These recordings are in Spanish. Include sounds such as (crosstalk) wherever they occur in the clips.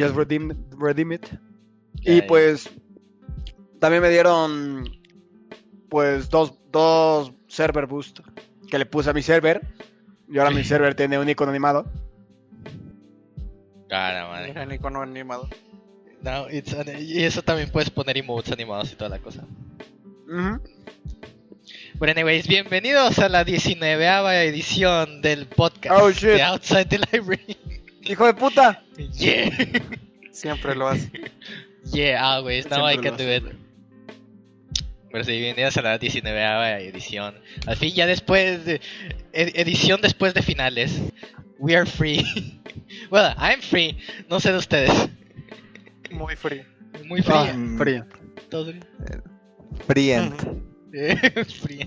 Just Redeem, Redeem It. Y pues también me dieron pues dos, dos server boost que le puse a mi server. Y ahora mi server tiene un icono animado. Ah, no, madre. El icono animado. No, it's an- y eso también puedes poner emotes animados y toda la cosa. Bueno, anyways, bienvenidos a la 19 edición del podcast Oh, shit. de Outside the Library. Hijo de puta. Yeah. (laughs) Siempre lo hace. Yeah, always. Now I Siempre can lo do it. Bueno, sí, bienvenidos a la 19 edición. Al fin, ya después de. ed- edición después de finales. We are free. (laughs) well, I'm free. No sé de ustedes. Muy frío. Muy frío. Ah, frío. Todo bien. Friend. (laughs) frío.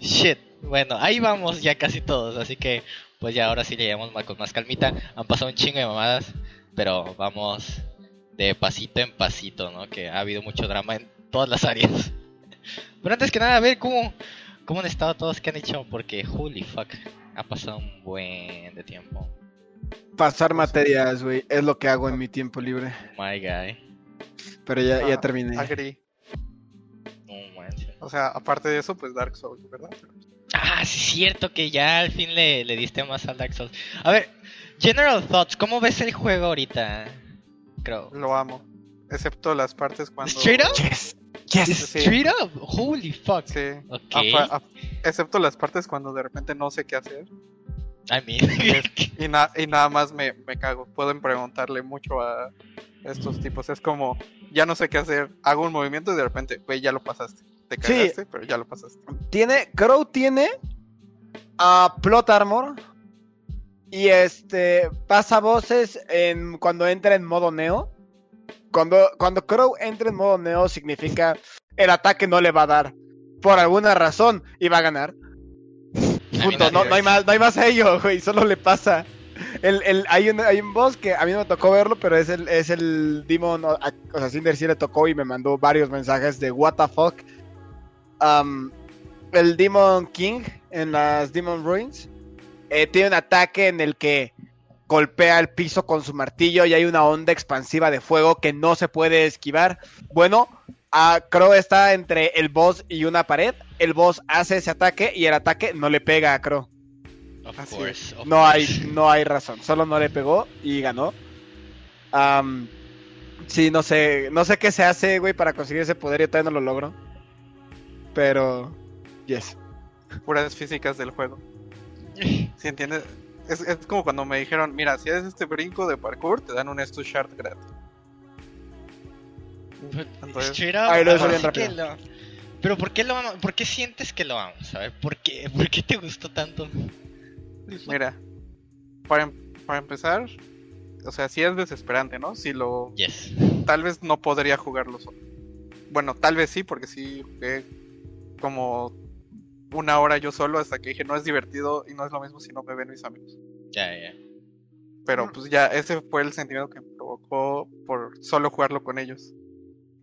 Shit. Bueno, ahí vamos ya casi todos. Así que, pues ya ahora sí le llevamos más, con más calmita. Han pasado un chingo de mamadas. Pero vamos de pasito en pasito, ¿no? Que ha habido mucho drama en todas las áreas. (laughs) Pero antes que nada, a ver cómo, cómo han estado todos que han hecho. Porque, holy fuck, ha pasado un buen de tiempo. Pasar materias, güey, es lo que hago en mi tiempo libre. My guy. Pero ya, ya Ah, terminé. Agree. No manches. O sea, aparte de eso, pues Dark Souls, ¿verdad? Ah, sí, es cierto que ya al fin le, le diste más al Dark Souls. A ver, General Thoughts, ¿cómo ves el juego ahorita? Creo. Lo amo. Excepto las partes cuando. ¿Straight up? Yes. Yes. Sí. Straight up? Holy fuck. Sí. Ok. Apa- ap- excepto las partes cuando de repente no sé qué hacer. I mean. (laughs) Y, na- y nada más me, me cago. Pueden preguntarle mucho a estos tipos. Es como, ya no sé qué hacer. Hago un movimiento y de repente, güey, ya lo pasaste. Te Sí. cagaste, pero ya lo pasaste. Tiene, Crow tiene a Plot Armor. Y este pasa voces en cuando entra en modo Neo. Cuando, cuando Crow entra en modo Neo significa el ataque no le va a dar. Por alguna razón y va a ganar. Punto. No, no hay más, no hay más a ello, güey. Solo le pasa. El, el, hay, un, hay un boss que a mí no me tocó verlo, pero es el, es el Demon. O, a- o sea, Cinder sí le tocó y me mandó varios mensajes de what the fuck. Um, el Demon King en las Demon Ruins eh, tiene un ataque en el que golpea el piso con su martillo y hay una onda expansiva de fuego que no se puede esquivar. Bueno, a Crow está entre el boss y una pared. El boss hace ese ataque y el ataque no le pega a Crow. Of Así course. of No course. hay, no hay razón. Solo no le pegó y ganó. Am, sí, no sé. No sé qué se hace, güey, para conseguir ese poder. Yo todavía no lo logro. Pero. Yes. Puras físicas del juego. (laughs) ¿Sí entiendes? Es, es como cuando me dijeron, mira, si haces este brinco de parkour, te dan un Stu Shard gratis. Entonces, Ahí lo bien rápido. Pero ¿por qué lo amo- ¿Por qué sientes que lo vamos? A ver, ¿por qué? ¿Por qué te gustó tanto? mira, para, em- para empezar, o sea, sí es desesperante, ¿no? Si lo... Yes. Tal vez no podría jugarlo solo. Bueno, tal vez sí, porque sí jugué como una hora yo solo hasta que dije, no es divertido y no es lo mismo si no me ven mis amigos. Ya, ya. Pero pues ya ese fue el sentimiento que me provocó por solo jugarlo con ellos.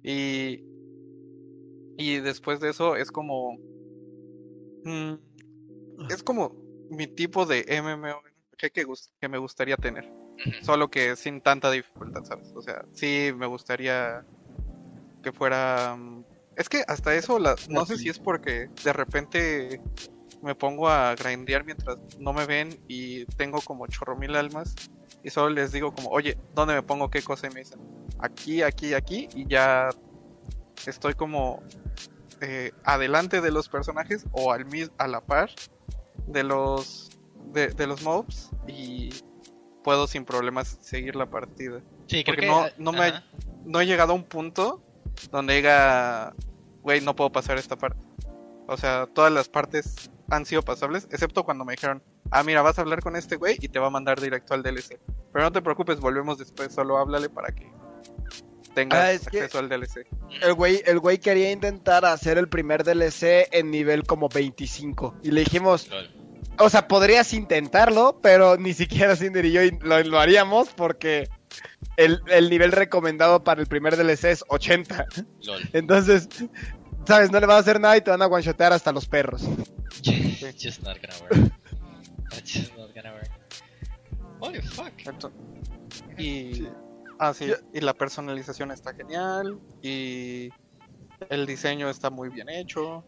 Y, y después de eso es como... mm, es como mi tipo de MMO que, que, me gustaría tener. Solo que sin tanta dificultad, ¿sabes? O sea, sí me gustaría que fuera... mm, Es que hasta eso, la- no sé si es porque de repente me pongo a grindear mientras no me ven y tengo como chorro mil almas y solo les digo como, oye, ¿dónde me pongo qué cosa? Y me dicen, aquí, aquí, aquí y ya estoy como eh, adelante de los personajes o al a la par de los de, de los mobs y puedo sin problemas seguir la partida. Sí, creo Porque que... no- no me- ajá. No he llegado a un punto donde diga, güey, no puedo pasar esta parte. O sea, todas las partes han sido pasables, excepto cuando me dijeron, ah, mira, vas a hablar con este güey y te va a mandar directo al DLC. Pero no te preocupes, volvemos después, solo háblale para que tengas Ah, acceso al DLC. El güey, el güey quería intentar hacer el primer DLC en nivel como 25. Y le dijimos, Lol. o sea, podrías intentarlo, pero ni siquiera Cinder y yo lo, lo haríamos porque el, el nivel recomendado para el primer DLC es 80. Lol. Entonces, sabes, no le vas a hacer nada y te van a one-shotear hasta los perros. It's (laughs) just not gonna work. It's just not gonna work. Holy fuck. Y Sí. Ah, sí, y la personalización está genial, y el diseño está muy bien hecho.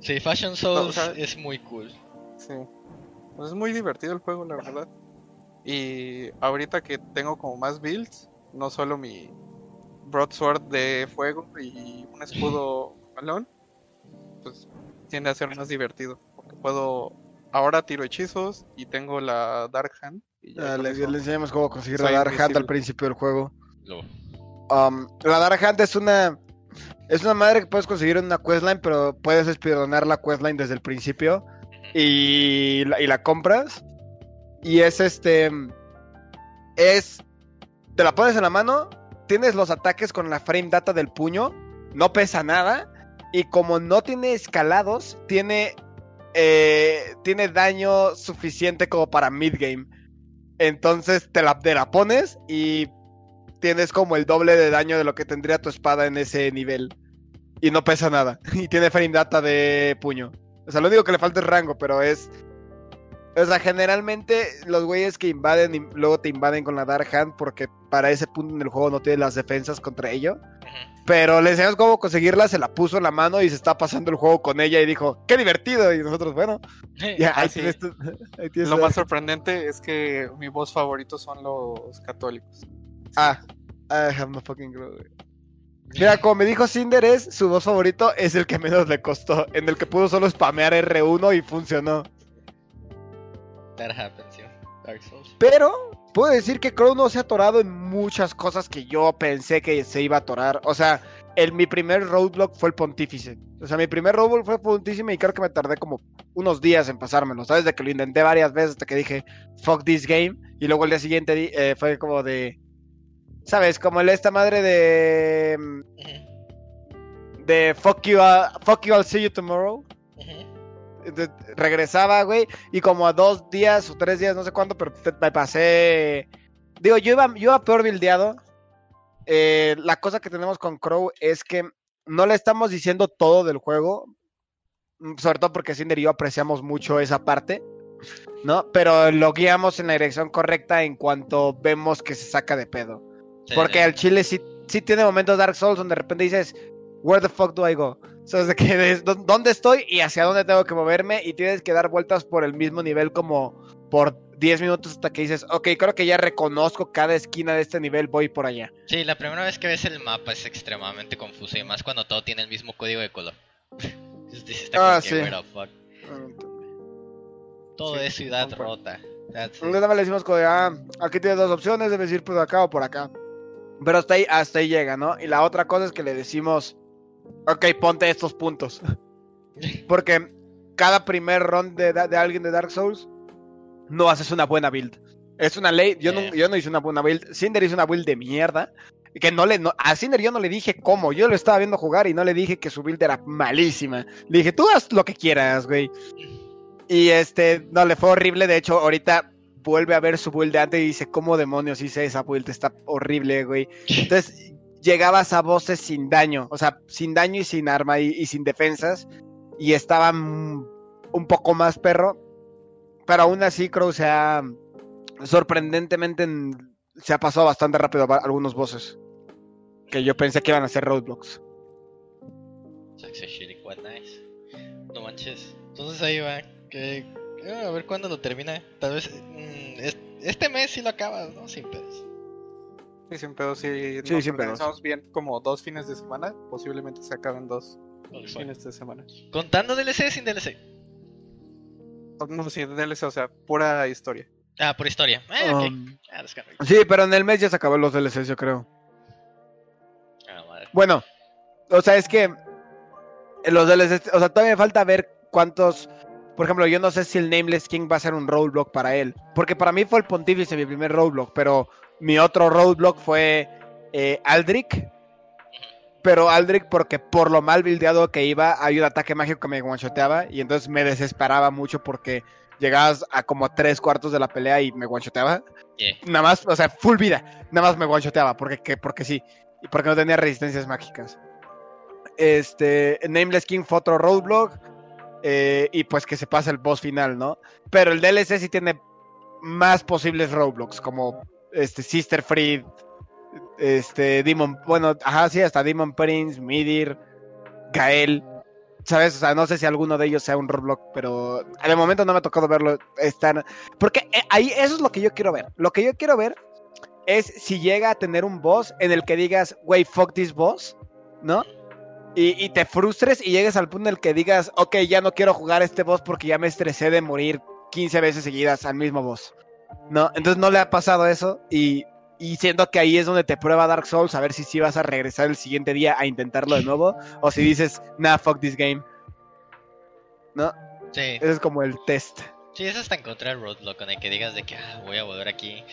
Sí, Fashion Souls o sea- es muy cool. Sí. Pues es muy divertido el juego, la verdad. Y ahorita que tengo como más builds, no solo mi broadsword de fuego y un escudo balón, pues tiende a ser más divertido. Porque puedo. Ahora tiro hechizos y tengo la Dark Hand. y ya Ah, le, le enseñamos cómo conseguir la Dark Hand al principio del juego. Um, la Dark Hand es una. Es una madre que puedes conseguir en una questline, pero puedes speedrunar la questline desde el principio. Y la, y la compras. Y es este. Es. Te la pones en la mano. Tienes los ataques con la frame data del puño. No pesa nada. Y como no tiene escalados, tiene. eh, tiene daño suficiente como para mid-game. Entonces te la, te la pones y tienes como el doble de daño de lo que tendría tu espada en ese nivel. Y no pesa nada. (laughs) Y tiene frame data de puño. O sea, lo único que le falta es rango, pero es. O sea, generalmente los güeyes que invaden y luego te invaden con la Dark Hand porque para ese punto en el juego no tiene las defensas contra ello. Pero le enseñamos cómo conseguirla, se la puso en la mano y se está pasando el juego con ella y dijo, ¡qué divertido! Y nosotros, bueno, ya, Ah, ahí sí. tienes tu- (laughs) ahí tienes Lo más sorprendente es que mi voz favorito son los católicos. Ah, I have no fucking clue. güey. Mira, como me dijo Cinder, es su voz favorito es el que menos le costó, en el que pudo solo spamear R1 y funcionó. That happens in Dark Souls. Pero puedo decir que Crow no se ha atorado en muchas cosas que yo pensé que se iba a atorar. O sea, el, mi primer roadblock fue el Pontífice. O sea, mi primer roadblock fue Pontífice y creo que me tardé como unos días en pasármelo. ¿Sabes? De que lo intenté varias veces hasta que dije, fuck this game. Y luego el día siguiente eh, fue como de... ¿Sabes? Como el esta madre de... De fuck you, uh, fuck you, I'll see you tomorrow. De- regresaba, güey, y como a dos días o tres días, no sé cuánto, pero me pasé. Digo, yo iba, yo iba peor bildeado. Eh, la cosa que tenemos con Crow es que no le estamos diciendo todo del juego. Sobre todo porque Cinder y yo apreciamos mucho esa parte. ¿No? Pero lo guiamos en la dirección correcta en cuanto vemos que se saca de pedo. Sí, Porque sí. al chile sí, sí tiene momentos Dark Souls donde de repente dices, where the fuck do I go? Sea, de que des- ¿dó- ¿dónde estoy y hacia dónde tengo que moverme? Y tienes que dar vueltas por el mismo nivel como por 10 minutos hasta que dices, ok, creo que ya reconozco cada esquina de este nivel, voy por allá. Sí, la primera vez que ves el mapa es extremadamente confuso y más cuando todo tiene el mismo código de color. (laughs) Dices, Ah, sí. Todo Sí, es ciudad concuerdo. rota. Nada más le decimos como ah, aquí tienes dos opciones, debes ir por acá o por acá. Pero hasta ahí, hasta ahí llega, ¿no? Y la otra cosa es que le decimos, ok, ponte estos puntos. Porque cada primer run de, de alguien de Dark Souls, no haces una buena build. Es una ley, yo, no, Sí. yo no hice una buena build. Cinder hizo una build de mierda. Que no le, no- a Cinder yo no le dije cómo, yo lo estaba viendo jugar y no le dije que su build era malísima. Le dije, tú haz lo que quieras, güey. Y este, no, le fue horrible. De hecho, ahorita vuelve a ver su build de antes y dice, ¿cómo demonios hice esa build? Está horrible, güey. (laughs) Entonces, llegabas a voces sin daño, o sea, sin daño y sin arma y, sin defensas. Y estaba mm, un poco más perro. Pero aún así, Crow se ha, sorprendentemente, en- se ha pasado bastante rápido algunos bosses. Que yo pensé que iban a ser roadblocks. No manches. Entonces ahí va. Que, a ver cuándo lo termina. Tal vez mm, es- este mes sí lo acabas, ¿no? Sin pedos. Sí, sin pedo, si Sí, nos sin pedos. organizamos bien como dos fines de semana, posiblemente se acaben dos fines de semana. Contando DLC sin DLC. No, sí, DLC, o sea, pura historia. Ah, por historia. Ah. Um, Ah, kinda- sí, pero en el mes ya se acabó los DLCs, yo creo. Ah, madre. Bueno, o sea, es que los DLCs, o sea, todavía me falta ver cuántos. Por ejemplo, yo no sé si el Nameless King va a ser un roadblock para él. Porque para mí fue el Pontífice mi primer roadblock, pero mi otro roadblock fue eh, Aldrich. Pero Aldrich, porque por lo mal buildeado que iba, hay un ataque mágico que me guanchoteaba. Y entonces me desesperaba mucho porque llegabas a como tres cuartos de la pelea y me guanchoteaba. Yeah. Nada más, o sea, full vida. Nada más me guanchoteaba porque, que- porque sí. Y porque no tenía resistencias mágicas. Este, Nameless King fue otro roadblock. eh, y pues que se pasa el boss final, ¿no? Pero el DLC sí tiene más posibles roadblocks, como este Sister Fried, este, Demon, bueno, ajá, sí, hasta Demon Prince, Midir, Gael, ¿sabes? O sea, no sé si alguno de ellos sea un roadblock, pero de momento no me ha tocado verlo estar, porque eh, ahí, eso es lo que yo quiero ver, lo que yo quiero ver es si llega a tener un boss en el que digas, wey, fuck this boss, ¿no? Y, y te frustres y llegues al punto en el que digas, ok, ya no quiero jugar este boss porque ya me estresé de morir 15 veces seguidas al mismo boss. ¿No? Entonces no le ha pasado eso y, y siento que ahí es donde te prueba Dark Souls a ver si sí vas a regresar el siguiente día a intentarlo de nuevo o si dices, nah, fuck this game. ¿No? Sí, Ese es como el test. sí, es hasta encontrar roadblock con el que digas de que ah, voy a volver aquí.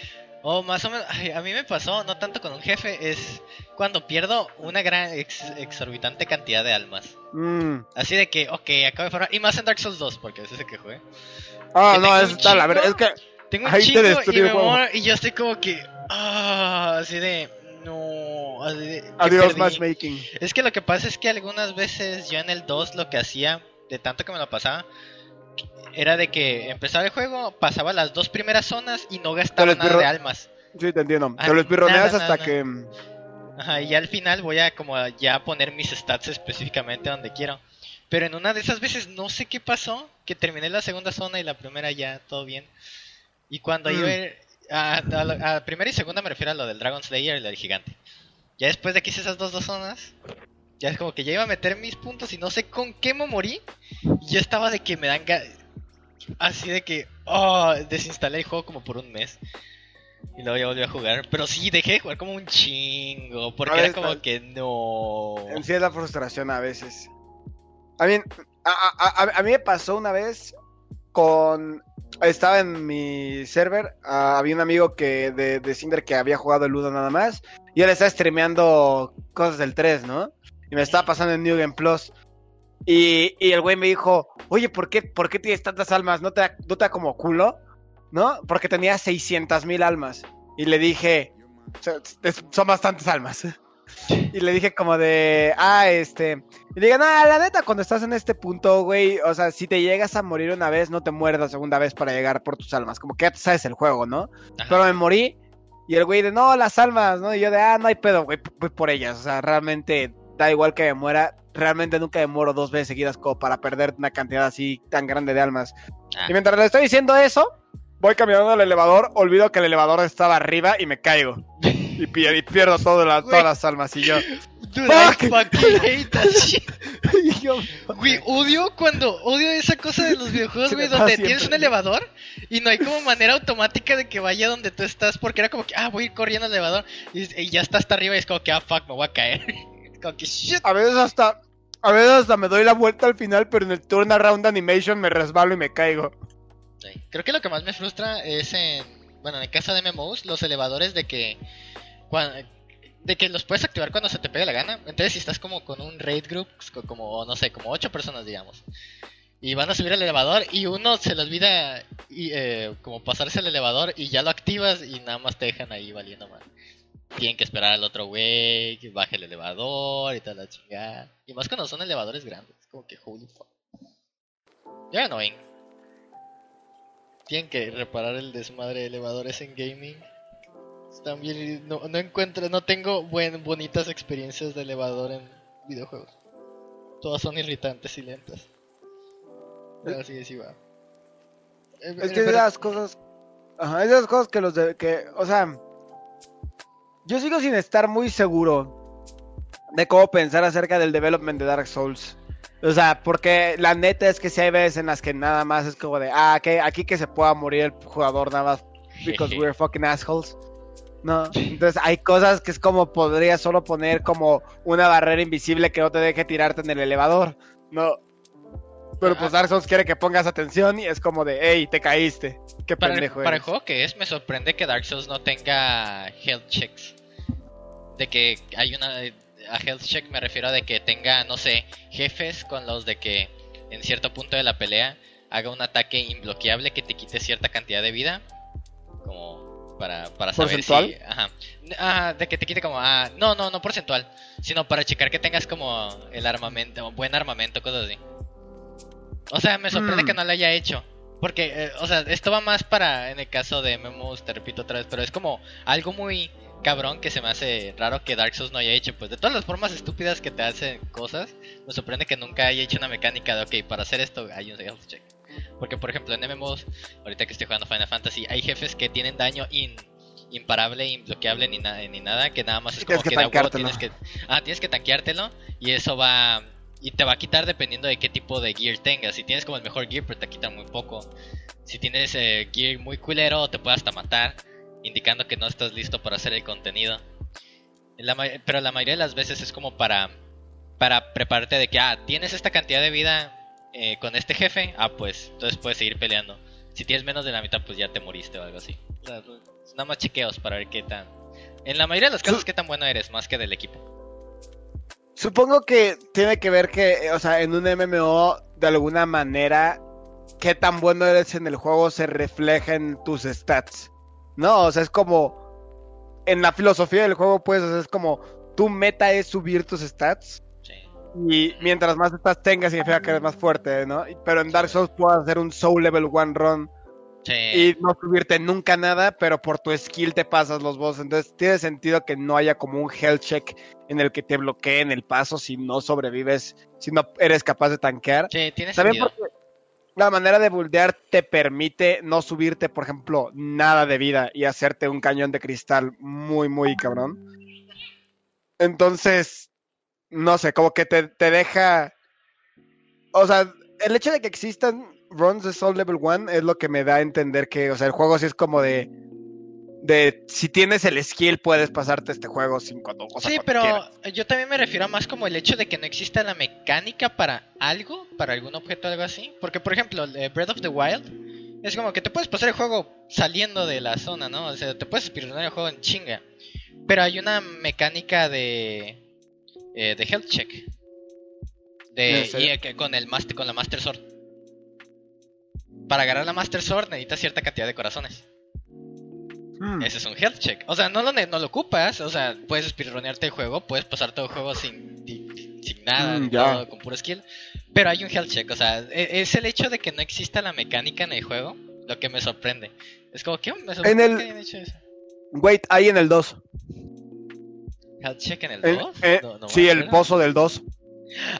O más o menos, ay, a mí me pasó, no tanto con un jefe, es cuando pierdo una gran ex- exorbitante cantidad de almas. Mm. Así de que, ok, acabo de formar. Y más en Dark Souls 2, porque es ese que jugué. Ah, no, es tal, a ver, es que Tengo un Ahí te chingo y me muero, y yo estoy como que. Ah, así de. No. Así de, que adiós matchmaking. Es que lo que pasa es que algunas veces yo en el 2 lo que hacía, de tanto que me lo pasaba, era de que empezaba el juego, pasaba las dos primeras zonas y no gastaba nada de almas. Sí, te entiendo. Ah, Te lo espirroneas hasta nada. que... Ajá, y ya al final voy a como a ya poner mis stats específicamente donde quiero. Pero en una de esas veces no sé qué pasó, que terminé la segunda zona y la primera ya todo bien. Y cuando Mm. iba a, a, la- a primera y segunda me refiero a lo del Dragon Slayer y lo del gigante. Ya después de que hice esas dos, dos zonas, ya es como que ya iba a meter mis puntos y no sé con qué me morí. Y yo estaba de que me dan así de que oh, desinstalé el juego como por un mes. Y luego ya volví a jugar. Pero sí, dejé de jugar como un chingo. Porque A era como que no. En sí es la frustración a veces. A mí, a, a- a- a mí me pasó una vez con... Estaba en mi server, ah, había un amigo que de, de Cinder que había jugado el Ludo nada más, y él estaba streameando cosas del 3, ¿no? Y me estaba pasando en New Game Plus. Y, y el güey me dijo, oye, ¿por qué, ¿por qué tienes tantas almas? ¿No te, da- no te como culo? ¿No? Porque tenía 600 mil almas. Y le dije, "O sea, es- son bastantes almas. Y le dije como de, ah, este... Y le dije, no, la neta, cuando estás en este punto, güey, o sea, si te llegas a morir una vez, no te mueres la segunda vez para llegar por tus almas. Como que ya sabes el juego, ¿no? Ajá. Pero me morí. Y el güey de, no, las almas, ¿no? Y yo de, ah, no hay pedo, güey, voy por ellas. O sea, realmente da igual que me muera. Realmente nunca me muero dos veces seguidas como para perder una cantidad así tan grande de almas. Ah. Y mientras le estoy diciendo eso, voy caminando al elevador, olvido que el elevador estaba arriba y me caigo. (laughs) Y, pier- y pierdo todo la- todas las almas. Y yo, (laughs) Dude, I Fuck. fucking hate that shit. (laughs) y yo, Güey, odio cuando odio esa cosa de los (laughs) videojuegos, güey, donde siempre. tienes un elevador y no hay como manera automática de que vaya donde tú estás, porque era como que, ah, voy a ir corriendo al elevador y, y ya está hasta arriba y es como que, ah, fuck, me voy a caer. Como que, shit. a veces hasta, a veces hasta me doy la vuelta al final, pero en el turnaround animation me resbalo y me caigo. Creo que lo que más me frustra es en, bueno, en el caso de MMOs, los elevadores de que, de que los puedes activar cuando se te pegue la gana. Entonces, si estás como con un raid group, co- como, no sé, como ocho personas, digamos, y van a subir al elevador y uno se le olvida eh, como pasarse el elevador y ya lo activas y nada más te dejan ahí valiendo mal. Tienen que esperar al otro güey que baje el elevador y tal la chingada. Y más cuando son elevadores grandes, como que holy fuck. Ya no ven. Tienen que reparar el desmadre de elevadores en gaming. Bien, no, no encuentro, no tengo buen, bonitas experiencias de elevador en videojuegos. Todas son irritantes y lentas. Pero así sí va. Eh, Es eh, que es de las cosas. Ajá, es de las cosas que los de. que, o sea. Yo sigo sin estar muy seguro de cómo pensar acerca del development de Dark Souls. O sea, porque la neta es que si hay veces en las que nada más es como de, ah, que aquí que se pueda morir el jugador nada más because (laughs) we're fucking assholes. No, (laughs) entonces hay cosas que es como podría solo poner como una barrera invisible que no te deje tirarte en el elevador. No. Pero pues. Dark Souls quiere que pongas atención y es como de, hey, te caíste. Qué para, el, pendejo para el juego que es, me sorprende que Dark Souls no tenga health checks. De que hay una. A health check me refiero a de que tenga, no sé, jefes con los de que en cierto punto de la pelea haga un ataque imbloqueable que te quite cierta cantidad de vida. Como para, para saber ¿Porcentual? si. Ajá. Ah, de que te quite como. Ah, no, no, no porcentual. Sino para checar que tengas como el armamento, buen armamento, cosas así. O sea, me sorprende Mm. que no lo haya hecho. Porque, eh, o sea, esto va más para, en el caso de MMOs, te repito otra vez, pero es como algo muy cabrón que se me hace raro que Dark Souls no haya hecho. Pues de todas las formas estúpidas que te hacen cosas, me sorprende que nunca haya hecho una mecánica de, ok, para hacer esto hay un health check. Porque, por ejemplo, en MMOs, ahorita que estoy jugando Final Fantasy, hay jefes que tienen daño in, imparable, imbloqueable, ni, na- ni nada, que nada más es como tienes que que, de tienes que... Ah, tienes que tanqueártelo y eso va... Y te va a quitar dependiendo de qué tipo de gear tengas. Si tienes como el mejor gear, pero te quita muy poco. Si tienes eh, gear muy culero, te puede hasta matar, indicando que no estás listo para hacer el contenido. La pero la mayoría de las veces es como para, para prepararte de que, ah, tienes esta cantidad de vida eh, con este jefe, ah, pues entonces puedes seguir peleando. Si tienes menos de la mitad, pues ya te moriste o algo así. O sea, nada más chequeos para ver qué tan... En la mayoría de los casos, qué tan bueno eres, más que del equipo. Supongo que tiene que ver que, eh, o sea, en un MMO, de alguna manera, qué tan bueno eres en el juego se refleja en tus stats. No, o sea, es como. En la filosofía del juego, pues, o es como. Tu meta es subir tus stats. Y mientras más stats tengas, significa que eres más fuerte, ¿no? Pero en Dark Souls puedes hacer un Soul Level 1 run Sí. y no subirte nunca nada, pero por tu skill te pasas los bosses. Entonces tiene sentido que no haya como un health check en el que te bloqueen el paso si no sobrevives, si no eres capaz de tanquear. Sí, tiene También sentido. porque la manera de buldear te permite no subirte, por ejemplo, nada de vida y hacerte un cañón de cristal muy, muy cabrón. Entonces, no sé, como que te, te deja... O sea, el hecho de que existan runs de Soul Level 1 es lo que me da a entender que, o sea, el juego sí es como de... De si tienes el skill puedes pasarte este juego sin cuando... o sea, Sí, pero quieras. yo también me refiero a más como el hecho de que no exista la mecánica para algo, para algún objeto algo así. Porque, por ejemplo, eh, Breath of the Wild es como que te puedes pasar el juego saliendo de la zona, ¿no? O sea, te puedes speedrunar el juego en chinga. Pero hay una mecánica de. Eh, de health check. De, ¿En serio? y, que con, el master, con la Master Sword. Para agarrar la Master Sword necesitas cierta cantidad de corazones. Mm. Ese es un health check. O sea, no lo, no lo ocupas. O sea, puedes speedrunearte el juego, puedes pasar todo el juego sin, sin, sin nada, todo, con puro skill. Pero hay un health check. O sea, e- es el hecho de que no exista la mecánica en el juego lo que me sorprende. Es como que me sorprende el- que hayan hecho eso. Wait, ahí en el 2. Health check en el El- 2. eh, No- no me sí, el pozo del 2.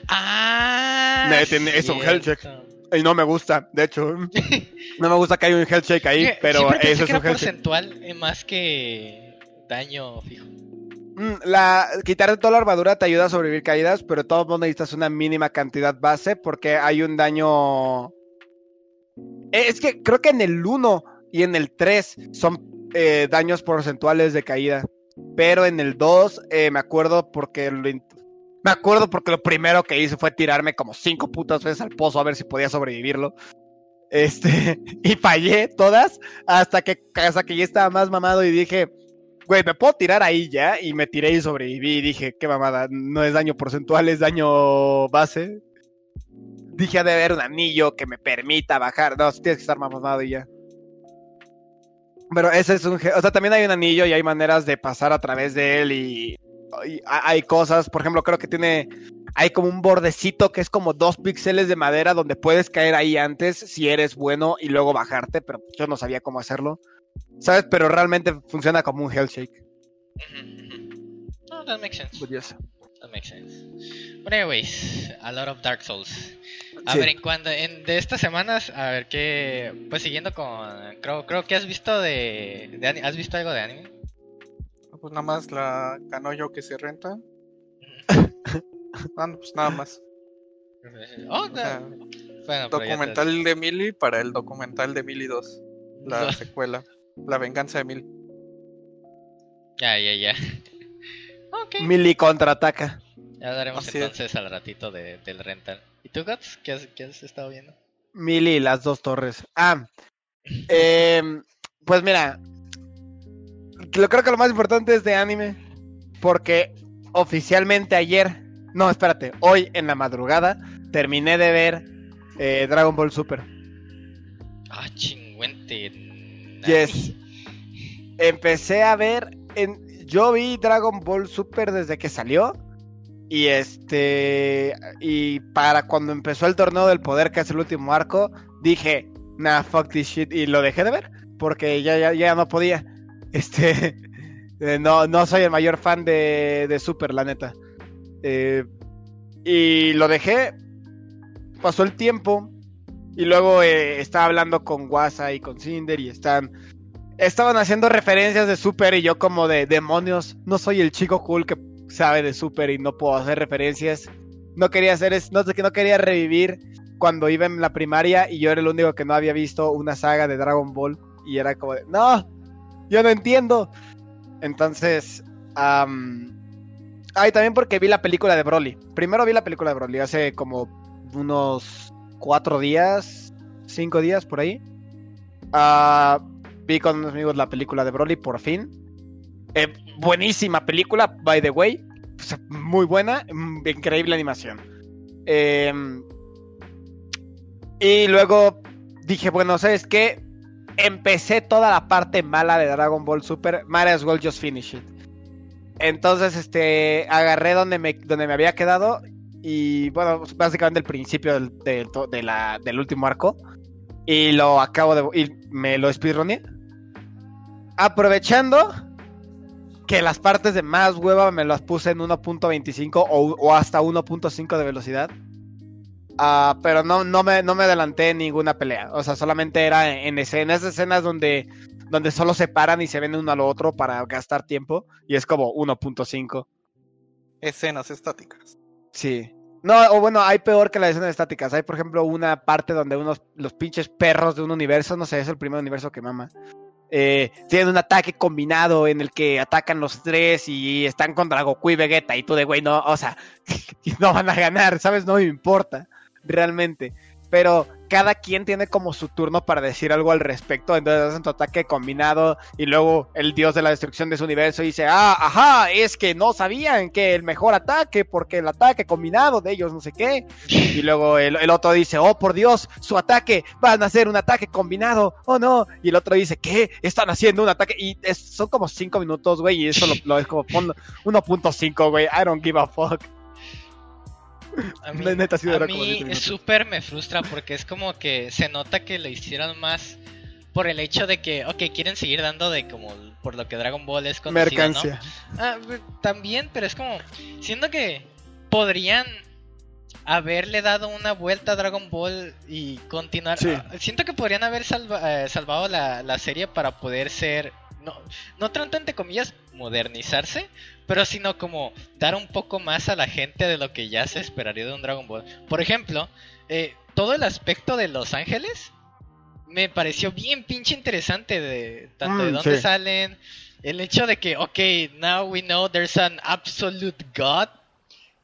Ah, es un health check. cierto. Y no me gusta, de hecho. (laughs) No me gusta que haya un health check ahí, pero eso es que un era health check. porcentual eh, más que daño fijo. Mm, La, quitarte toda la armadura te ayuda a sobrevivir caídas, pero de todos modos necesitas una mínima cantidad base porque hay un daño... Eh, Es que creo que en el 1 y en el 3 son eh, daños porcentuales de caída. Pero en el 2 eh, me acuerdo porque lo me acuerdo porque lo primero que hice fue tirarme como cinco putas veces al pozo a ver si podía sobrevivirlo. Este, (laughs) y fallé todas hasta que, hasta que ya estaba más mamado y dije, güey, ¿me puedo tirar ahí ya? Y me tiré y sobreviví y dije, qué mamada, no es daño porcentual, es daño base. Dije, ha de haber un anillo que me permita bajar. No, sí tienes que estar más mamado y ya. Pero ese es un... O sea, también hay un anillo y hay maneras de pasar a través de él y, y ha- hay cosas, por ejemplo, creo que tiene... Hay como un bordecito que es como dos píxeles de madera donde puedes caer ahí antes si eres bueno y luego bajarte, pero yo no sabía cómo hacerlo. ¿Sabes? Pero realmente funciona como un health shake. Ujú, ujú. No, that makes sense. Curioso. That makes sense. But anyways, a lot of Dark Souls. A Sí. ver, en cuando en de estas semanas, a ver qué pues siguiendo con creo creo que has visto de, de has visto algo de anime? Pues nada más la canoyo que se renta. (laughs) No, pues nada más. Oh, O no. sea, bueno, pero ya te- documental de Millie para el documental de Millie 2. La No. secuela. La venganza de Millie. Ya, ya, ya. (laughs) Ok. Mili contraataca. Ya daremos Así es. entonces al ratito de, del rental. ¿Y tú, Guts? ¿Qué has, qué has estado viendo? Mili y las dos torres. Ah, em, pues mira, lo creo que lo más importante es de anime, porque oficialmente ayer, no, espérate, hoy en la madrugada terminé de ver eh, Dragon Ball Super. Ah, chingüente. Yes. Empecé a ver, en, yo vi Dragon Ball Super desde que salió. Y este. Y para cuando empezó el torneo del poder, que es el último arco, dije, nah, fuck this shit. Y lo dejé de ver. Porque ya, ya, ya no podía. (laughs) Este. Eh, no, no soy el mayor fan de, de Super, la neta. Eh, y lo dejé. Pasó el tiempo. Y luego eh, estaba hablando con Wasa y con Cinder y están. Estaban haciendo referencias de Super y yo como de demonios. No soy el chico cool que sabe de Super y no puedo hacer referencias. No quería hacer es, no, no quería revivir cuando iba en la primaria y yo era el único que no había visto una saga de Dragon Ball. Y era como de, no, yo no entiendo. Entonces, am, ay, también porque vi la película de Broly. Primero vi la película de Broly hace como unos cuatro días, cinco días por ahí. Ah, vi con unos amigos la película de Broly por fin. Eh, buenísima película, by the way. Muy buena, mm, increíble animación. Eh, y luego dije, bueno, ¿sabes qué? Empecé toda la parte mala de Dragon Ball Super. Might as well just finish it. Entonces, este, agarré donde me, donde me había quedado. Y bueno, básicamente el principio del, del, último arco. Y lo acabo de. Y me lo speedroneé. Aprovechando que las partes de más hueva me las puse en 1.25 o, o hasta 1.5 de velocidad. Ah, pero no, no, me, no me adelanté en ninguna pelea. O sea, solamente era en escenas, escenas donde, donde solo se paran y se ven uno al otro para gastar tiempo. Y es como 1.5. Escenas estáticas. Sí. No, o bueno, hay peor que las escenas estáticas. Hay, por ejemplo, una parte donde unos, los pinches perros de un universo, no sé, es el primer universo que mama. Eh, tienen un ataque combinado en el que atacan los tres y están contra Goku y Vegeta y tú de güey, no, o sea, (laughs) no van a ganar, ¿sabes? No me importa, realmente. Pero cada quien tiene como su turno para decir algo al respecto, entonces hacen tu ataque combinado y luego el dios de la destrucción de su universo dice, ah, ajá, es que no sabían que el mejor ataque, porque el ataque combinado de ellos no sé qué, y luego el, otro dice, oh, por Dios, su ataque, van a hacer un ataque combinado, oh no, y el otro dice, ¿qué? Están haciendo un ataque, y son como 5 minutos, güey, y eso lo, lo es como pon 1.5, güey, I don't give a fuck. A (laughs) mí, neta sí a mí súper me frustra porque es como que se nota que lo hicieron más por el hecho de que, ok, quieren seguir dando de como por lo que Dragon Ball es conocido. ¿no? Ah, también, pero es como, siento que podrían haberle dado una vuelta a Dragon Ball y continuar. Sí. ah, siento que podrían haber salva- eh, salvado la, la serie para poder ser, no, no tanto entre comillas, modernizarse, pero sino como dar un poco más a la gente de lo que ya se esperaría de un Dragon Ball. Por ejemplo, eh, todo el aspecto de Los Ángeles me pareció bien pinche interesante de tanto de Mm, dónde sí. salen, el hecho de que, ok, now we know there's an absolute God.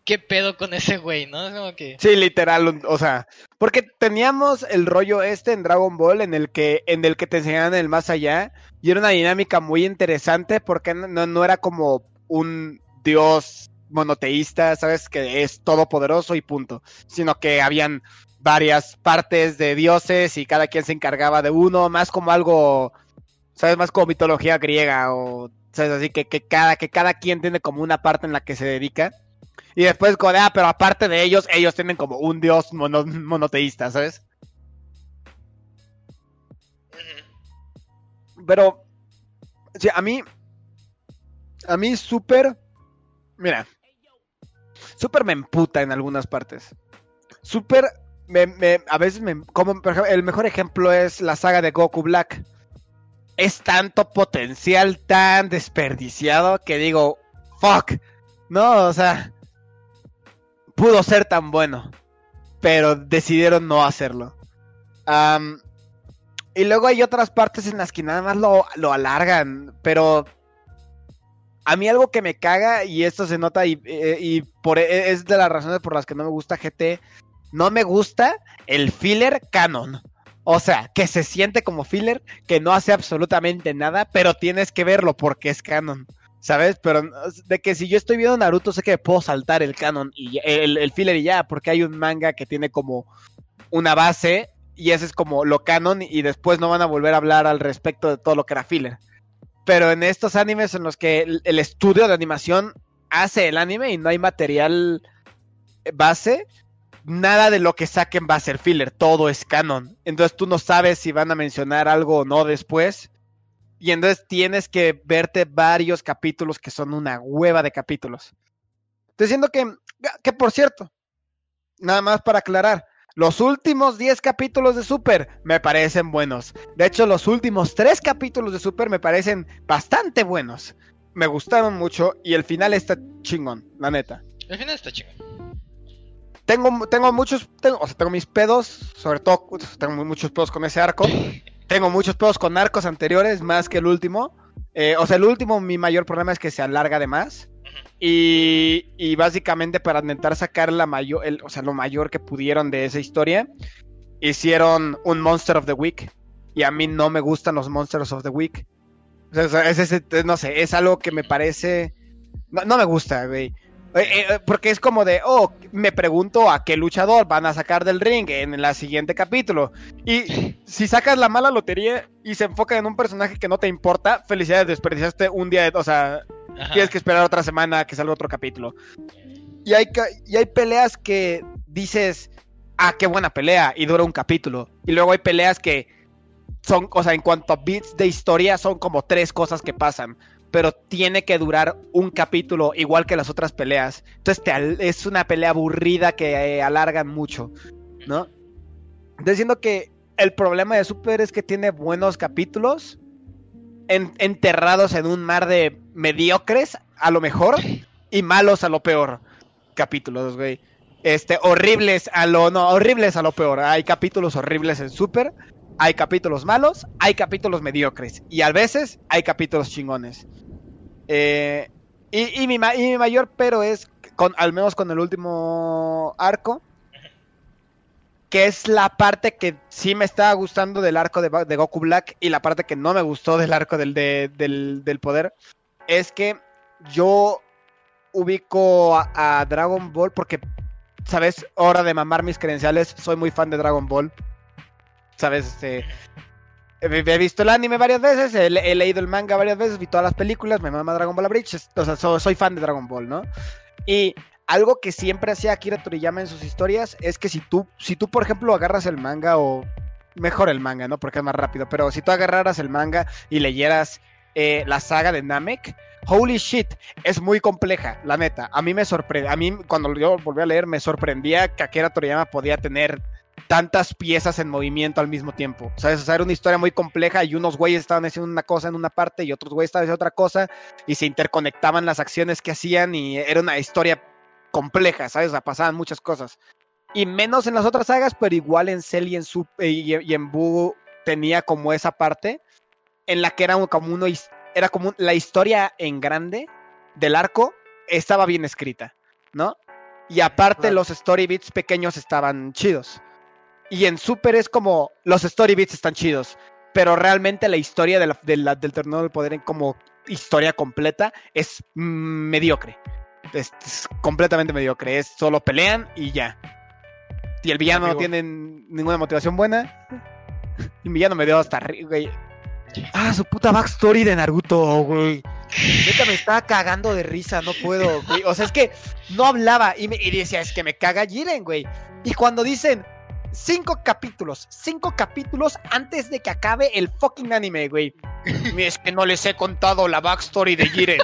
¿Qué pedo con ese güey, no? Es como que... Sí, literal, o sea, porque teníamos el rollo este en Dragon Ball en el que en el que te enseñaban el más allá y era una dinámica muy interesante porque no era como un dios monoteísta, sabes que es todopoderoso y punto, sino que habían varias partes de dioses y cada quien se encargaba de uno, más como algo, sabes, más como mitología griega o sabes así que, que cada que cada quien tiene como una parte en la que se dedica. Y después, como ah, pero aparte de ellos, ellos tienen como un dios mono- monoteísta, ¿sabes? Pero, sí, a mí, a mí súper, mira, súper me emputa en algunas partes. Súper, me, me- a veces me, como, por ejemplo, el mejor ejemplo es la saga de Goku Black. Es tanto potencial tan desperdiciado que digo, fuck, no, o sea, pudo ser tan bueno, pero decidieron no hacerlo. Y luego hay otras partes en las que nada más lo, lo alargan, pero a mí algo que me caga, y esto se nota, y, eh, por, es de las razones por las que no me gusta GT, no me gusta el filler canon. O sea, que se siente como filler, que no hace absolutamente nada, pero tienes que verlo porque es canon. ¿Sabes? Pero de que si yo estoy viendo Naruto, sé que puedo saltar el canon y el, el filler y ya, porque hay un manga que tiene como una base y ese es como lo canon y después no van a volver a hablar al respecto de todo lo que era filler. Pero en estos animes en los que el, estudio de animación hace el anime y no hay material base, nada de lo que saquen va a ser filler, todo es canon. Entonces tú no sabes si van a mencionar algo o no después. Y entonces tienes que verte varios capítulos que son una hueva de capítulos. Estoy diciendo que, que por cierto, nada más para aclarar, los últimos 10 capítulos de Super me parecen buenos. De hecho, los últimos 3 capítulos de Super me parecen bastante buenos. Me gustaron mucho y el final está chingón, la neta. El final está chingón. Tengo, tengo muchos, tengo, o sea, tengo mis pedos, sobre todo, tengo muchos pedos con ese arco. (laughs) tengo muchos pedos con arcos anteriores, más que el último. Eh, o sea, el último, mi mayor problema es que se alarga de más. Y, básicamente para intentar sacar la mayor, o sea, lo mayor que pudieron de esa historia, hicieron un Monster of the Week. Y a mí no me gustan los Monsters of the Week. O sea, es, no sé, es algo que me parece... No, me gusta, güey. Eh, eh, porque es como de, oh, me pregunto a qué luchador van a sacar del ring en el siguiente capítulo. Y si sacas la mala lotería y se enfoca en un personaje que no te importa, felicidades, desperdiciaste un día, de, o sea, Tienes que esperar otra semana que salga otro capítulo. Y hay, y hay peleas que dices, ah, qué buena pelea, y dura un capítulo. Y luego hay peleas que son, o sea, en cuanto a bits de historia, son como tres cosas que pasan pero tiene que durar un capítulo igual que las otras peleas. Entonces es una pelea aburrida que eh, alargan mucho, ¿no? Diciendo que el problema de Super es que tiene buenos capítulos en, enterrados en un mar de mediocres, a lo mejor, y malos a lo peor. Capítulos, güey. Este, horribles a lo, no, horribles a lo peor. Hay capítulos horribles en Super, hay capítulos malos, hay capítulos mediocres y a veces hay capítulos chingones. Eh, y, y, mi, y, mi, mayor pero es, con, al menos con el último arco, que es la parte que sí me estaba gustando del arco de, Goku Black y la parte que no me gustó del arco del, de, del, poder, es que yo ubico a, Dragon Ball porque, ¿sabes? Hora de mamar mis credenciales, soy muy fan de Dragon Ball. ¿sabes? Este, he visto el anime varias veces, he, leído el manga varias veces, vi todas las películas, me mama Dragon Ball Bridge, o sea, so, soy fan de Dragon Ball, ¿no? Y algo que siempre hacía Akira Toriyama en sus historias es que si tú, si tú por ejemplo agarras el manga o mejor el manga, ¿no? Porque es más rápido, pero si tú agarraras el manga y leyeras eh, la saga de Namek, holy shit, es muy compleja, la neta. A mí me sorprende, a mí cuando yo volví a leer me sorprendía que Akira Toriyama podía tener tantas piezas en movimiento al mismo tiempo. ¿Sabes? O sea, era una historia muy compleja y unos güeyes estaban haciendo una cosa en una parte y otros güeyes estaban haciendo otra cosa y se interconectaban las acciones que hacían y era una historia compleja, ¿sabes? O sea, pasaban muchas cosas. Y menos en las otras sagas, pero igual en Cell y en, Sup y, y en Buu tenía como esa parte en la que era como uno era como la historia en grande del arco estaba bien escrita, ¿no? Y aparte los story bits pequeños estaban chidos. Y en Super es como los story bits están chidos, pero realmente la historia de la, de la, del torneo del poder en como historia completa es mm, mediocre. Es, es, completamente mediocre. Es solo pelean y ya. Y el villano no tiene ninguna motivación buena. El villano me dio hasta güey. Ah, su puta backstory de Naruto, güey. Neta me estaba cagando de risa, no puedo, güey. O sea, es que no hablaba y, me, y decía, es que me caga Jiren, güey. Y cuando dicen, cinco capítulos, cinco capítulos antes de que acabe el fucking anime, güey. Es que no les he contado la backstory de Jiren.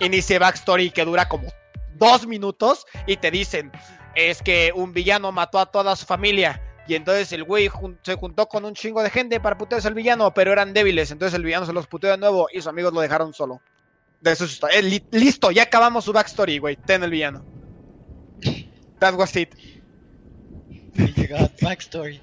Inicia backstory que dura como dos minutos y te dicen, es que un villano mató a toda su familia. Y entonces el güey jun se juntó con un chingo de gente para putearse al villano, pero eran débiles. Entonces el villano se los puteó de nuevo y sus amigos lo dejaron solo. De eso está. Eh, li listo, ya acabamos su backstory, güey. Ten el villano. That was it. Backstory.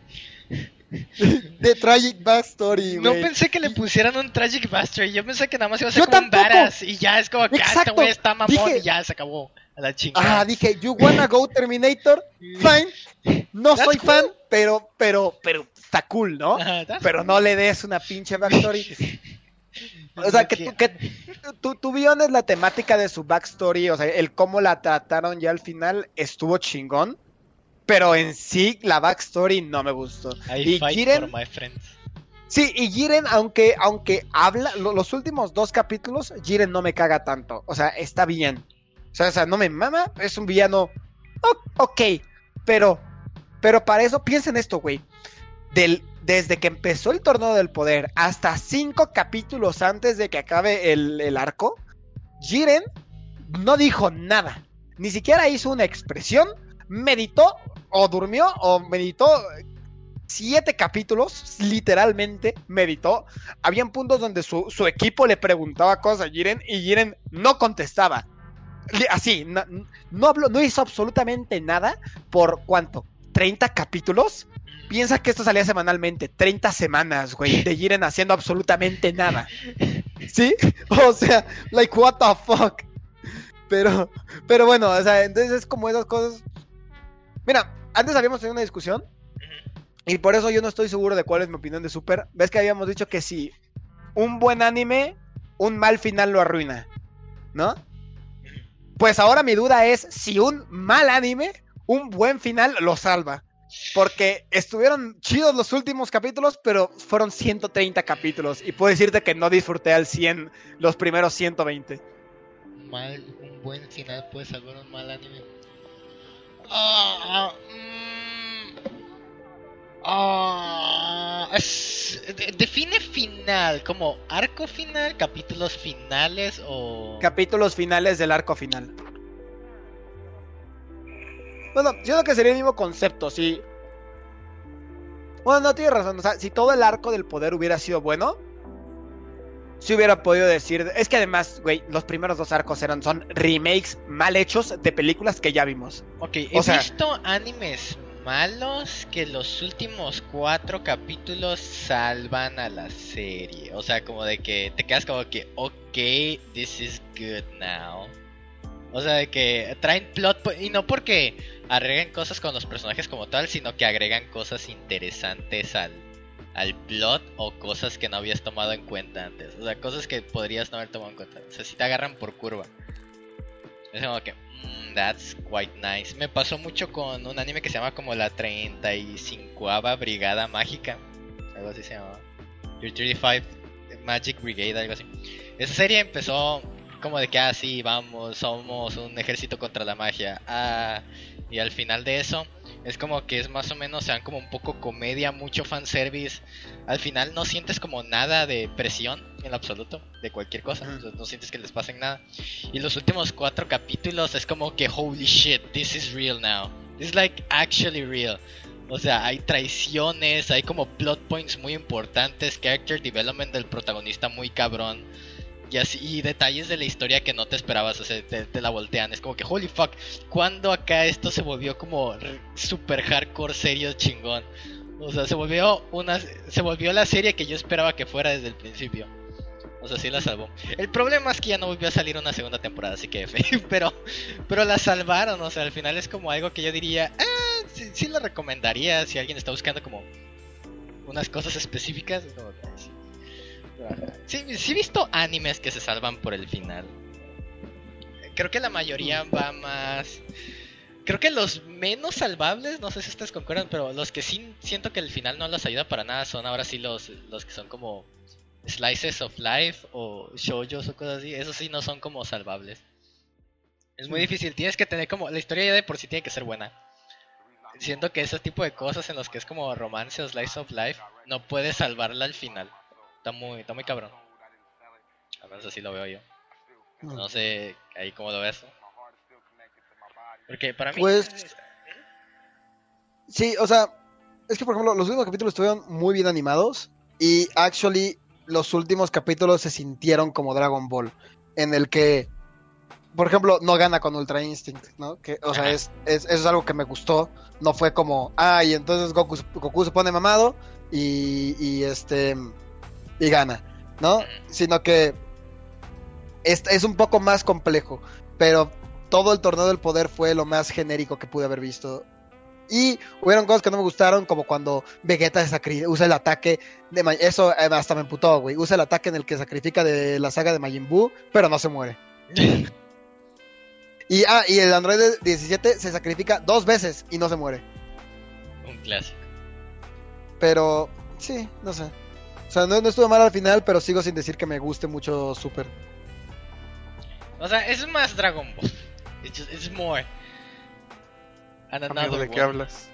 De tragic backstory, No pensé que le pusieran un tragic backstory. Yo pensé que nada más iba a ser Yo como un badass. Y ya es como que ah, este güey está mamón dije, y ya se acabó. A la chingada. Ah, dije, you wanna go Terminator? Fine. No soy cool. fan, pero, pero, pero está cool, ¿no? Pero cool. no le des una pinche backstory. (laughs) O sea, que, tú, que tú, tú viones la temática de su backstory, o sea, el cómo la trataron ya al final estuvo chingón pero en sí la backstory no me gustó. I y fight Jiren, for my friends. Sí, y Jiren, aunque, aunque habla, lo, los últimos dos capítulos, Jiren no me caga tanto. O sea, está bien. O sea, o sea no me mama, es un villano. Oh, ok, pero, pero para eso, piensa en esto, güey. Del, desde que empezó el torneo del poder hasta cinco capítulos antes de que acabe el, el arco, Jiren no dijo nada. Ni siquiera hizo una expresión, meditó o durmió o meditó siete capítulos, literalmente meditó. Habían puntos donde su, su equipo le preguntaba cosas a Jiren y Jiren no contestaba. Así, no, no no hizo absolutamente nada por cuánto, 30 capítulos. Piensa que esto salía semanalmente, 30 semanas, güey, de Jiren haciendo absolutamente nada. ¿Sí? (laughs) O sea, like, what the fuck. Pero, pero bueno, o sea, entonces es como esas cosas. Mira, antes habíamos tenido una discusión y por eso yo no estoy seguro de cuál es mi opinión de Super. Ves que habíamos dicho que si un buen anime, un mal final lo arruina, ¿no? Pues ahora mi duda es si un mal anime, un buen final lo salva. Porque estuvieron chidos los últimos capítulos, pero fueron 130 capítulos. Y puedo decirte que no disfruté al 100 los primeros 120. Mal, un buen final puede salvar un mal anime. Ah, mm, ah, es- define final, como arco final, capítulos finales o... Capítulos finales del arco final. Bueno, yo creo que sería el mismo concepto, si... Bueno, no tienes razón, o sea, si todo el arco del poder hubiera sido bueno, si hubiera podido decir... Es que además, güey, los primeros dos arcos eran, son remakes mal hechos de películas que ya vimos. Ok, he O sea- visto animes malos que los últimos cuatro capítulos salvan a la serie. O sea, como de que te quedas como que, ok, this is good now. O sea, de que traen plot, y no porque agreguen cosas con los personajes como tal, sino que agregan cosas interesantes al, al plot o cosas que no habías tomado en cuenta antes. O sea, cosas que podrías no haber tomado en cuenta. O sea, si te agarran por curva. Es como que, mm, that's quite nice. Me pasó mucho con un anime que se llama como la 35 Brigada Mágica. Algo así se llamaba. Your 35 Magic Brigade, algo así. Esa serie empezó como de que, ah, sí, vamos, somos un ejército contra la magia. Ah, y al final de eso, es como que es más o menos, sean como un poco comedia, mucho fanservice. Al final no sientes como nada de presión en lo absoluto, de cualquier cosa. No sientes que les pasen nada. Y los últimos cuatro capítulos es como que, holy shit, this is real now. This is like actually real. O sea, hay traiciones, hay como plot points muy importantes, character development del protagonista muy cabrón. Y así, y detalles de la historia que no te esperabas, o sea, te, la voltean. Es como que, holy fuck, ¿cuándo acá esto se volvió como super hardcore serio chingón? O sea, se volvió una se volvió la serie que yo esperaba que fuera desde el principio. O sea, sí la salvó. El problema es que ya no volvió a salir una segunda temporada, así que. (laughs) Pero, pero la salvaron, o sea, al final es como algo que yo diría, ah, sí, sí la recomendaría si alguien está buscando como unas cosas específicas. que, sí. Sí, sí he visto animes que se salvan por el final. Creo que la mayoría va más... Creo que los menos salvables, no sé si ustedes concuerdan, pero los que sí siento que el final no los ayuda para nada son ahora sí los, los que son como slices of life o shoujos o cosas así. Esos sí no son como salvables. Es muy difícil, tienes que tener como... La historia ya de por sí tiene que ser buena. Siento que ese tipo de cosas en los que es como romance o slice of life, no puedes salvarla al final. Está muy, está muy cabrón. Al menos así lo veo yo. No sé ahí cómo lo ves. Porque para mí... Pues- Sí, o sea, es que por ejemplo, los últimos capítulos estuvieron muy bien animados y actually los últimos capítulos se sintieron como Dragon Ball, en el que, por ejemplo, no gana con Ultra Instinct, ¿no? Que, o sea, es, es- eso es algo que me gustó, no fue como, ah, y entonces Goku, Goku se pone mamado y, y este, y gana, ¿no? Sino que es, es un poco más complejo, pero todo el torneo del poder fue lo más genérico que pude haber visto. Y hubieron cosas que no me gustaron, como cuando Vegeta usa el ataque de Ma- Eso eh, hasta me emputó, güey. Usa el ataque en el que sacrifica de la saga de Majin Buu, pero no se muere. (laughs) Y, ah, y el Android 17 se sacrifica dos veces y no se muere. Un clásico. Pero, sí, no sé. O sea, no, no estuvo mal al final, pero sigo sin decir que me guste mucho Super. O sea, es más Dragon Ball. It's, just, it's more. Amigo, ¿de qué hablas?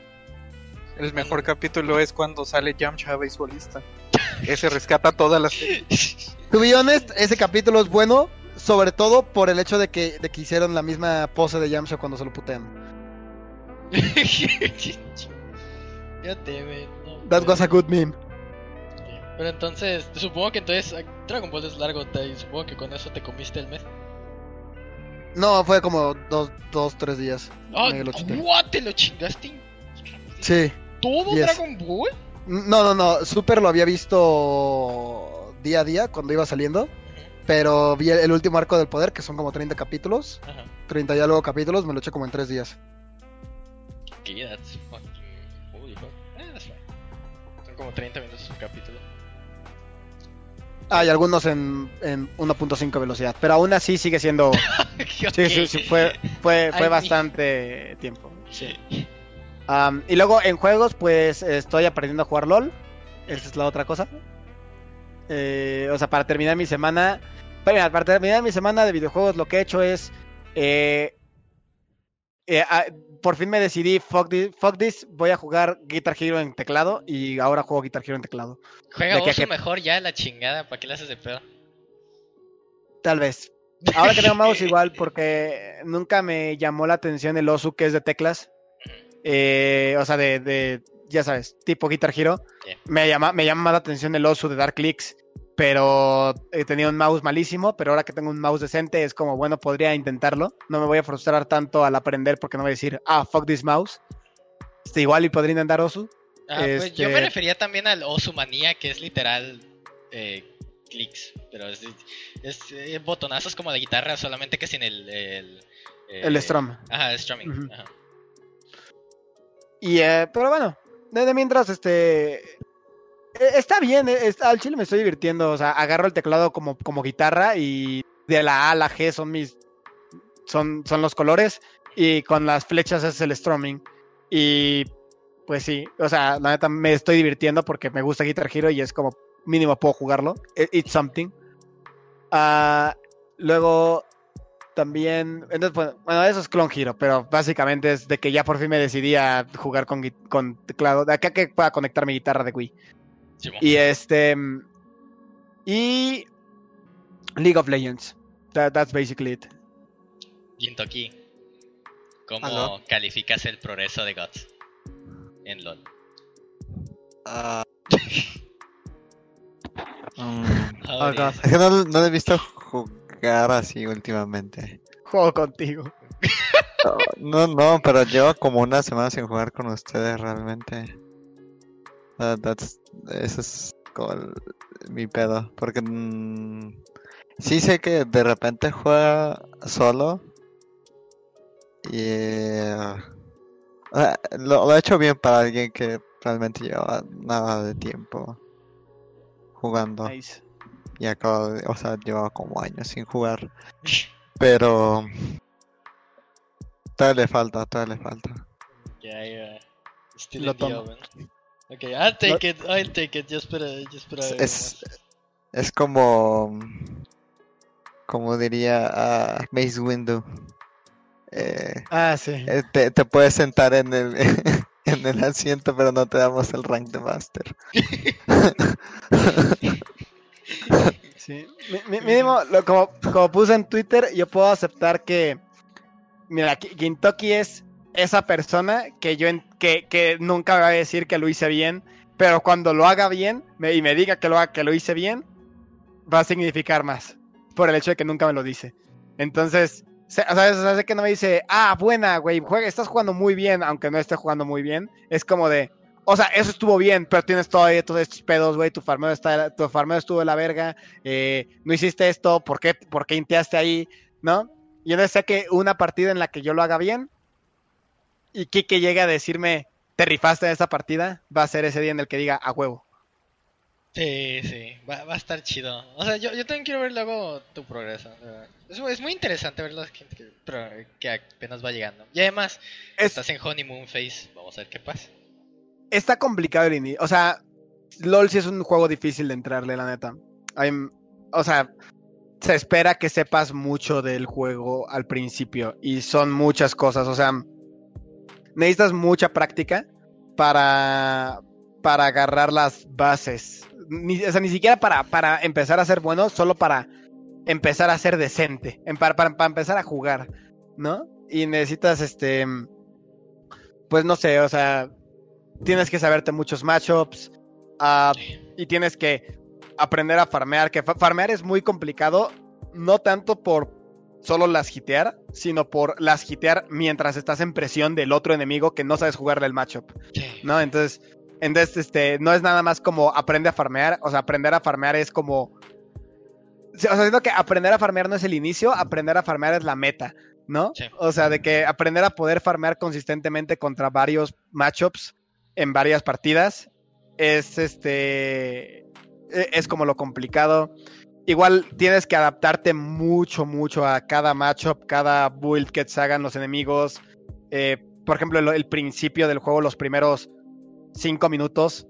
El mejor capítulo es cuando sale Yamcha beisbolista. (laughs) Ese rescata todas las. To be honest, ese capítulo es bueno, sobre todo por el hecho de que, de que hicieron la misma pose de Yamcha cuando se lo putean. (laughs) ya te ve, no That was a good meme. Pero entonces, supongo que entonces Dragon Ball es largo, y supongo que con eso te comiste el mes. No, fue como dos, dos tres días. Ah, what? ¿Te lo chingaste? Sí. ¿Todo Yes. Dragon Ball? No, no, no. Super lo había visto día a día cuando iba saliendo. Pero vi el, el último arco del poder, que son como 30 capítulos. Ajá. 30 y algo capítulos, me lo eché como en tres días. Okay, that's fucking. Holy fuck. Eh, that's fine. Son como 30 minutos un capítulo. Ah, y algunos en, en 1.5 velocidad. Pero aún así sigue siendo. (laughs) Sí, sí, sí, fue, fue, fue Ay, bastante tiempo. Sí. (laughs) Y luego en juegos, pues estoy aprendiendo a jugar LOL. Esa es la otra cosa. Eh, o sea, para terminar mi semana. Para, mira, para terminar mi semana de videojuegos, lo que he hecho es. eh, eh, por fin me decidí, fuck this, fuck this, voy a jugar Guitar Hero en teclado. Y ahora juego Guitar Hero en teclado. Juega De que- mejor ya la chingada, ¿para qué le haces de pedo? Tal vez. Ahora que tengo mouse igual, porque nunca me llamó la atención el Osu que es de teclas. Eh, o sea, de, de, ya sabes, tipo Guitar Hero. Yeah. Me, llama, me llama más la atención el Osu de Dark Clicks. Pero he tenido un mouse malísimo, pero ahora que tengo un mouse decente es como, bueno, podría intentarlo. No me voy a frustrar tanto al aprender porque no voy a decir, ah, fuck this mouse. Este, igual y podría intentar Osu. Ah, pues yo Este- me refería también al Osumanía, que es literal eh, clics, pero es, es, eh, botonazos como de guitarra, solamente que sin el... El, eh, El strum. Ajá, el strumming. Ajá. Y, eh, pero bueno, desde mientras, este. Eh, Está bien, eh, está- al chile me estoy divirtiendo. O sea, agarro el teclado como, como guitarra y de la A a la G son mis. Son, son los colores. Y con las flechas es el strumming. Y pues sí, o sea, la neta me estoy divirtiendo porque me gusta Guitar Hero y es como mínimo puedo jugarlo. I- It's something. Ah, luego también, entonces, bueno, bueno, eso es Clone Hero, pero básicamente es de que ya por fin me decidí a jugar con, con teclado, de acá que pueda conectar mi guitarra de Wii. Y este, y League of Legends. That- that's basically it. Gintoki, ¿cómo ¿Aló? calificas el progreso de Guts en LOL? (laughs) Oh, God. es que no, no lo he visto jugar así últimamente. Juego contigo. No, no, pero llevo como una semana sin jugar con ustedes realmente. Ah, that's- eso es como el- mi pedo. Porque mm, sí sé que de repente juega solo. Y sea, lo, lo he hecho bien para alguien que realmente lleva nada de tiempo jugando. Nice. Y acabo de, o sea, llevaba como años sin jugar. Pero todavía le falta, todavía le falta. Ya, ya. Still Lo tomo. oven. Ok, I'll take it, I'll take it, just para, just para Es, es, como como diría ah, Mace Windu. Eh, Ah, sí. eh, te, te puedes sentar en el (laughs) en el asiento, pero no te damos el rank de master. (laughs) Sí. Mi- mínimo, lo- como, como puse en Twitter, yo puedo aceptar que. Mira, Gintoki es esa persona que yo que, que nunca va a decir que lo hice bien, pero cuando lo haga bien y me diga que lo, que lo hice bien, va a significar más. Por el hecho de que nunca me lo dice. Entonces. O sea, sé que no me dice, ah, buena, güey, estás jugando muy bien, aunque no esté jugando muy bien. Es como de, o sea, eso estuvo bien, pero tienes todavía todos estos pedos, güey, tu farmeo, está, tu farmeo estuvo de la verga, eh, no hiciste esto, ¿por qué, ¿por qué inteaste ahí? ¿No? Y entonces sé que una partida en la que yo lo haga bien y Kike llegue a decirme, te rifaste en esta partida, va a ser ese día en el que diga, a huevo. Sí, sí, va, va a estar chido. O sea, yo, yo también quiero ver luego tu progreso. Es, es muy interesante ver la gente que, apenas va llegando. Y además, Es, estás en Honeymoon Phase, vamos a ver qué pasa. está complicado el inicio. O sea, LOL sí es un juego difícil de entrarle, la neta. O sea, se espera que sepas mucho del juego al principio y son muchas cosas. O sea, necesitas mucha práctica para, para agarrar las bases. Ni, o sea, ni siquiera para, para empezar a ser bueno, solo para empezar a ser decente, en- para, para- para empezar a jugar, ¿no? Y necesitas, este, pues no sé, o sea, tienes que saberte muchos matchups ah, y tienes que aprender a farmear, que fa- farmear es muy complicado, no tanto por solo las hitear, sino por las hitear mientras estás en presión del otro enemigo que no sabes jugarle el matchup. ¿no? Entonces, entonces este, no es nada más como aprende a farmear, o sea, aprender a farmear es como... O sea, siento que aprender a farmear no es el inicio, aprender a farmear es la meta, ¿no? Sí. O sea, de que aprender a poder farmear consistentemente contra varios matchups en varias partidas es este... e- Es como lo complicado. Igual tienes que adaptarte mucho, mucho a cada matchup, cada build que te hagan los enemigos. Eh, por ejemplo, el, principio del juego, los primeros cinco minutos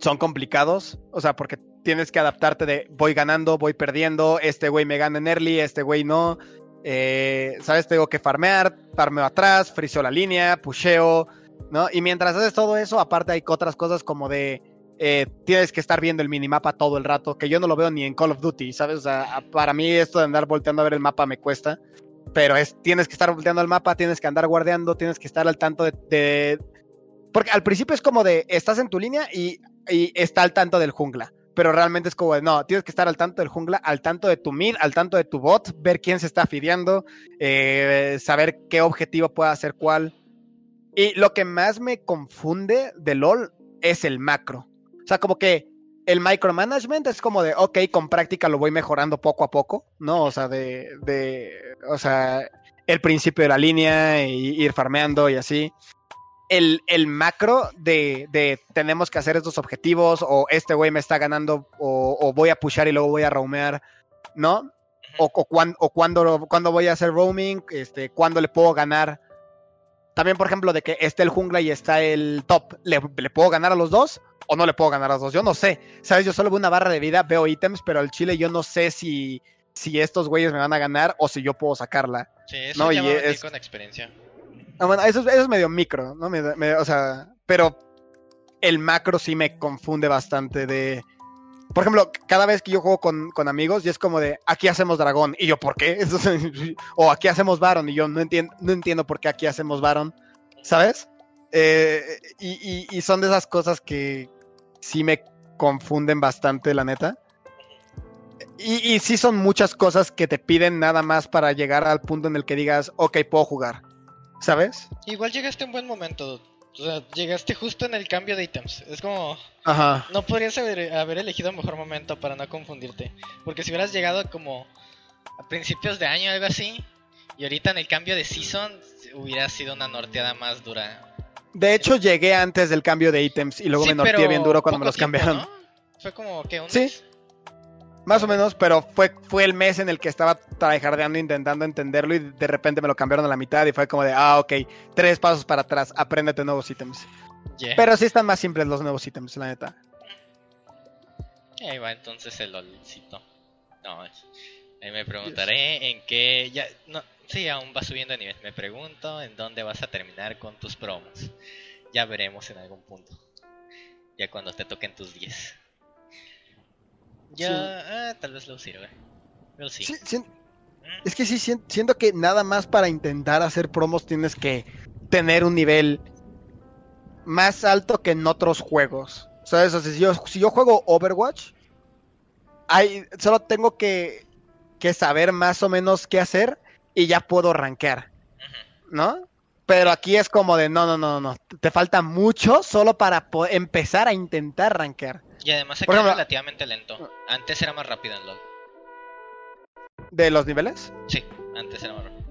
son complicados. O sea, porque tienes que adaptarte de voy ganando, voy perdiendo, este güey me gana en early, este güey no. Eh, ¿Sabes? Tengo que farmear, farmeo atrás, friseo la línea, pusheo, ¿no? Y mientras haces todo eso, aparte hay otras cosas como de eh, tienes que estar viendo el minimapa todo el rato, que yo no lo veo ni en Call of Duty, ¿sabes? Para mí esto de andar volteando a ver el mapa me cuesta, pero es, tienes que estar volteando el mapa, tienes que andar guardeando, tienes que estar al tanto de... de- Porque al principio es como de, estás en tu línea y, y está al tanto del jungla, pero realmente es como de, no, tienes que estar al tanto del jungla, al tanto de tu mid, al tanto de tu bot, ver quién se está fideando, eh, saber qué objetivo puede hacer cuál. Y lo que más me confunde de LOL es el macro. O sea, como que el micromanagement es como de, ok, con práctica lo voy mejorando poco a poco, ¿no? O sea, de, de o sea, el principio de la línea y ir farmeando y así. El, el macro de, de tenemos que hacer estos objetivos o este güey me está ganando o, o voy a pushar y luego voy a roamear, ¿no? O, o, cuan- o cuándo, cuándo voy a hacer roaming, este, cuándo le puedo ganar. También, por ejemplo, de que esté el jungla y está el top, ¿le, le puedo ganar a los dos? o no le puedo ganar a los dos. Yo no sé. ¿Sabes? Yo solo veo una barra de vida, veo ítems, pero al chile yo no sé si, si estos güeyes me van a ganar o si yo puedo sacarla. Sí, eso No, ya y va es- con experiencia. Ah, bueno, eso, es- eso es medio micro, ¿no? Me- me- o sea, pero el macro sí me confunde bastante de... Por ejemplo, cada vez que yo juego con, con amigos y es como de, aquí hacemos dragón. Y yo, ¿por qué? (laughs) O aquí hacemos baron. Y yo no entiendo, no entiendo por qué aquí hacemos baron. ¿Sabes? Eh, y, y- y son de esas cosas que sí me confunden bastante, la neta. Y, y sí son muchas cosas que te piden nada más para llegar al punto en el que digas, ok, puedo jugar. ¿Sabes? Igual llegaste en buen momento. O sea, llegaste justo en el cambio de ítems. Es como, Ajá. no podrías haber, haber elegido un mejor momento para no confundirte. Porque si hubieras llegado como a principios de año, algo así, y ahorita en el cambio de season, hubiera sido una norteada más dura. De hecho, llegué antes del cambio de ítems y luego Sí, me norteé bien duro cuando me los tiempo, cambiaron. ¿no? Fue como que un Sí. mes. Más o menos, pero fue, fue el mes en el que estaba tryhardeando, intentando entenderlo y de repente me lo cambiaron a la mitad y fue como de, ah, ok, tres pasos para atrás, apréndete nuevos ítems. Yeah. Pero sí están más simples los nuevos ítems, la neta. Ahí va entonces el LOLcito. No, ahí me preguntaré en qué. Ya, no, sí, aún va subiendo de nivel. Me pregunto en dónde vas a terminar con tus promos. Ya veremos en algún punto. Ya cuando te toquen tus 10. Ya, ah, tal vez lo sirve. Sí, sí, Mm, es que sí, sien- siento que nada más para intentar hacer promos tienes que tener un nivel más alto que en otros juegos. ¿Sabes? O sea, si yo, si yo juego Overwatch, hay, solo tengo que, que saber más o menos qué hacer y ya puedo rankear. ¿no? Pero aquí es como de, no, no, no, no, te falta mucho solo para empezar a intentar rankear. Y además ejemplo- es relativamente lento. Antes era más rápido en LOL. ¿De los niveles? Sí, antes era más rápido.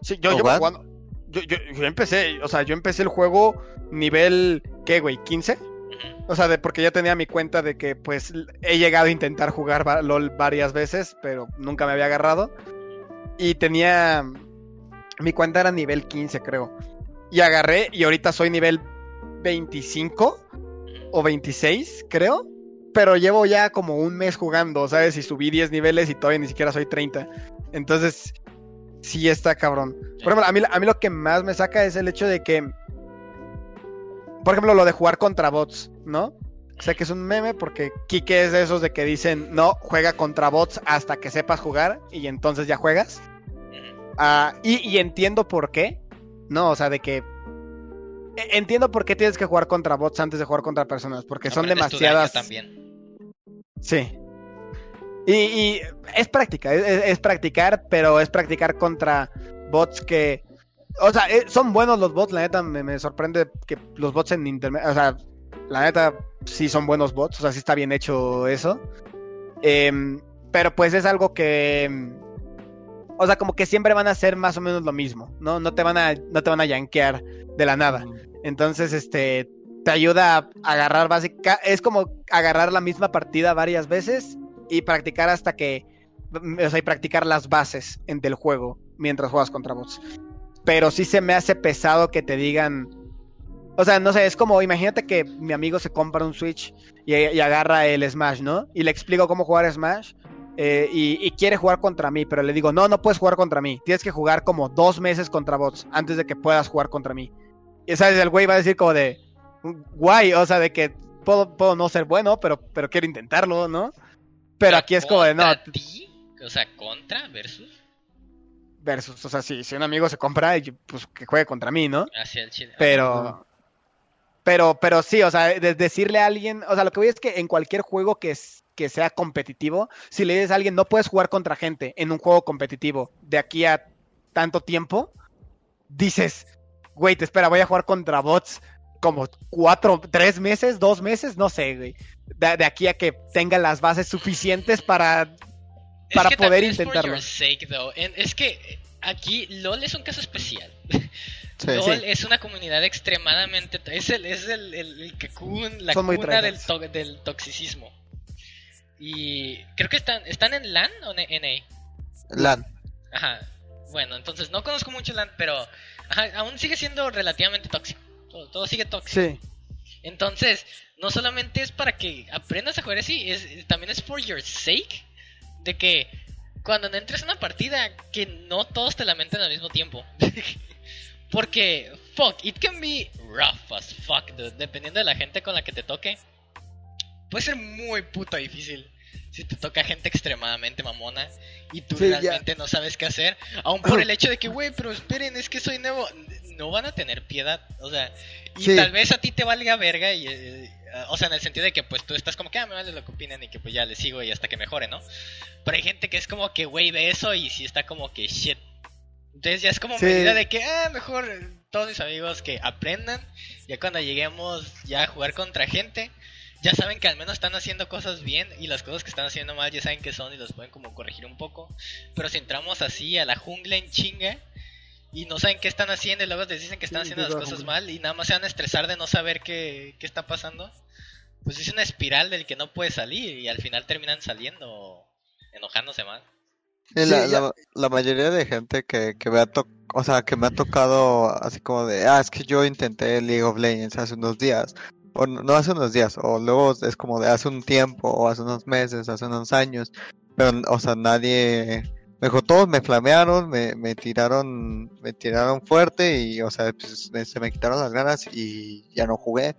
Sí, yo, ¿Oh, yo, what? jugando- yo, yo- yo empecé, o sea, yo empecé el juego nivel, ¿qué, güey? ¿15? Ujú. O sea, de, porque ya tenía mi cuenta de que pues he llegado a intentar jugar LOL varias veces, pero nunca me había agarrado. Y tenía... Mi cuenta era nivel 15, creo. Y agarré y ahorita soy nivel 25 o 26, creo. Pero llevo ya como un mes jugando, ¿sabes? Y subí 10 niveles y todavía ni siquiera soy 30. Entonces, sí está cabrón. Por ejemplo, a mí, a mí lo que más me saca es el hecho de que por ejemplo, lo de jugar contra bots, ¿no? Sé que es un meme porque Kike es de esos de que dicen, no, juega contra bots hasta que sepas jugar y entonces ya juegas. Ah, y, y entiendo por qué, ¿no? O sea, de que... e- Entiendo por qué tienes que jugar contra bots antes de jugar contra personas, porque son Aprendes tu demasiadas... también. Sí. Y, y es práctica, es, es- es practicar, pero es practicar contra bots que... O sea, eh, son buenos los bots, la neta me, me sorprende que los bots en internet... O sea, la neta sí son buenos bots, o sea, sí está bien hecho eso. Em, pero pues es algo que... O sea, como que siempre van a hacer más o menos lo mismo, ¿no? No te van a, no te van a yankear de la nada. Entonces, este, te ayuda a agarrar básica, es como agarrar la misma partida varias veces y practicar hasta que, o sea, y practicar las bases en, del juego mientras juegas contra bots. Pero sí se me hace pesado que te digan, o sea, no sé, es como, imagínate que mi amigo se compra un Switch y, y agarra el Smash, ¿no? Y le explico cómo jugar Smash. Eh, y, y quiere jugar contra mí, pero le digo, no, no puedes jugar contra mí. Tienes que jugar como dos meses contra bots antes de que puedas jugar contra mí. Y sabes, el güey va a decir como de guay, o sea, de que puedo, puedo no ser bueno, pero, pero quiero intentarlo, ¿no? Pero aquí es como de no, ¿Contra ti? O sea, contra versus versus, o sea, si, si un amigo se compra, pues que juegue contra mí, ¿no? hacia el chile. Pero, pero, pero sí, o sea, de- decirle a alguien, o sea, lo que voy es que en cualquier juego que, es- que sea competitivo, si le dices a alguien, no puedes jugar contra gente en un juego competitivo de aquí a tanto tiempo, dices, güey, te espera, voy a jugar contra bots como cuatro, tres meses, dos meses, no sé, güey. De, de aquí a que tenga las bases suficientes para... Es para que poder es intentarlo. sake. En- es que eh, aquí LOL es un caso especial. Sí. LOL Sí. es una comunidad extremadamente. to- Es el, es el, el, el cacún, la Son cuna del, to- del toxicismo. Y creo que están, ¿están en LAN o en NA? LAN. Ajá. Bueno, entonces no conozco mucho LAN, pero ajá, aún sigue siendo relativamente tóxico. Todo, todo sigue tóxico. Sí, Entonces, no solamente es para que aprendas a jugar así, es, también es for your sake. De que cuando entres a una partida, que no todos te lamenten al mismo tiempo. (laughs) Porque, fuck, it can be rough as fuck, dude, dependiendo de la gente con la que te toque. Puede ser muy puto difícil si te toca gente extremadamente mamona y tú Sí, ya. realmente no sabes qué hacer. Aún por el (clears throat) hecho de que, güey, pero esperen, es que soy nuevo. No van a tener piedad, o sea, y Sí. tal vez a ti te valga verga y... eh, o sea, en el sentido de que pues tú estás como que, ah, me vale lo que opinen y que pues ya le sigo y hasta que mejore, ¿no? Pero hay gente que es como que, güey, ve eso y sí está como que, shit. Entonces ya es como Sí. medida de que, ah, mejor todos mis amigos que aprendan. Ya cuando lleguemos ya a jugar contra gente, ya saben que al menos están haciendo cosas bien y las cosas que están haciendo mal ya saben que son y los pueden como corregir un poco. Pero si entramos así a la jungla en chinga y no saben qué están haciendo y luego les dicen que están Sí, haciendo las la cosas jungla. mal y nada más se van a estresar de no saber qué, qué está pasando, pues es una espiral del que no puede salir y al final terminan saliendo enojándose más. Sí, la, Sí, la- la mayoría de gente que, que me ha to- o sea, que me ha tocado así como de, ah, es que yo intenté League of Legends hace unos días, o no hace unos días, o luego es como de hace un tiempo, o hace unos meses, hace unos años, pero, o sea, nadie, me dijo, todos me flamearon, me, me tiraron, me tiraron fuerte y, o sea, pues, se me quitaron las ganas y ya no jugué,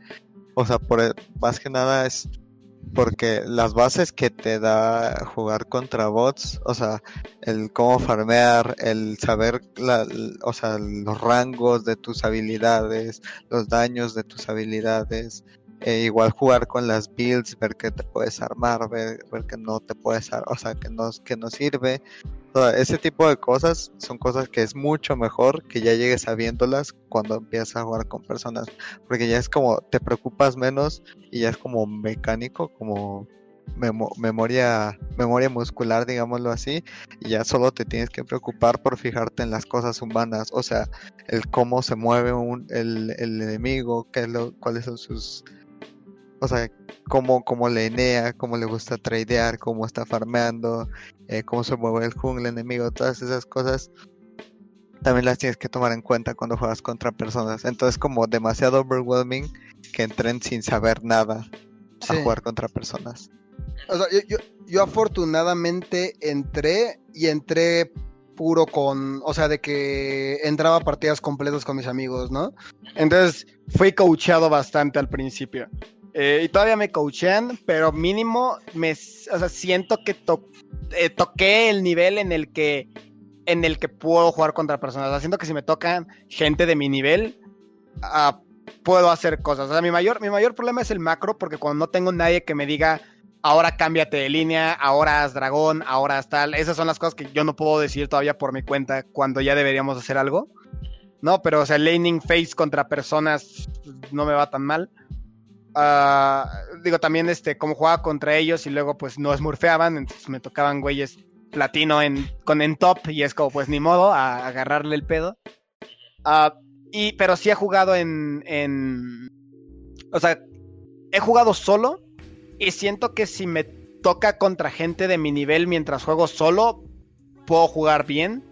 o sea, por, el- más que nada es porque las bases que te da jugar contra bots, o sea, el cómo farmear, el saber la, o sea, los rangos de tus habilidades, los daños de tus habilidades, e igual jugar con las builds, ver que te puedes armar, ver, ver que no te puedes armar, o sea, que no, que no sirve. Todo ese tipo de cosas son cosas que es mucho mejor que ya llegues sabiéndolas cuando empiezas a jugar con personas, porque ya es como te preocupas menos y ya es como mecánico, como memo- memoria, memoria muscular, digámoslo así, y ya solo te tienes que preocupar por fijarte en las cosas humanas, o sea, el cómo se mueve un, el, el enemigo, qué es lo, cuáles son sus, o sea, cómo, cómo le enea, cómo le gusta tradear, cómo está farmeando, eh, cómo se mueve el jungle enemigo, todas esas cosas también las tienes que tomar en cuenta cuando juegas contra personas. Entonces como demasiado overwhelming que entren sin saber nada Sí. a jugar contra personas. O sea, yo, yo, yo afortunadamente entré y entré puro con, o sea, de que entraba partidas completas con mis amigos, ¿no? Entonces fui coachado bastante al principio. Eh, y todavía me coachean, pero mínimo me, o sea, siento que to- eh, toqué el nivel en el que en el que puedo jugar contra personas. Siento que si me tocan gente de mi nivel, ah, puedo hacer cosas. O sea, mi mayor, mi mayor problema es el macro, porque cuando no tengo nadie que me diga, ahora cámbiate de línea, ahora haz dragón, ahora haz tal, esas son las cosas que yo no puedo decir todavía por mi cuenta cuando ya deberíamos hacer algo. No, pero o sea, laning face contra personas no me va tan mal. Ah, digo, también este, como jugaba contra ellos y luego pues no smurfeaban, entonces me tocaban güeyes platino en, con en top y es como pues ni modo agarrarle el pedo. Ah, y, pero sí he jugado en, en... O sea, he jugado solo y siento que si me toca contra gente de mi nivel mientras juego solo, puedo jugar bien.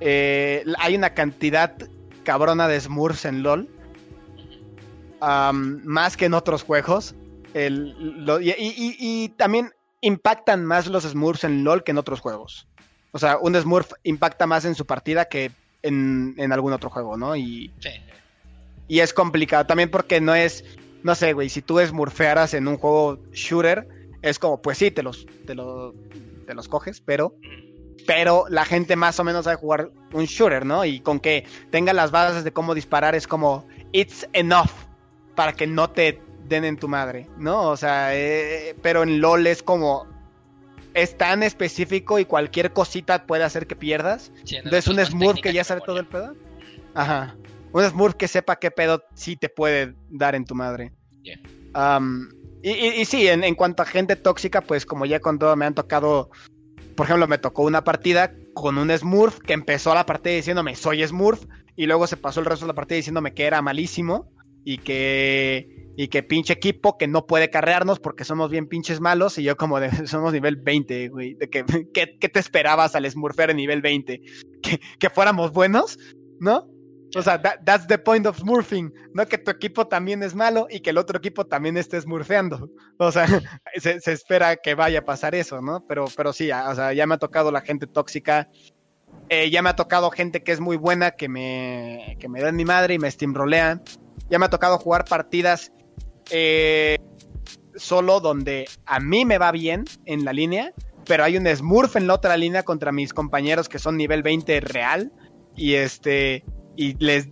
Eh, hay una cantidad cabrona de Smurfs en LOL. Más que en otros juegos. El- lo- y, y- y también impactan más los Smurfs en LOL que en otros juegos. O sea, un Smurf impacta más en su partida que en, en algún otro juego, ¿no? Y, Sí. y es complicado también porque no es, no sé, güey, si tú smurfearas en un juego shooter, es como, pues sí, te los, te lo- te los coges, pero, pero la gente más o menos sabe jugar un shooter, ¿no? Y con que tenga las bases de cómo disparar es como, it's enough para que no te den en tu madre, ¿no? O sea, eh, pero en LOL es como, es tan específico y cualquier cosita puede hacer que pierdas. Sí, en Entonces un Smurf que ya sabe todo el pedo. Ajá. Un Smurf que sepa qué pedo sí te puede dar en tu madre. Yeah. Am, y, y- y sí, en, en cuanto a gente tóxica, pues como ya con todo me han tocado. Por ejemplo, me tocó una partida con un Smurf que empezó la partida diciéndome soy Smurf y luego se pasó el resto de la partida diciéndome que era malísimo y que y que pinche equipo que no puede carrearnos porque somos bien pinches malos y yo como de (laughs) somos nivel 20, güey, de que (laughs) ¿qué, te esperabas al Smurfer en nivel 20? (laughs) ¿Que, que fuéramos buenos, ¿no? O sea, that- that's the point of smurfing, no que tu equipo también es malo y que el otro equipo también esté smurfeando. O sea, se, se espera que vaya a pasar eso, ¿no? Pero, pero sí, o sea, ya me ha tocado la gente tóxica. Eh, ya me ha tocado gente que es muy buena, que me, que me da en mi madre y me steamrolean. Ya me ha tocado jugar partidas eh, solo donde a mí me va bien en la línea, pero hay un smurf en la otra línea contra mis compañeros que son nivel 20 real. Y este, y les,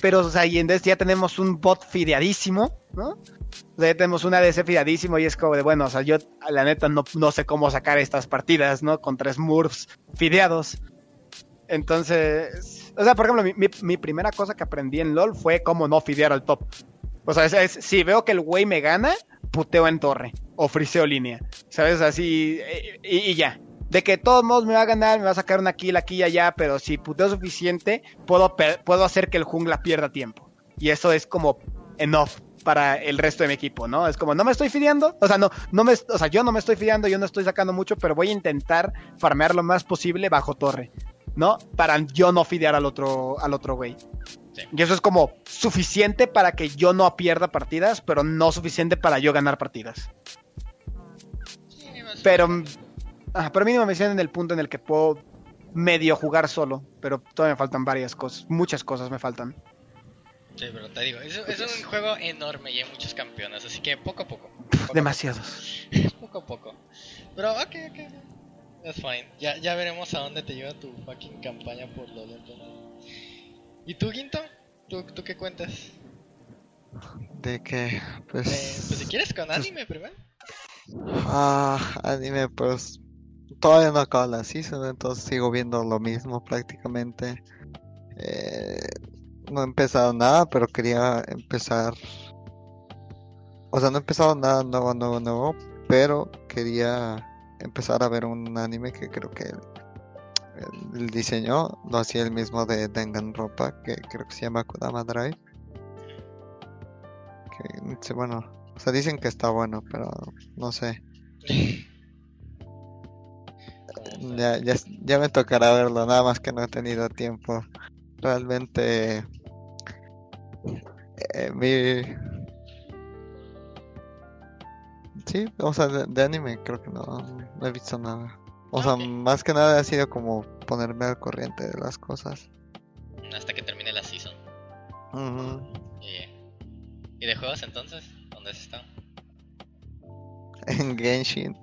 pero, o sea, y entonces ya tenemos un bot fideadísimo, ¿no? O sea, ya tenemos un ADC fideadísimo y es como de, bueno, o sea, yo la neta no, no sé cómo sacar estas partidas, ¿no? Contra Smurfs fideados. Entonces, o sea, por ejemplo, mi, primera cosa que aprendí en LOL fue cómo no fidear al top. O sea, si veo que el güey me gana, puteo en torre o friseo línea, ¿sabes? Así, eh, y ya. De que de todos modos me va a ganar, me va a sacar una kill aquí y allá, pero si puteo suficiente, puedo, puedo hacer que el jungla pierda tiempo. Y eso es como enough para el resto de mi equipo, ¿no? Es como, no me estoy fideando, o sea, no, no me, o sea, yo no me estoy fideando, yo no estoy sacando mucho, pero voy a intentar farmear lo más posible bajo torre, ¿no? Para yo no fidear al otro, al otro güey. Sí. Y eso es como suficiente para que yo no pierda partidas, pero no suficiente para yo ganar partidas. Sí, Pero. Ah, pero mínimo me siento en el punto en el que puedo medio jugar solo, pero todavía me faltan varias cosas, muchas cosas me faltan. Sí, pero te digo, es, es un juego enorme y hay muchos campeones, así que poco a poco. Demasiados. (laughs) poco a poco. Pero, ok, ok. That's fine. Ya, ya veremos a dónde te lleva tu fucking campaña por lo de ¿Y tú, Quinto? ¿Tú, ¿Tú qué cuentas? De que, Eh, pues. pues si quieres con anime primero. Ah, anime, pues. Todavía no acaba la season, entonces sigo viendo lo mismo prácticamente. Eh, no he empezado nada, pero quería empezar. O sea, no he empezado nada nuevo, nuevo, nuevo, pero quería empezar a ver un anime que creo que el, diseño lo hacía el mismo de Danganronpa, que creo que se llama Kodama Drive. Que, bueno, o sea, dicen que está bueno, pero no sé. (laughs) Ya, ya, ya me tocará verlo, nada más que no he tenido tiempo. Realmente, eh, mi... Sí, o sea, de, de anime creo que no, no he visto nada. O sea, Ok. más que nada ha sido como ponerme al corriente de las cosas. Hasta que termine la season. Ujú. Yeah. ¿Y de juegos entonces? ¿Dónde has estado? (laughs) En Genshin.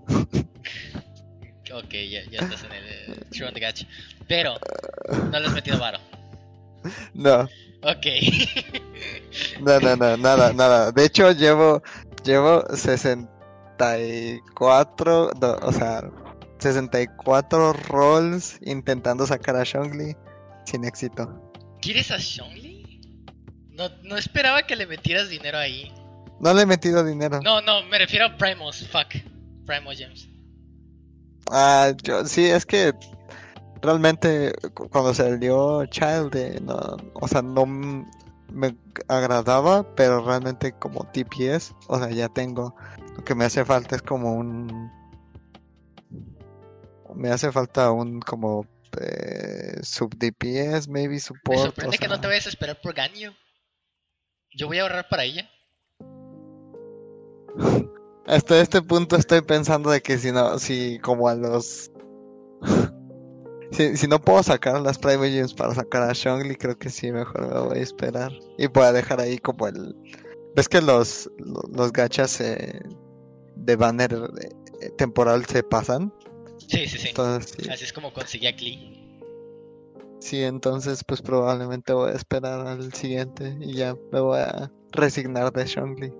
Ok, ya, ya estás en el eh, True on the Gacha. Pero, no le has metido varo. No, Ok. (laughs) no, no, no, nada, nada. De hecho, llevo, llevo 64, no, o sea, 64 rolls intentando sacar a Shongli sin éxito. ¿Quieres a Shongli? No, no esperaba que le metieras dinero ahí. No le he metido dinero. No, no, me refiero a Primos. Fuck. Primo Gems. Ah, yo, sí, es que realmente cu- cuando salió Child, eh, no, o sea, no me agradaba, pero realmente como TPS, o sea, ya tengo. Lo que me hace falta es como un. Me hace falta un como eh, sub DPS, maybe Me support. o sorprende que no te vayas a esperar por Ganyu. Yo voy a ahorrar para ella. (laughs) Hasta este punto estoy pensando de que si no, si como a los... (laughs) si, si no puedo sacar las Private Gems para sacar a Shongli, creo que sí, mejor me voy a esperar. Y voy a dejar ahí como el... ¿Ves que los, lo- los gachas eh, de banner eh, temporal se pasan? Sí, sí, sí. Entonces, sí, Así es como conseguí a Klee. sí, entonces pues probablemente voy a esperar al siguiente y ya me voy a resignar de Shongli.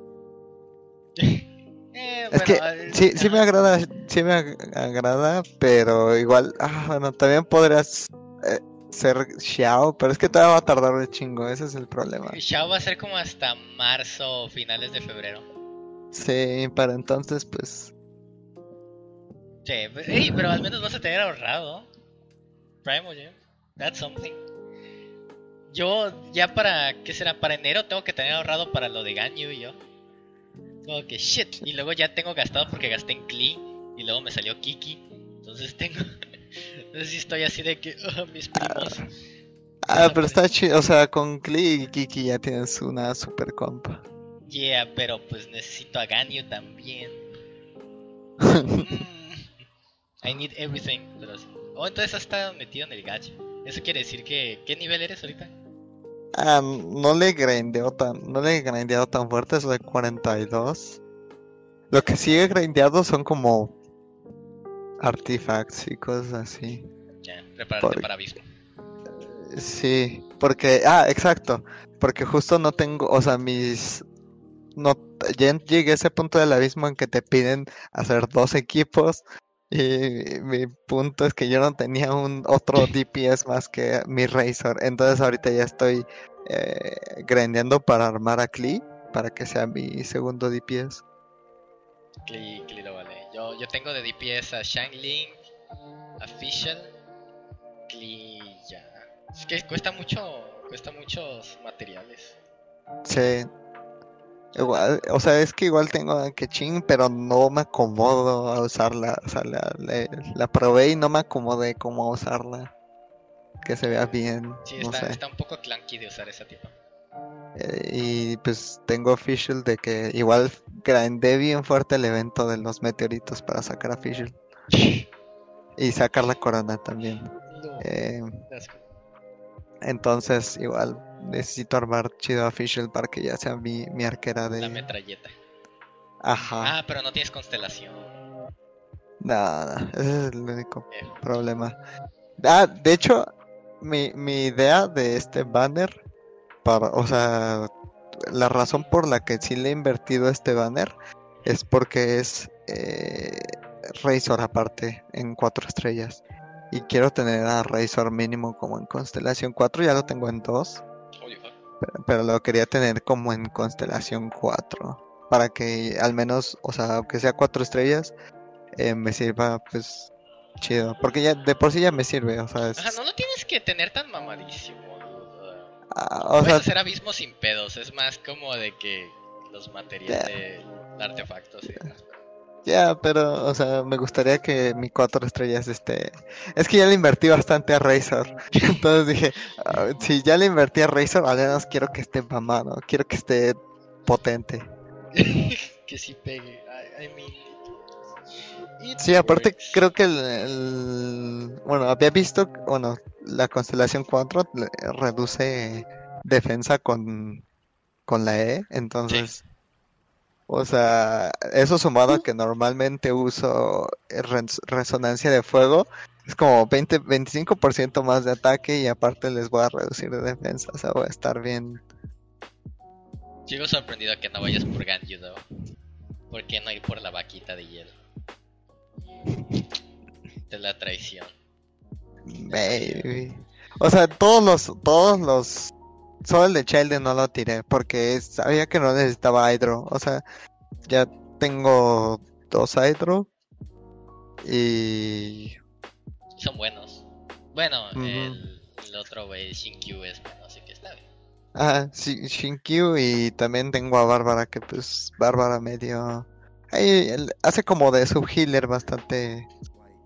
(laughs) Eh, Es bueno, que eh, sí, sí me (laughs) agrada, sí me ag- agrada, pero igual, ah, bueno, también podrías eh, ser Xiao, pero es que todavía va a tardar un chingo, ese es el problema. Xiao va a ser como hasta marzo o finales de febrero. Sí, para entonces, pues, Sí, ey, pero al menos vas a tener ahorrado. Primo Gem. That's something. Yo ya para, ¿qué será? Para enero tengo que tener ahorrado para lo de Ganyu y yo. Como que shit. Y luego ya tengo gastado porque gasté en Klee. Y luego me salió Kiki. Entonces tengo... (laughs) Entonces sí estoy así de que... "Ah, mis primos. ah, pero está chido, o sea, con Klee y Kiki ya tienes una super compa. Yeah, pero pues necesito a Ganyu también. Mm. (laughs) I need everything. Pero sí. Oh, entonces has estado metido en el gacho. Eso quiere decir que... ¿Qué nivel eres ahorita? Ah, no le grindeo tan, no le he grindeado tan fuerte, es de 42. Lo que sí he grindeado son como artifacts y cosas así. Ya, prepárate para abismo. Sí, porque, ah, exacto, porque justo no tengo, o sea, mis, no, ya llegué a ese punto del abismo en que te piden hacer dos equipos y mi punto es que yo no tenía un otro (laughs) DPS más que mi Razor, entonces ahorita ya estoy eh, grindeando para armar a Klee para que sea mi segundo DPS. Cli, Cli lo vale. Yo, yo tengo de DPS a Shangling, a Fischl, Cli ya. Es que cuesta mucho, cuesta muchos materiales. Sí. Igual, o sea, es que igual tengo a Kechin, pero no me acomodo a usarla. O sea, la, la, la probé y no me acomodé cómo usarla. Que se vea bien, Sí, no está, sé. está un poco clunky de usar esa tipa. Eh, y pues tengo Fischl de que igual grindé bien fuerte el evento de los meteoritos para sacar a Fischl. Y sacar la corona también. No, Eh. Entonces igual necesito armar chido a Fischl para que ya sea mi, mi arquera La de... metralleta. Ajá. Ah, pero no tienes constelación. No, no, ese es el único Eh, problema. Ah, de hecho, mi, mi idea de este banner, para, o sea, la razón por la que sí le he invertido este banner es porque es eh, Razor aparte en cuatro estrellas. Y quiero tener a Razor mínimo como en constelación 4, ya lo tengo en 2, holy fuck. pero, pero lo quería tener como en constelación 4. Para que al menos, o sea, aunque sea cuatro estrellas, eh, me sirva pues chido. Porque ya de por sí ya me sirve, o sea, es- Ajá, no lo tienes que tener tan mamadísimo. ah, o Puedes sea, hacer abismos sin pedos, es más como de que los materiales, artefactos y demás. Ya, pero, o sea, me gustaría que mi cuatro estrellas esté... Es que ya le invertí bastante a Razor. (laughs) Entonces dije, ah, si ya le invertí a Razor, al menos quiero que esté mamado, quiero que esté potente. (laughs) que sí pegue. I, I mean, It Sí, aparte works. creo que el, el- bueno, había visto, bueno, la constelación 4 le- reduce defensa con, con la E, entonces, o sea, eso sumado a que normalmente uso res- resonancia de fuego, es como 20, 25% más de ataque y aparte les voy a reducir de defensa, o sea, voy a estar bien. Sigo sorprendido que no vayas por though. ¿Por qué no ir por la vaquita de hielo? De la traición. Baby. O sea, todos los, todos los, solo el de Childe no lo tiré porque sabía que no necesitaba Hydro. O sea, ya tengo dos Hydro y Son buenos. Bueno, el, el otro güey, Shinkyu, es bueno, así que está bien. ah, sí, Shinkyu y también tengo a Bárbara que pues Bárbara medio, ahí él hace como de subhealer bastante,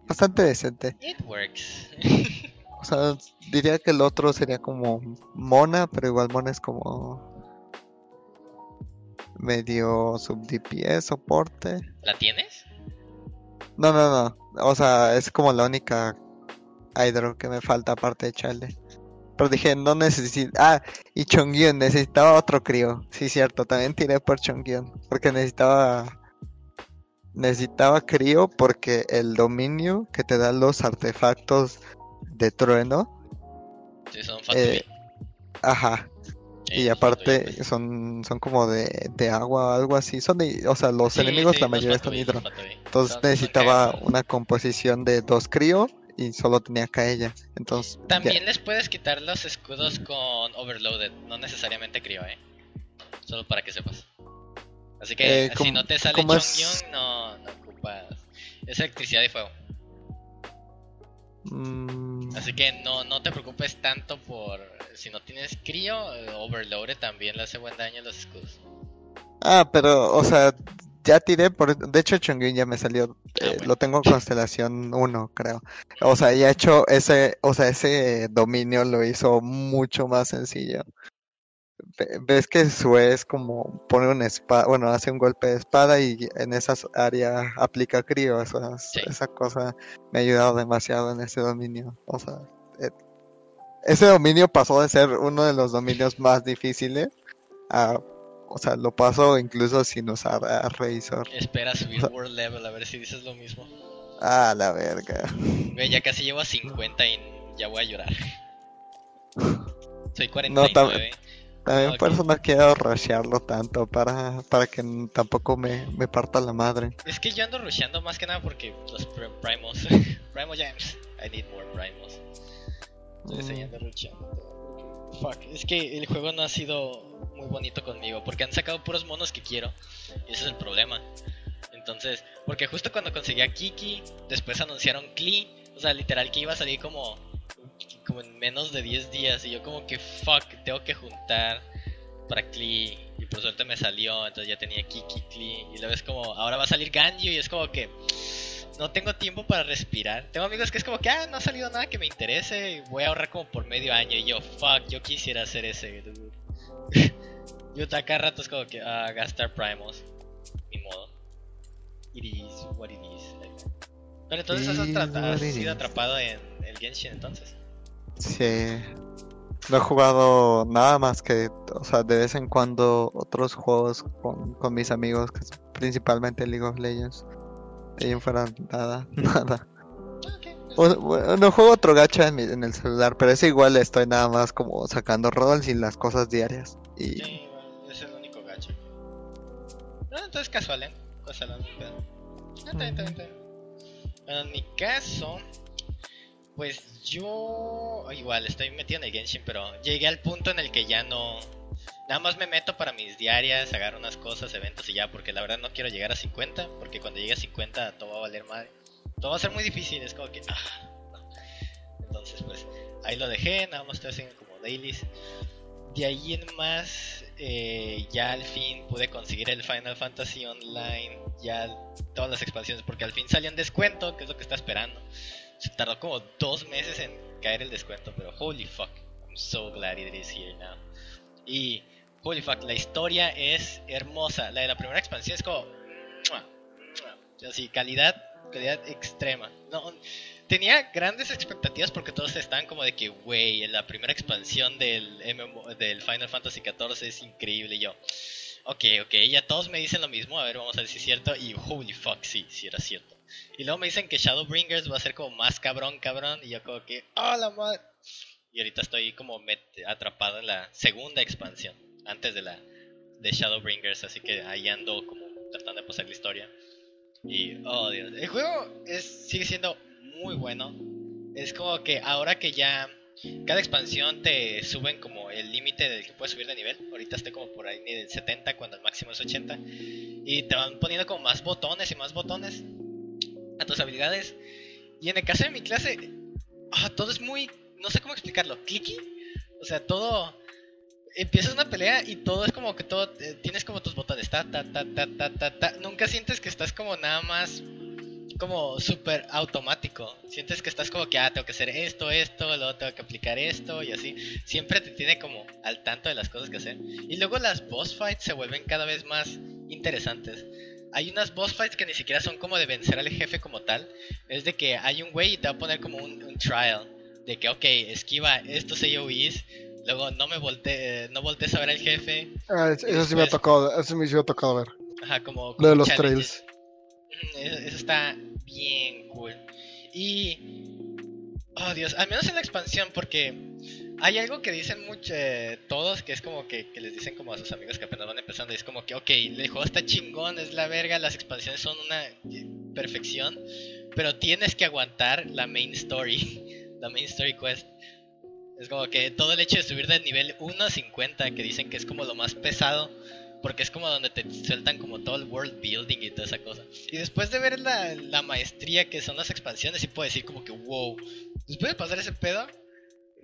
bastante decente. It works. (laughs) O sea, diría que el otro sería como Mona, pero igual Mona es como medio sub DPS, soporte. ¿La tienes? No, no, no. O sea, es como la única Hydro que me falta aparte de Chale. Pero dije, no necesito. Ah, y Chongyun, necesitaba otro crío. Sí, cierto, también tiré por Chongyun. Porque necesitaba. Necesitaba crío porque el dominio que te dan los artefactos de trueno. Sí, son Eh. Ajá. Eh, Y aparte Fatui. son, son como de, de agua o algo así. Son de, o sea, los Sí, enemigos sí, la mayoría son Fatui, hidro. los Fatui. Entonces necesitaba una composición de dos crío y solo tenía ella. Entonces, ya- También les puedes quitar los escudos con Overloaded, no necesariamente crío, eh. Solo para que sepas. Así que Eh, si ¿cómo- no te sale es? No ocupas. Es electricidad y fuego. Mm, Así que no, no te preocupes tanto por. Si no tienes crío, eh, Overloaded también le hace buen daño a los escudos. Ah, pero, o sea, ya tiré por... De hecho, Chongyun ya me salió... Ah, eh, bueno. Lo tengo en constelación 1, creo. O sea, ya he hecho ese... O sea, ese dominio lo hizo mucho más sencillo. Ve- Ves que su es como pone una espada, bueno, hace un golpe de espada y en esas áreas aplica crío. Esa, Sí. esa cosa me ha ayudado demasiado en ese dominio. O sea, eh, ese dominio pasó de ser uno de los dominios más difíciles a, o sea, lo paso incluso sin usar a Razor. Espera subir World Level a ver si dices lo mismo. Ah, la verga. Ve, ya casi llevo a 50 y ya voy a llorar. (laughs) Soy No, 49. tam- También Ok. por eso no quiero rushearlo tanto para, para que tampoco me, me parta la madre. Es que yo ando rusheando más que nada porque los pr- primos. (laughs) Primo James. I need more primos. Entonces Mm. ando rusheando. Fuck. Es que el juego no ha sido muy bonito conmigo. Porque han sacado puros monos que quiero. Y ese es el problema. Entonces, porque justo cuando conseguí a Kiki, después anunciaron Klee. O sea, literal que iba a salir como. Como en menos de 10 días. Y yo, como que fuck, tengo que juntar para Klee. Y por suerte me salió. Entonces ya tenía Kiki, Klee. Y luego es como, ahora va a salir Ganyu. Y es como que. No tengo tiempo para respirar. Tengo amigos que es como que, ah, no ha salido nada que me interese. Voy a ahorrar como por medio año. Y yo, fuck, yo quisiera hacer ese, dude. (laughs) yo acá rato es como que, ah, gastar primos. Ni modo. It is what it is. Pero entonces has, has sido atrapado en el Genshin entonces. Sí. No he jugado nada más que, o sea, de vez en cuando otros juegos con, con mis amigos, que es principalmente League of Legends. De ahí en fuera nada, (laughs) nada. Ok, O- bueno, juego otro gacha en, mi- en el celular, pero ese igual estoy nada más como sacando rolls y las cosas diarias. Y Sí, igual, es el único gacho. No, entonces casual, ¿eh? Casual, no bien. Bueno, en mi caso, pues yo igual estoy metido en el Genshin, pero llegué al punto en el que ya no. Nada más me meto para mis diarias, agarro unas cosas, eventos y ya, porque la verdad no quiero llegar a 50, porque cuando llegue a 50 todo va a valer mal. Todo va a ser muy difícil, es como que. Ah. Entonces, pues ahí lo dejé, nada más estoy haciendo como dailies. De ahí en más, eh, ya al fin pude conseguir el Final Fantasy Online, ya todas las expansiones, porque al fin salió en descuento, que es lo que está esperando. Se tardó como dos meses en caer el descuento, pero holy fuck, I'm so glad it is here now. Y holy fuck, la historia es hermosa. La de la primera expansión es como. Así, calidad calidad extrema. No, tenía grandes expectativas porque todos estaban como de que, güey, la primera expansión del, MMO del Final Fantasy XIV es increíble. Y yo, ok, ok, ya todos me dicen lo mismo, a ver, vamos a ver si es cierto. Y holy fuck, sí, sí era cierto. Y luego me dicen que Shadowbringers va a ser como más cabrón, cabrón. Y yo como que, oh la madre. Y ahorita estoy como atrapado en la segunda expansión, antes de la de Shadowbringers, así que ahí ando como tratando de pasar la historia. Y, oh Dios, el juego es, sigue siendo muy bueno. Es como que ahora que ya cada expansión te suben como el límite del que puedes subir de nivel. Ahorita estoy como por ahí del 70 cuando el máximo es 80. Y te van poniendo como más botones y más botones a tus habilidades. Y en el caso de mi clase, ah, todo es muy, no sé cómo explicarlo, clicky. O sea, todo empiezas una pelea y todo es como que todo eh, tienes como tus botones ta ta ta ta ta ta ta. Nunca sientes que estás como nada más como súper automático. Sientes que estás como que ah, tengo que hacer esto, esto, luego tengo que aplicar esto y así. Siempre te tiene como al tanto de las cosas que hacer. Y luego las boss fights se vuelven cada vez más interesantes. Hay unas boss fights que ni siquiera son como de vencer al jefe como tal. Es de que hay un güey y te va a poner como un, un trial. De que, ok, esquiva estos AoEs. Luego no me volteé, no voltees a ver al jefe. Ah, es- eso sí me ha tocado, eso sí me ha tocado ver. Ajá, como... Lo de como los challenges. trails. Eso está bien cool. Y... Oh Dios, al menos en la expansión porque hay algo que dicen mucho eh, todos que es como que, que les dicen como a sus amigos que apenas van empezando y es como que ok, el juego está chingón, es la verga, las expansiones son una eh, perfección, pero tienes que aguantar la main story, (laughs) la main story quest. Es como que todo el hecho de subir del nivel 1 a 50, que dicen que es como lo más pesado, porque es como donde te sueltan como todo el world building y toda esa cosa. Y después de ver la, la maestría que son las expansiones, sí puedo decir como que wow. Después de pasar ese pedo,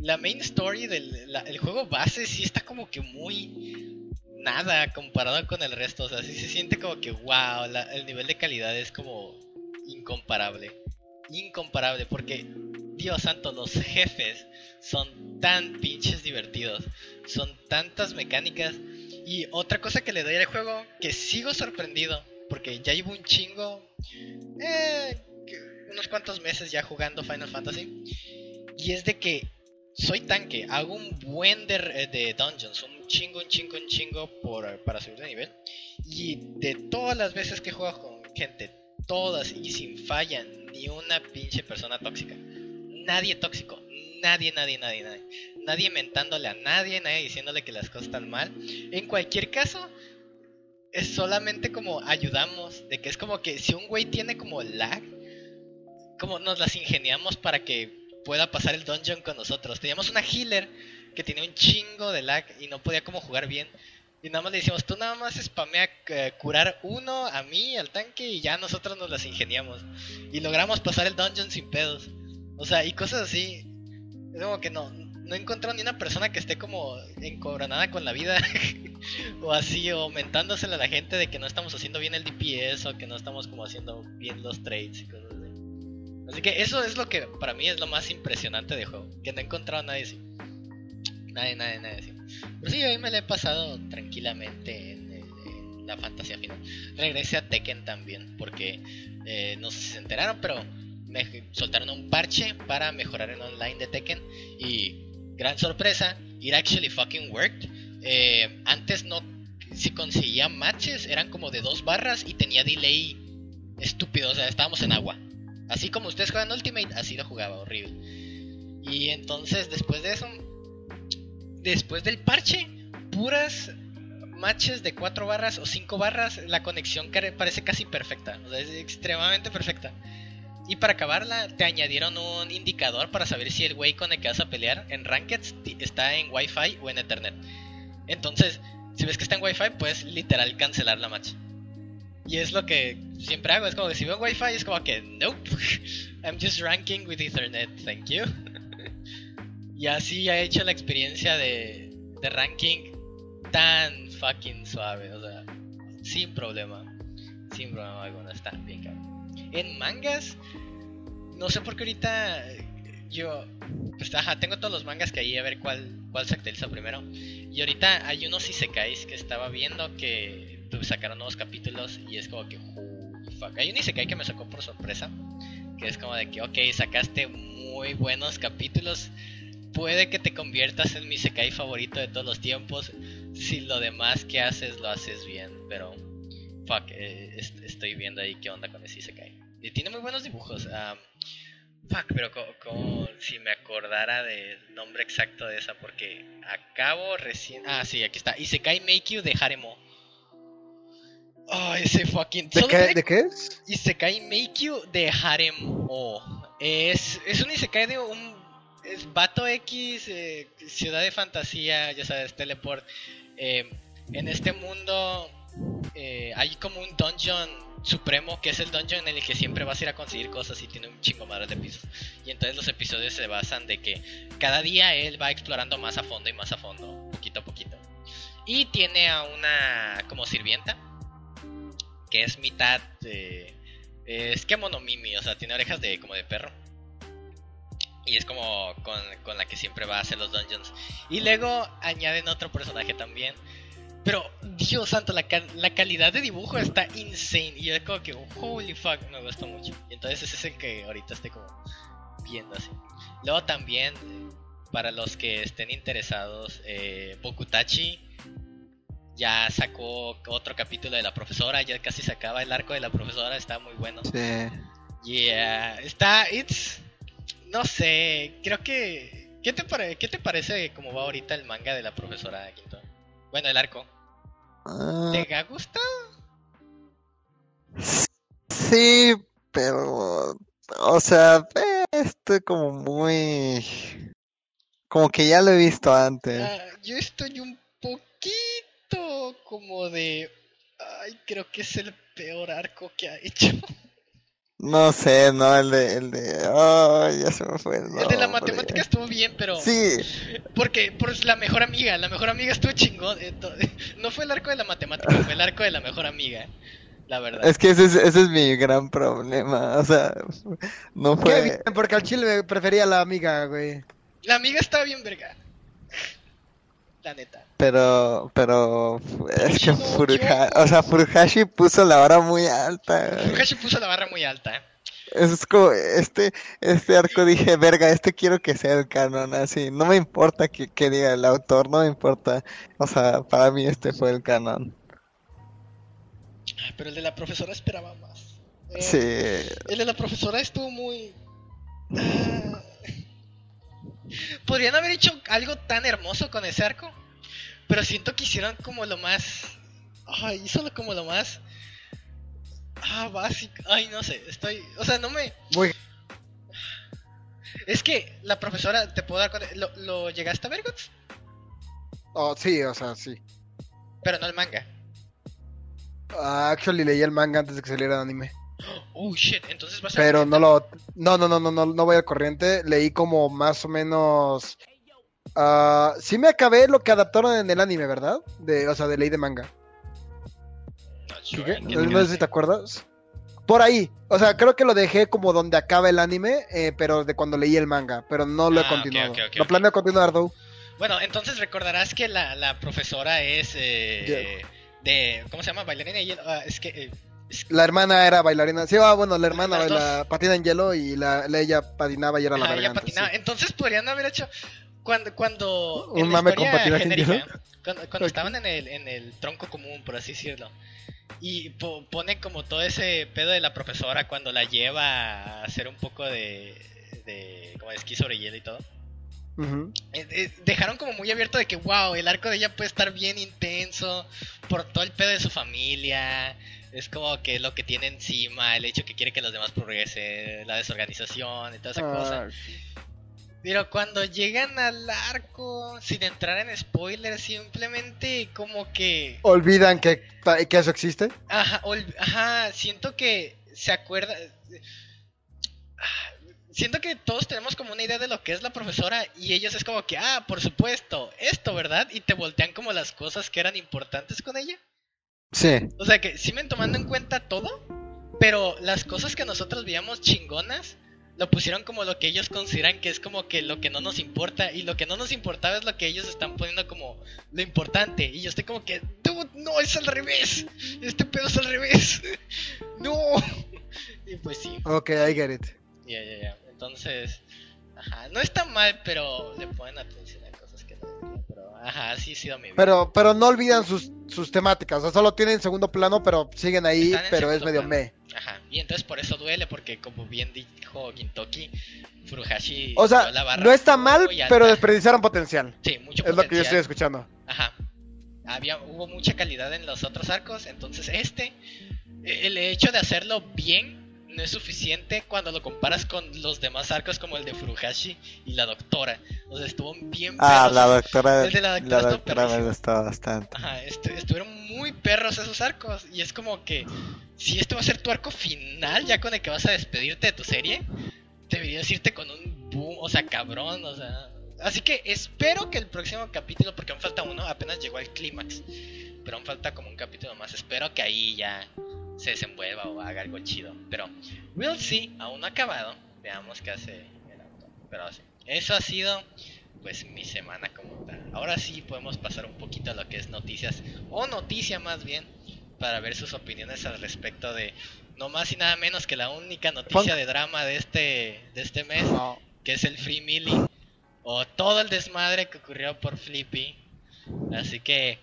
la main story del el juego base sí está como que muy nada comparado con el resto. O sea, sí se siente como que wow, el nivel de calidad es como incomparable. Incomparable, porque Dios santo, los jefes son tan pinches divertidos. Son tantas mecánicas. Y otra cosa que le doy al juego, que sigo sorprendido, porque ya llevo un chingo, eh, unos cuantos meses ya jugando Final Fantasy, y es de que soy tanque, hago un buen de, de dungeons, un chingo, un chingo, un chingo por, para subir de nivel, y de todas las veces que he jugado con gente, todas y sin falla, ni una pinche persona tóxica, nadie tóxico, nadie, nadie, nadie, nadie. Nadie mentándole a nadie, nadie diciéndole que las cosas están mal. En cualquier caso, es solamente como ayudamos. De que es como que si un güey tiene como lag, como nos las ingeniamos para que pueda pasar el dungeon con nosotros. Teníamos una healer que tenía un chingo de lag y no podía como jugar bien. Y nada más le decimos, tú nada más spamea eh, curar uno a mí, al tanque, y ya nosotros nos las ingeniamos. Y logramos pasar el dungeon sin pedos. O sea, y cosas así. Es como que no, no he encontrado ni una persona que esté como encobronada con la vida. (laughs) o así, o mentándosela a la gente de que no estamos haciendo bien el DPS o que no estamos como haciendo bien los trades y cosas así. Que eso es lo que para mí es lo más impresionante de juego. Que no he encontrado a nadie así. Nadie, nadie, nadie así. Pero sí, hoy me lo he pasado tranquilamente en, el- en la fantasía final. Regresé a Tekken también, porque eh, no sé si se enteraron, pero me soltaron un parche para mejorar el online de Tekken. Y gran sorpresa, it actually fucking worked. Eh, antes no, si conseguía matches, eran como de dos barras y tenía delay estúpido, o sea, estábamos en agua. Así como ustedes juegan Ultimate, así lo jugaba, horrible. Y entonces, después de eso, después del parche, puras matches de 4 barras o 5 barras, la conexión parece casi perfecta. O sea, es extremadamente perfecta. Y para acabarla, te añadieron un indicador para saber si el güey con el que vas a pelear en Rankeds ti- está en Wi-Fi o en Ethernet. Entonces, si ves que está en Wi-Fi, puedes literal cancelar la match. Y es lo que siempre hago. Es como que si veo Wi-Fi, es como que, nope, (laughs) I'm just ranking with Ethernet, thank you. (laughs) y así he hecho la experiencia de, de ranking tan fucking suave, o sea, sin problema. Sin problema alguno, está bien cabrón. En mangas, no sé por qué ahorita eh, yo, pues ajá, tengo todos los mangas que hay, a ver cuál, cuál se actualiza primero. Y ahorita hay unos isekais que estaba viendo que sacaron nuevos capítulos y es como que, fuck. Hay un Isekai que me sacó por sorpresa. Que es como de que, ok, sacaste muy buenos capítulos. Puede que te conviertas en mi Isekai favorito de todos los tiempos. Si lo demás que haces lo haces bien. Pero, fuck, eh, est- estoy viendo ahí qué onda con ese Isekai. Y tiene muy buenos dibujos. fuck, pero co- como si me acordara del nombre exacto de esa. Porque acabo recién. Ah, sí, aquí está. Isekai Make You de Haremo. Oh, ese fucking. ¿De qué, ¿De qué es? Isekai You de Harem O. Es, es un Isekai de un. Es Vato X, eh, ciudad de fantasía, ya sabes, teleport. Eh, en este mundo eh, hay como un dungeon supremo, que es el dungeon en el que siempre vas a ir a conseguir cosas y tiene un chingo madre de pisos. Y entonces los episodios se basan de que cada día él va explorando más a fondo y más a fondo, poquito a poquito. Y tiene a una como sirvienta, que es mitad de... Es que monomimi, o sea, tiene orejas de como de perro. Y es como con, con la que siempre va a hacer los dungeons. Y luego añaden otro personaje también. Pero, Dios santo, la, la calidad de dibujo está insane. Y es como que, holy fuck, me gustó mucho. Y entonces ese es el que ahorita estoy como viendo así. Luego también, eh, para los que estén interesados, eh, Bokutachi ya sacó otro capítulo de la profesora. Ya casi se acaba el arco de la profesora, está muy bueno. Sí. Yeah, está, it's, no sé, creo que, ¿qué te, pare- ¿qué te parece cómo va ahorita el manga de la profesora Quinto? Bueno, el arco, Ah, ¿te ha gustado? sí, pero. O sea, eh, estoy como muy. Como que ya lo he visto antes. Ah, yo estoy un poquito como de, ay, creo que es el peor arco que ha hecho. No sé, no, el de. El de. Ay, ya se me fue el el de la matemática estuvo bien, pero... Sí, Porque por la mejor amiga, la mejor amiga estuvo chingón. eh, (laughs) No fue el arco de la matemática, fue el arco de la mejor amiga. La verdad. es que ese es, ese es mi gran problema. (laughs) O sea, no Qué fue. bien, porque al chile me prefería la amiga, güey. La amiga estaba bien verga. La neta. Pero, pero, es que No, Furuha, yo- o sea, Furuhashi puso la vara muy alta. Fukashi puso la barra muy alta. ¿eh? Es como, este, este arco dije, verga, este quiero que sea el canon, así, no me importa que, que diga el autor, no me importa, o sea, para mí este fue el canon. Ay, Pero el de la profesora esperaba más. Eh, Sí, El de la profesora estuvo muy. Ah. Podrían haber hecho algo tan hermoso con ese arco. Pero siento que hicieron como lo más. Ay, hizo lo- como lo más. Ah, básico. Ay, no sé. Estoy. O sea, no me. Es que la profesora, te puedo dar cuenta. ¿Lo, lo llegaste a ver, Guts? Oh, sí, o sea, sí. Pero no el manga. Ah, actually leí el manga antes de que saliera el anime. Oh shit, entonces vas a. Pero no lo... No, no, no, no, no, no voy al corriente. Leí como más o menos... ah, sí me acabé lo que adaptaron en el anime, ¿verdad? De, o sea, de ley de manga. ¿en No, sé si te acuerdas. Por ahí. O sea, creo que lo dejé como donde acaba el anime, eh, pero de cuando leí el manga. Pero no lo Ah, he ok, continuado. ok, ok, lo planeo continuar, though. Bueno, entonces recordarás que la, la profesora es eh, de... ¿Cómo se llama? Bailarina hielo. Ah, es que... eh, La hermana era bailarina. Sí, ah, bueno, la hermana Las dos. la patina en hielo y la, la- ella patinaba y era la ajá, verga ella antes, patinaba. sí. Entonces podrían haber hecho... Cuando, cuando Un en mame con en hielo. cuando, estaban en el, en el tronco común, por así decirlo, y po- pone como todo ese pedo de la profesora cuando la lleva a hacer un poco de, de como de esquí sobre hielo y todo. Eh, eh, dejaron como muy abierto de que, wow, el arco de ella puede estar bien intenso por todo el pedo de su familia. Es como que lo que tiene encima, el hecho que quiere que los demás progresen, la desorganización y toda esa cosa. Ah, Pero cuando llegan al arco, sin entrar en spoilers, simplemente como que... Olvidan que, que eso existe. Ajá, ol- ajá, siento que se acuerda... Ah, Siento que todos tenemos como una idea de lo que es la profesora y ellos es como que, ah, por supuesto, esto, ¿verdad? Y te voltean como las cosas que eran importantes con ella. Sí, O sea que sí me tomando en cuenta todo, pero las cosas que nosotros veíamos chingonas, lo pusieron como lo que ellos consideran que es como que lo que no nos importa y lo que no nos importaba es lo que ellos están poniendo como lo importante. Y yo estoy como que "Dude, no es al revés. Este pedo es al revés. (laughs) No y pues sí. Ok, I get it. ya ya ya. Entonces ajá no está mal pero le ponen atención a cosas que no ajá ha sido mi vida Pero, pero no olvidan sus, sus temáticas. O sea, solo tienen segundo plano, pero siguen ahí, pero es medio plano. me. Ajá, y entonces por eso duele, porque como bien dijo Gintoki, Furuhashi. O sea, dio la barra no está mal, pero desperdiciaron potencial. Sí, mucho Es lo que yo estoy potencial. escuchando. Ajá. Había, hubo mucha calidad en los otros arcos, entonces este, el hecho de hacerlo bien no es suficiente cuando lo comparas con los demás arcos como el de Furuhashi y la doctora. O sea, estuvo bien Ah, perros la doctora, el de la la doctora estuvo doctora me gustó bastante. Ajá, estu- estuvieron muy perros esos arcos. Y es como que si este va a ser tu arco final, ya con el que vas a despedirte de tu serie, deberías irte con un boom, o sea, cabrón, o sea. Así que espero que el próximo capítulo, porque aún falta uno, apenas llegó al clímax, pero aún falta como un capítulo más. Espero que ahí ya se desenvuelva o haga algo chido. Pero we'll see, aún no ha acabado. Veamos qué hace el autor. Pero sí, eso ha sido pues mi semana como tal. Ahora sí podemos pasar un poquito a lo que es noticias, o noticia más bien, para ver sus opiniones al respecto de no más y nada menos que la única noticia de drama de este, de este mes, No, que es el Free Millie, o todo el desmadre que ocurrió por Flippy. Así que...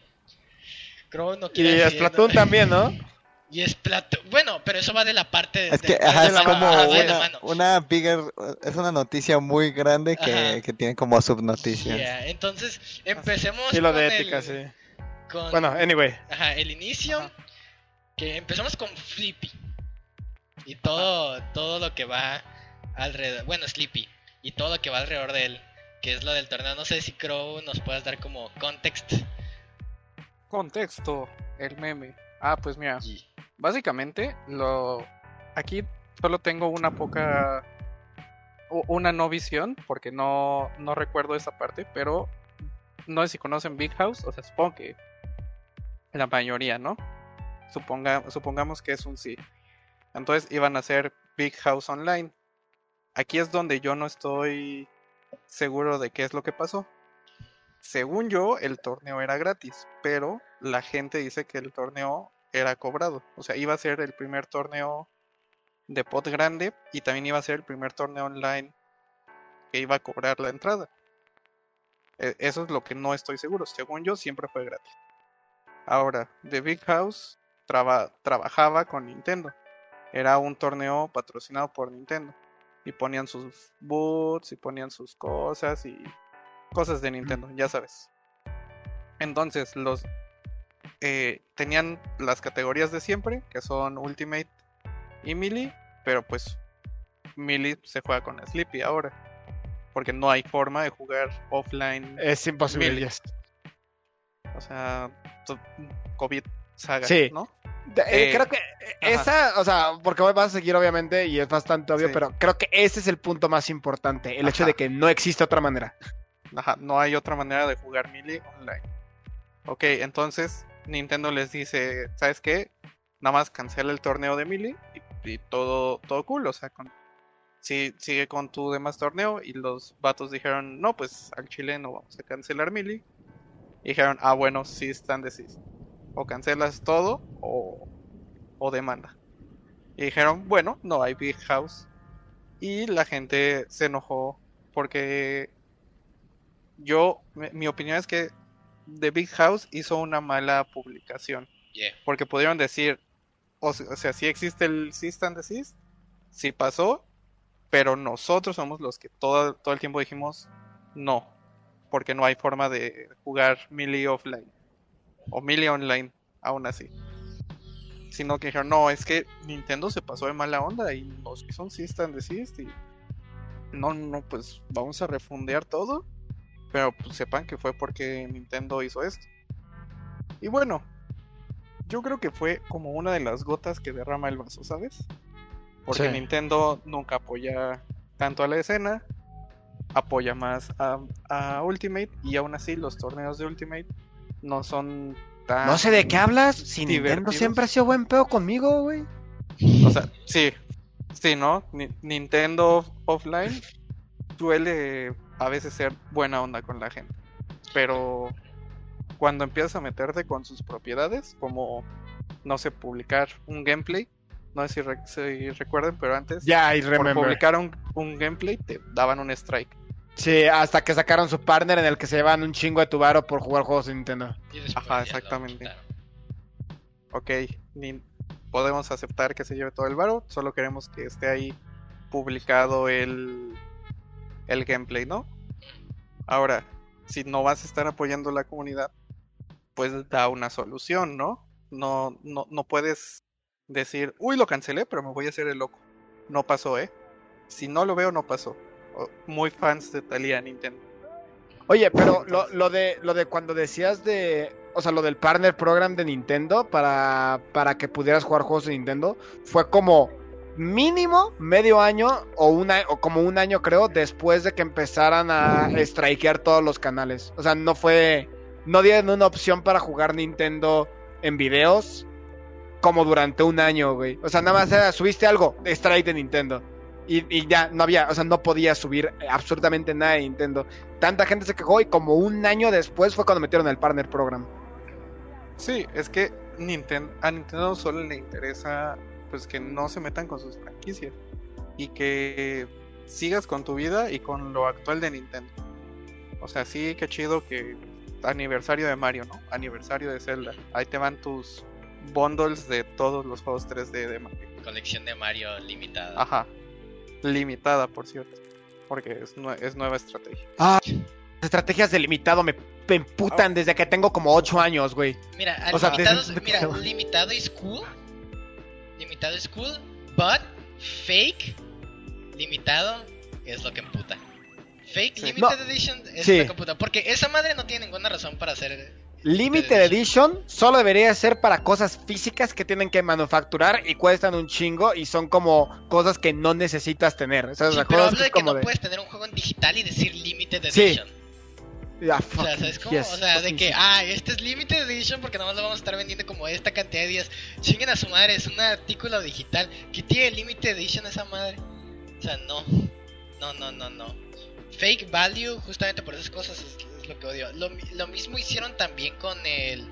Crow no Y quiere decir- Splatoon también, ¿no? (laughs) Y Splatoon... Bueno, pero eso va de la parte de... Es que de- ajá, de es la como mano, ajá, de la una, mano. una bigger, es una noticia muy grande que, que tiene como subnoticias. Yeah, Entonces, empecemos Y lo de el- ética, sí. con- Bueno, anyway. Ajá, el inicio. Ajá. Que empezamos con Flippy. Y todo, todo lo que va alrededor. Bueno, Sleepy. Y todo lo que va alrededor de él. Que es lo del torneo. No sé si Crow nos puedas dar como context. contexto, el meme. Ah, pues mira, Y- básicamente lo aquí solo tengo una poca una no visión porque no no recuerdo esa parte, pero no sé si conocen Big House, o sea, supongo que la mayoría, ¿no? Suponga, supongamos que es un sí. Entonces iban a hacer Big House Online. Aquí es donde yo no estoy seguro de qué es lo que pasó. Según yo, el torneo era gratis, pero la gente dice que el torneo era cobrado. O sea, iba a ser el primer torneo de pot grande y también iba a ser el primer torneo online que iba a cobrar la entrada. E- Eso es lo que no estoy seguro. Según yo, siempre fue gratis. Ahora, The Big House traba- trabajaba con Nintendo. Era un torneo patrocinado por Nintendo. Y ponían sus boots y ponían sus cosas y cosas de Nintendo, ya sabes. Entonces, los eh, tenían las categorías de siempre, que son Ultimate y Melee, pero pues Melee se juega con Sleepy ahora, porque no hay forma de jugar offline, Es imposible. Yes. o sea, COVID saga, Sí. ¿no? Eh, Eh, creo que eh, esa, o sea, porque vas a seguir obviamente y es bastante obvio, Sí. pero creo que ese es el punto más importante, el hecho de que no existe otra manera. Ajá, no hay otra manera de jugar Melee online. Ok, entonces Nintendo les dice, ¿sabes qué? Nada más cancela el torneo de Melee y, todo, todo cool, o sea, con, sí, sigue con tu demás torneo y los vatos dijeron, no, pues al chile no vamos a cancelar Melee. Y dijeron, ah, bueno, sí están desist. O cancelas todo o, o demanda. Y dijeron, bueno, no hay Big House. Y la gente se enojó porque yo, mi opinión es que The Big House hizo una mala publicación. Yeah. Porque pudieron decir, o, se- o sea, sí existe el Cease and Desist, sí pasó, pero nosotros somos los que todo, todo el tiempo dijimos no, porque no hay forma de jugar Melee offline o Melee online, aún así. Sino que dijeron, no, es que Nintendo se pasó de mala onda y nos hizo un Cease and Desist y no, no, pues vamos a refundear todo. Pero pues, sepan que fue porque Nintendo hizo esto. Y bueno, yo creo que fue como una de las gotas que derrama el vaso, ¿sabes? Porque Sí. Nintendo nunca apoya tanto a la escena, apoya más a, a Ultimate y aún así los torneos de Ultimate no son tan... No sé de qué hablas, si Nintendo siempre ha sido buen pedo conmigo, güey. O sea, sí, Sí, ¿no? Ni- Nintendo Offline suele a veces ser buena onda con la gente. Pero cuando empiezas a meterte con sus propiedades, como, no sé, publicar un gameplay, no sé si, re- si recuerden, pero antes, Ya, I por publicar un, un gameplay, te daban un strike. Sí, hasta que sacaron su partner en el que se llevan un chingo de tu varo por jugar juegos de Nintendo. Ajá, exactamente. Ok, ni podemos aceptar que se lleve todo el varo, solo queremos que esté ahí publicado el, el gameplay, ¿no? Ahora, si no vas a estar apoyando la comunidad, pues da una solución, ¿no? No, no, no puedes decir, uy, lo cancelé, pero me voy a hacer el loco. No pasó, ¿eh? Si no lo veo, no pasó. Muy fans de Talía Nintendo. Oye, pero lo, lo de lo de cuando decías de, o sea, lo del partner program de Nintendo para para que pudieras jugar juegos de Nintendo fue como mínimo medio año o una o como un año creo después de que empezaran a strikear todos los canales. O sea, no fue no dieron una opción para jugar Nintendo en videos como durante un año, güey. O sea, nada más era, subiste algo, strike de Nintendo. Y, y ya, no había, o sea, no podía subir absolutamente nada de Nintendo tanta gente se quejó y como un año después fue cuando metieron el partner program. Sí, es que a Nintendo solo le interesa pues que no se metan con sus franquicias y que sigas con tu vida y con lo actual de Nintendo. O sea, sí, qué chido que aniversario de Mario, ¿no? Aniversario de Zelda. Ahí te van tus bundles de todos los juegos 3D de Mario. Colección de Mario limitada. Ajá. Limitada, por cierto. Porque es, nue- es nueva estrategia. Ah, las estrategias de limitado me, emputan desde que tengo como 8 años, güey. Mira, O sea, limitado, desde- mira, limitado es cool. Limitado es cool, but fake limitado es lo que emputa. Fake Sí. limited No. edition es Sí. lo que emputa, porque esa madre no tiene ninguna razón para hacer Limited Edition solo debería ser para cosas físicas que tienen que manufacturar y cuestan un chingo y son como cosas que no necesitas tener. O Sí, sea, pero cosas hablo de es que como no de... puedes tener un juego en digital y decir limited Sí. edition. Ah, O sea, ¿sabes cómo? yes, o sea, de que, ah, este es limited edition porque nomás lo vamos a estar vendiendo como esta cantidad de días. Chinguen a su madre, es un artículo digital. que tiene limited edition esa madre? O sea, no. No, no, no, no. Fake value, justamente por esas cosas es, es lo que odio. Lo, lo mismo hicieron también con el,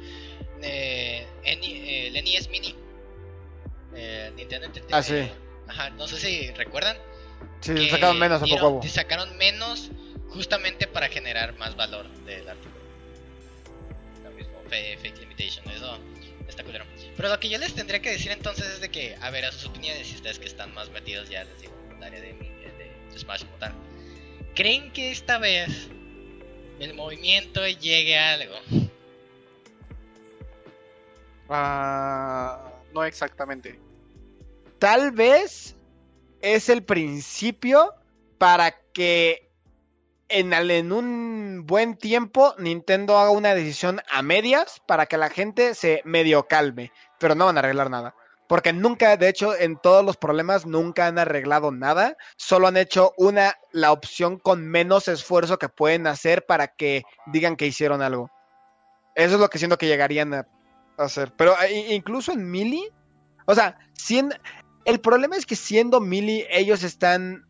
eh, el NES Mini. Eh, Nintendo Entertainment. Ah, sí. Ajá, no sé si recuerdan. Sí, sacaron menos a te sacaron menos justamente para generar más valor del artículo. Lo mismo, fake limitation, eso está culero. Pero lo que yo les tendría que decir entonces es de que, a ver, a sus opiniones, si ustedes que están más metidos ya, les digo, en el área de, de, Smash como tal. ¿Creen que esta vez el movimiento llegue a algo? Ah, no exactamente. Tal vez es el principio para que en, un buen tiempo Nintendo haga una decisión a medias para que la gente se medio calme, pero no van a arreglar nada. Porque nunca, de hecho, en todos los problemas nunca han arreglado nada, solo han hecho una, la opción con menos esfuerzo que pueden hacer para que digan que hicieron algo. Eso es lo que siento que llegarían a hacer. Pero eh, incluso en Mili, o sea, el problema es que siendo Mili, ellos están.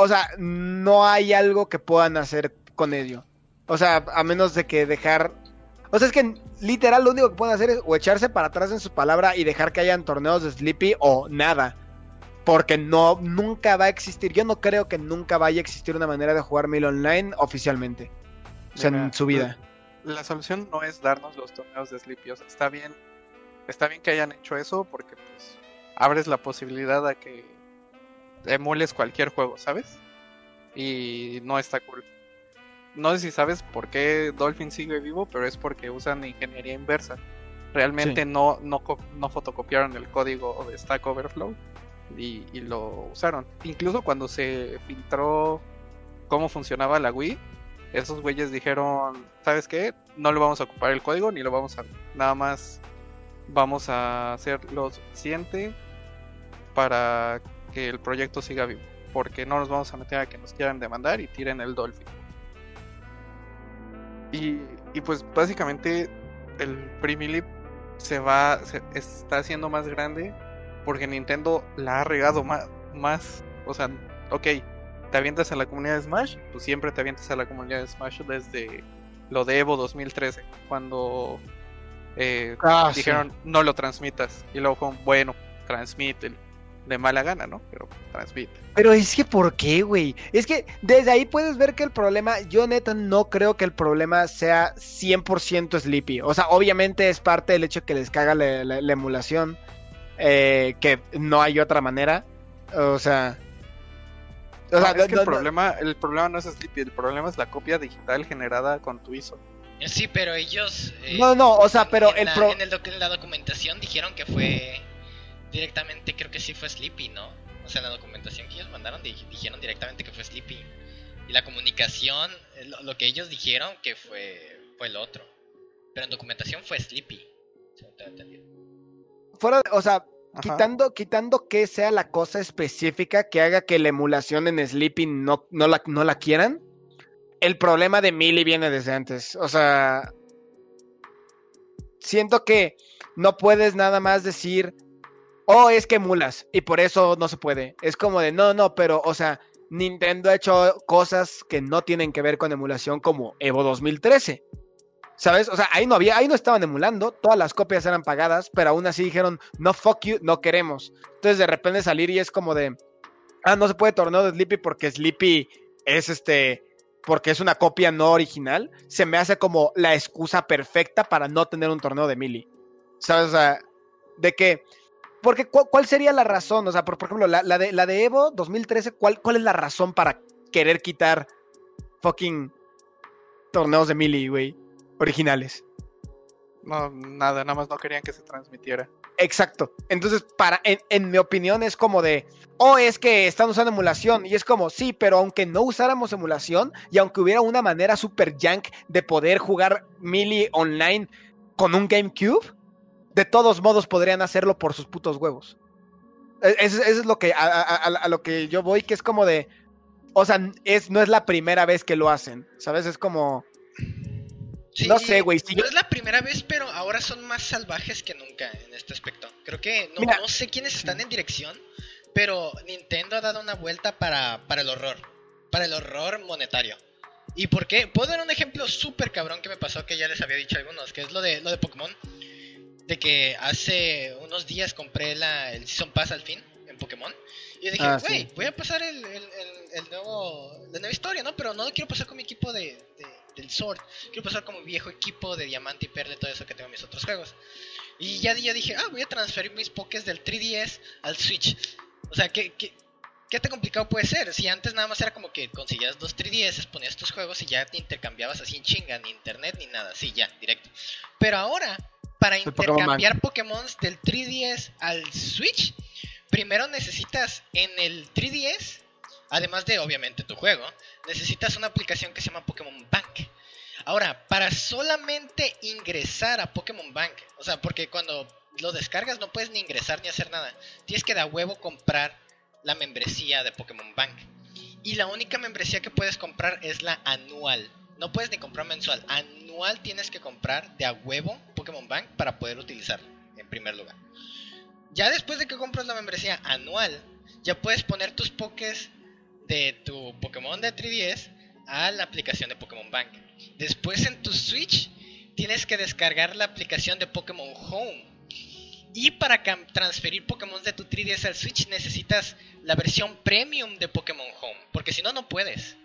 O sea, no hay algo que puedan hacer con ello. O sea, a menos de que dejar. O sea, es que literal lo único que pueden hacer es o echarse para atrás en su palabra y dejar que hayan torneos de Sleepy o nada. Porque no, nunca va a existir. Yo no creo que nunca vaya a existir una manera de jugar Mil Online oficialmente. O sea, Mira, en su vida. La solución no es darnos los torneos de Sleepy. O sea, está bien, está bien que hayan hecho eso porque pues abres la posibilidad a que emules cualquier juego, ¿sabes? Y no está cool. No sé si sabes por qué Dolphin sigue vivo, pero es porque usan ingeniería inversa. Realmente no, no, no fotocopiaron el código de Stack Overflow y, y lo usaron. Incluso cuando se filtró cómo funcionaba la Wii, esos güeyes dijeron, ¿sabes qué? No le vamos a ocupar el código ni lo vamos a... Nada más vamos a hacer lo suficiente para que el proyecto siga vivo. Porque no nos vamos a meter a que nos quieran demandar y tiren el Dolphin. Y, y pues básicamente el Primilip se va, se está haciendo más grande porque Nintendo la ha regado más, más. O sea, ok, te avientas a la comunidad de Smash, pues siempre te avientas a la comunidad de Smash desde lo de Evo 2013, cuando eh, Ah, sí. dijeron no lo transmitas. Y luego bueno, transmite de mala gana, ¿no? Pero transmite. Pero es que, ¿por qué, güey? Es que desde ahí puedes ver que el problema, yo neta no creo que el problema sea 100% Sleepy. O sea, obviamente es parte del hecho que les caga la, la- la emulación, eh, que no hay otra manera. O sea... O sea, No, es que no- el no- problema, el problema no es Sleepy, el problema es la copia digital generada con tu ISO. Sí, pero ellos. eh, No, no, o sea, pero en el la, pro- en, el doc- en la documentación dijeron que fue directamente, creo que sí fue Sleepy, ¿no? O sea, en la documentación que ellos mandaron di- dijeron directamente que fue Sleepy. Y la comunicación, eh, lo, lo que ellos dijeron que fue fue el otro. Pero en documentación fue Sleepy. Fuera, o sea, Ajá. quitando, quitando que sea la cosa específica que haga que la emulación en Sleepy no, no, la, no la quieran, el problema de Millie viene desde antes. O sea, siento que no puedes nada más decir, oh, es que emulas, y por eso no se puede. Es como de, no, no, pero, o sea, Nintendo ha hecho cosas que no tienen que ver con emulación como Evo 2013. ¿Sabes? O sea, ahí no había, ahí no estaban emulando, todas las copias eran pagadas, pero aún así dijeron, no fuck you, no queremos. Entonces de repente salir y es como de, ah, no se puede torneo de Sleepy porque Sleepy es este, porque es una copia no original, se me hace como la excusa perfecta para no tener un torneo de Mili. ¿Sabes? O sea, de que, porque ¿cu- ¿cuál sería la razón? O sea, por, por ejemplo, la, la de, la de Evo 2013, ¿cuál, ¿cuál es la razón para querer quitar fucking torneos de Mili, güey? Originales. No, nada, nada más no querían que se transmitiera. Exacto. Entonces, para, en, en mi opinión, es como de, oh, es que están usando emulación. Y es como, sí, pero aunque no usáramos emulación y aunque hubiera una manera super jank de poder jugar Melee online con un GameCube, de todos modos podrían hacerlo por sus putos huevos. E- Eso, eso es lo que, a, a- a- a lo que yo voy, que es como de, o sea, es, no es la primera vez que lo hacen, ¿sabes? Es como, Sí, no sé, güey. si No yo- es la primera vez, pero ahora son más salvajes que nunca en este aspecto. Creo que no, Mira. no sé quiénes están en dirección, pero Nintendo ha dado una vuelta para, para el horror. Para el horror monetario. ¿Y por qué? Puedo dar un ejemplo súper cabrón que me pasó que ya les había dicho a algunos, que es lo de lo de Pokémon. De que hace unos días compré la, el Season Pass al fin en Pokémon. Y dije, Ah, güey, sí. voy a pasar el, el, el- el nuevo, la nueva historia, ¿no? Pero no lo quiero pasar con mi equipo de, de- del Sword. Quiero pasar con mi viejo equipo de Diamante y Perla y todo eso que tengo en mis otros juegos. Y ya, ya dije, ah, voy a transferir mis Pokés del 3DS al Switch. O sea, ¿qué, qué, qué tan complicado puede ser? Si antes nada más era como que conseguías dos 3DS, ponías tus juegos y ya te intercambiabas así en chinga, ni internet ni nada, sí, ya, directo. Pero ahora, para intercambiar Pokémon del 3DS al Switch, primero necesitas en el 3DS, además de obviamente tu juego, necesitas una aplicación que se llama Pokémon Bank. Ahora, para solamente ingresar a Pokémon Bank, o sea, porque cuando lo descargas no puedes ni ingresar ni hacer nada, tienes que de a huevo comprar la membresía de Pokémon Bank. Y la única membresía que puedes comprar es la anual. No puedes ni comprar mensual. Anual tienes que comprar de a huevo Pokémon Bank para poder utilizarla, en primer lugar. Ya después de que compras la membresía anual, ya puedes poner tus Pokés de tu Pokémon de 3DS a la aplicación de Pokémon Bank. Después en tu Switch tienes que descargar la aplicación de Pokémon Home. Y para transferir Pokémon de tu 3DS al Switch necesitas la versión premium de Pokémon Home, porque si no, no puedes.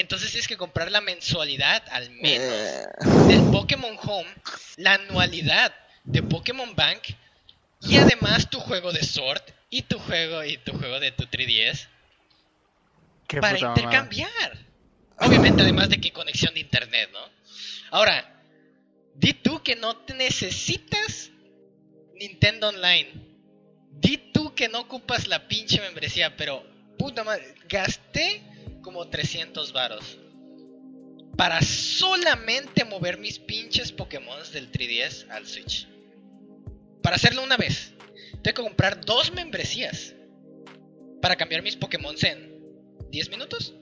Entonces tienes que comprar la mensualidad al menos del Pokémon Home, la anualidad de Pokémon Bank y además tu juego de Sword y tu juego y tu juego de tu 3DS Qué para intercambiar. Obviamente, además de que conexión de internet, ¿no? Ahora, di tú que no te necesitas Nintendo Online. Di tú que no ocupas la pinche membresía, pero puta madre, gasté como 300 varos para solamente mover mis pinches Pokémon del 3DS al Switch. Para hacerlo una vez, tengo que comprar dos membresías para cambiar mis Pokémon en 10 minutos.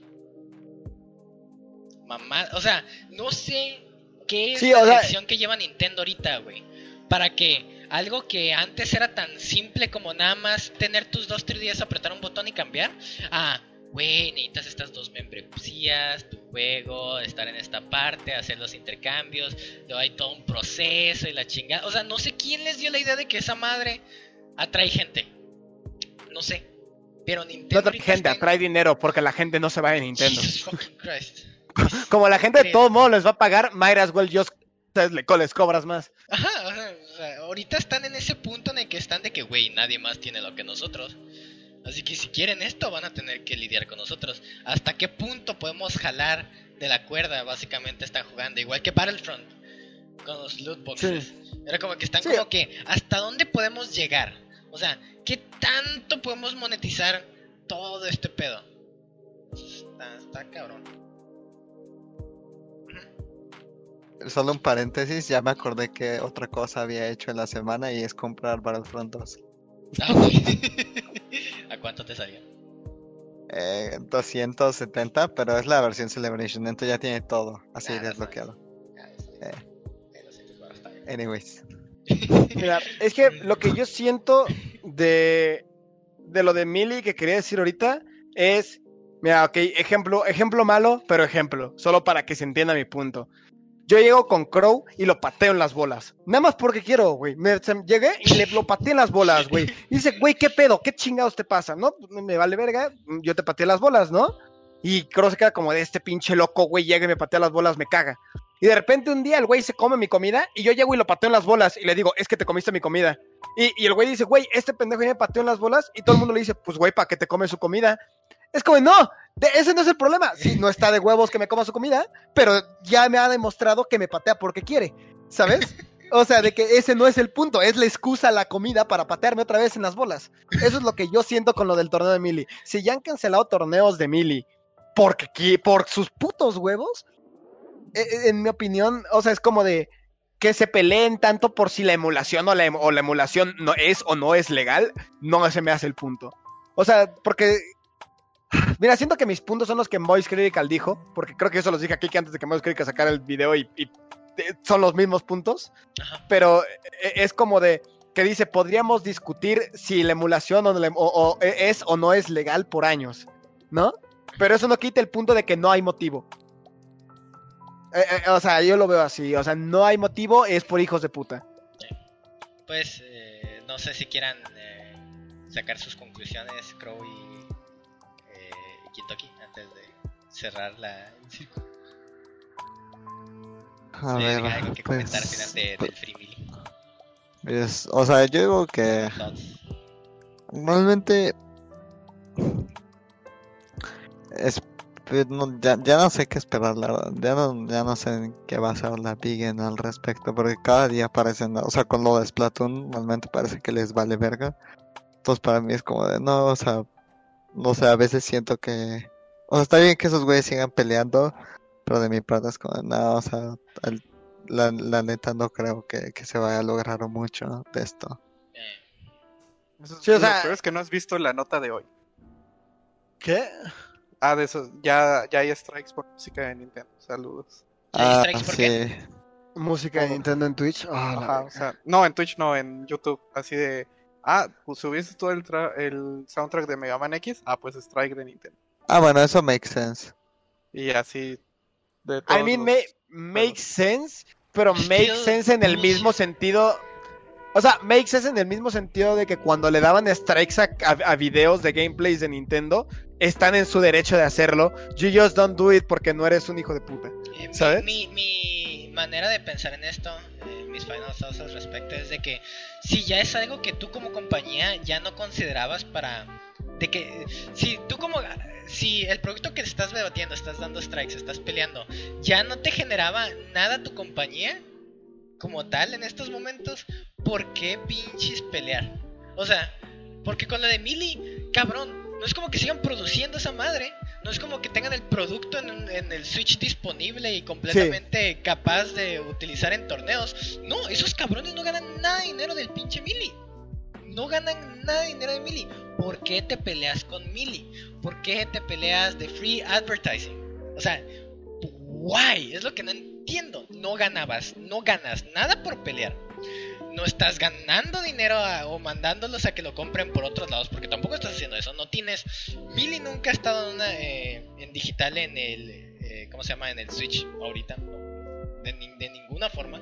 Mamá, o sea, no sé qué es Sí, la sea- dirección que lleva Nintendo ahorita, güey. Para que algo que antes era tan simple como nada más tener tus dos 3 apretar un botón y cambiar. Ah, güey, necesitas estas dos membresías, tu juego, estar en esta parte, hacer los intercambios, luego hay todo un proceso y la chingada. O sea, no sé quién les dio la idea de que esa madre atrae gente. No sé. Pero Nintendo. No atrae gente, está atrae dinero porque la gente no se va de Nintendo. Jesus fucking Christ. (laughs) Como la gente de todo modo les va a pagar, might as well just le les cobras más. Ajá, o sea, ahorita están en ese punto en el que están de que, güey, nadie más tiene lo que nosotros. Así que si quieren esto, van a tener que lidiar con nosotros. ¿Hasta qué punto podemos jalar de la cuerda? Básicamente están jugando, igual que Battlefront, con los loot boxes. Era como que están Sí. como que, ¿hasta dónde podemos llegar? O sea, ¿qué tanto podemos monetizar todo este pedo? Está, está cabrón. Solo un paréntesis, ya me acordé que otra cosa había hecho en la semana y es comprar Battlefront 2. Ah, ok. (laughs) ¿A cuánto te salió? Eh, 270, pero es la versión Celebration, entonces ya tiene todo así desbloqueado. Sí. Eh. Eh. Anyways, Mira, es que lo que yo siento de, de lo de Millie que quería decir ahorita es, mira, ok, ejemplo, ejemplo malo, pero ejemplo, solo para que se entienda mi punto. Yo llego con Crow y lo pateo en las bolas. Nada más porque quiero, güey. Llegué y le lo pateé en las bolas, güey. Y (laughs) dice, güey, ¿qué pedo? ¿Qué chingados te pasa? No, pues, me vale verga. Yo te pateé las bolas, ¿no? Y Crow se queda como de este pinche loco, güey. Llega y me patea las bolas, me caga. Y de repente un día el güey se come mi comida y yo llego y lo pateo en las bolas y le digo, es que te comiste mi comida. Y, y el güey dice, güey, este pendejo ya me pateó en las bolas y todo el mundo le dice, pues güey, ¿para qué te come su comida? Es como, no, de- ese no es el problema. (laughs) Sí, no está de huevos que me coma su comida, pero ya me ha demostrado que me patea porque quiere, ¿sabes? O sea, de que ese no es el punto, es la excusa la comida para patearme otra vez en las bolas. Eso es lo que yo siento con lo del torneo de Mili. Si ya han cancelado torneos de Mili porque por sus putos huevos, e- e- en mi opinión, o sea, es como de que se peleen tanto por si la emulación o la, em- o la emulación no es o no es legal, no se me hace el punto. O sea, porque Mira, siento que mis puntos son los que Moise Critical dijo, porque creo que eso los dije aquí que antes de que Moise Critical sacara el video y, y, eh, son los mismos puntos, Ajá. pero eh, es como de que dice, podríamos discutir si la emulación o, la- o- o es o no es legal por años, ¿no? Pero eso no quita el punto de que no hay motivo. Eh, eh, o sea, yo lo veo así, o sea, no hay motivo, es por hijos de puta. Pues eh, no sé si quieran eh, sacar sus conclusiones, Crow y, cerrar la, el círculo. a Sí, ver, algo que comentar al pues, final de, del Free Willy. pues, o sea, yo digo que. Normalmente es pues, no, ya, ya no sé qué esperar, la verdad. Ya no, ya no sé qué va a ser la Big al respecto, porque cada día parecen, o sea, con lo de Splatoon, normalmente parece que les vale verga. Entonces para mí es como de, no, o sea, no sé, a veces siento que, o sea, está bien que esos güeyes sigan peleando, pero de mi parte es como, no, o sea, al- la, la neta no creo que, que se vaya a lograr mucho de esto. Eh, Eso es- Sí, o lo sea- peor es que no has visto la nota de hoy. ¿Qué? Ah, de eso, ya, ya hay strikes por música de Nintendo. Saludos. ¿Hay Ah, strikes por qué? sí. Música de. Nintendo en Twitch. Ah, Ajá, o sea, no, en Twitch no, en YouTube. Así de, ah, pues subiste todo el, tra- el soundtrack de Mega Man X. Ah, pues strike de Nintendo. Ah, bueno, eso makes sense. Y así, de I todos mean, los- ma- makes sense, pero makes sense en el mismo sentido. O sea, makes sense en el mismo sentido de que cuando le daban strikes a, a- a videos de gameplays de Nintendo, están en su derecho de hacerlo. You just don't do it porque no eres un hijo de puta. Eh, ¿Sabes? Mi, mi manera de pensar en esto, eh, mis final thoughts al respecto, es de que si ya es algo que tú como compañía ya no considerabas para... De que si tú como... Si el producto que estás debatiendo, estás dando strikes, estás peleando, ya no te generaba nada tu compañía como tal en estos momentos, ¿por qué pinches pelear? O sea, porque con lo de Mili, cabrón, no es como que sigan produciendo esa madre. No es como que tengan el producto en, en el Switch disponible y completamente capaz de utilizar en torneos. No, esos cabrones no ganan nada de dinero del pinche Mili. No ganan nada de dinero de Mili. ¿Por qué te peleas con Mili? ¿Por qué te peleas de free advertising? O sea, why? Es lo que no entiendo. No ganabas, no ganas nada por pelear. No estás ganando dinero a- o mandándolos a que lo compren por otros lados, porque tampoco estás haciendo eso. No tienes. Billy nunca ha estado en, una, eh, en digital en el. eh, ¿Cómo se llama? En el Switch ahorita. De, ni- de ninguna forma.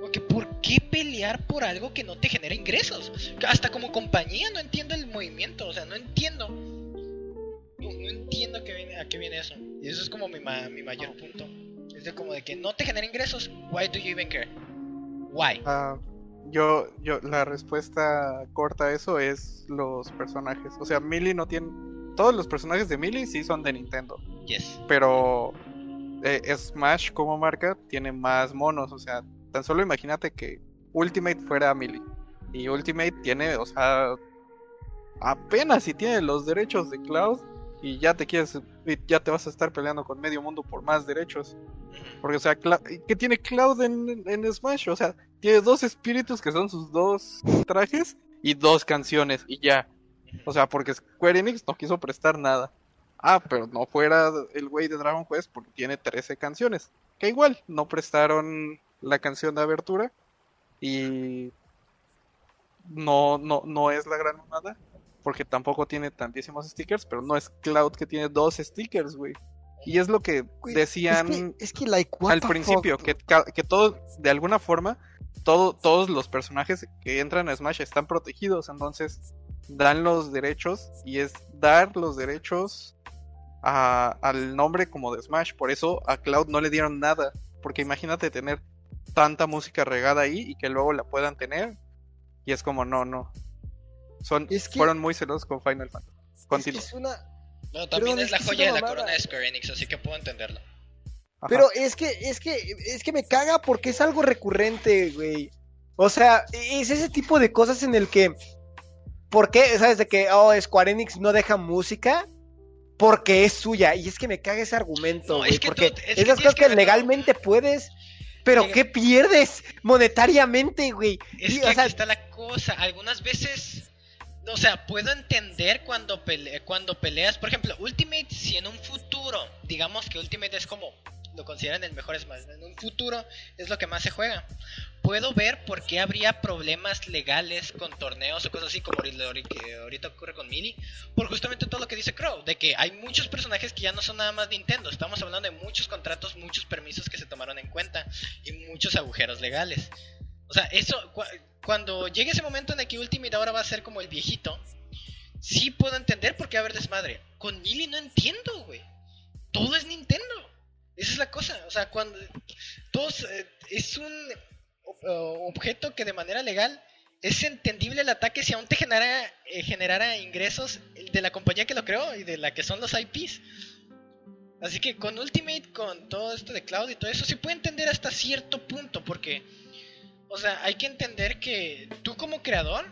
Porque ¿por qué pelear por algo que no te genera ingresos? Hasta como compañía no entiendo el movimiento, o sea, no entiendo. No, no entiendo a qué, viene, a qué viene eso. Y eso es como mi, ma- mi mayor punto. Es de como de que no te genera ingresos. Why do you even care? Why? Ah, yo, yo, la respuesta corta a eso es los personajes. O sea, Millie no tiene. Todos los personajes de Millie sí son de Nintendo. Yes. Pero eh, Smash como marca tiene más monos. O sea, tan solo imagínate que Ultimate fuera Millie. Y Ultimate tiene, o sea, apenas si tiene los derechos de Cloud. Y ya te quieres, ya te vas a estar peleando con medio mundo por más derechos. Porque, o sea, ¿qué tiene Cloud en, en Smash? O sea, tiene dos espíritus que son sus dos trajes y dos canciones y ya. O sea, porque Square Enix no quiso prestar nada. Ah, pero no fuera el güey de Dragon Quest porque tiene 13 canciones. Que igual, no prestaron la canción de abertura y no, no, no es la gran mamada. Porque tampoco tiene tantísimos stickers, pero no es Cloud que tiene dos stickers, güey. Y es lo que decían Es que, es que like, what al principio, que, que todo, de alguna forma, todo, todos los personajes que entran a Smash están protegidos, entonces dan los derechos y es dar los derechos a- al nombre como de Smash. Por eso a Cloud no le dieron nada, porque imagínate tener tanta música regada ahí y que luego la puedan tener y es como no, no. Son, Es que- fueron muy celosos con Final Fantasy. Es que Continúa. es una... No, también Pero es la joya de la mamada. corona de Square Enix, así que puedo entenderlo. Ajá. Pero es que, es que, es que me caga porque es algo recurrente, güey. O sea, es ese tipo de cosas en el que, ¿por qué? ¿Sabes? De que, oh, Square Enix no deja música porque es suya. Y es que me caga ese argumento, No, güey. es que porque tú- es que esas cosas que legalmente puedes, pero. ¿qué pierdes monetariamente, güey? Es Y, que o sea, aquí está la cosa. Algunas veces, o sea, puedo entender cuando, pele- cuando peleas. Por ejemplo, Ultimate, si en un futuro, digamos que Ultimate es como lo consideran el mejor Smash, en un futuro es lo que más se juega. Puedo ver por qué habría problemas legales con torneos o cosas así como lo que ahorita ocurre con Mili, por justamente todo lo que dice Crow, de que hay muchos personajes que ya no son nada más Nintendo, estamos hablando de muchos contratos, muchos permisos que se tomaron en cuenta y muchos agujeros legales. O sea, eso, cu- cuando llegue ese momento en el que Ultimate ahora va a ser como el viejito, sí puedo entender por qué haber desmadre. Con Mili no entiendo, güey. Todo es Nintendo. Esa es la cosa. O sea, cuando. Todos. eh, es un objeto que de manera legal es entendible el ataque si aún te genera, eh, generara ingresos de la compañía que lo creó y de la que son los IPs. Así que con Ultimate, con todo esto de Cloud y todo eso, se puede entender hasta cierto punto, porque, o sea, hay que entender que tú como creador,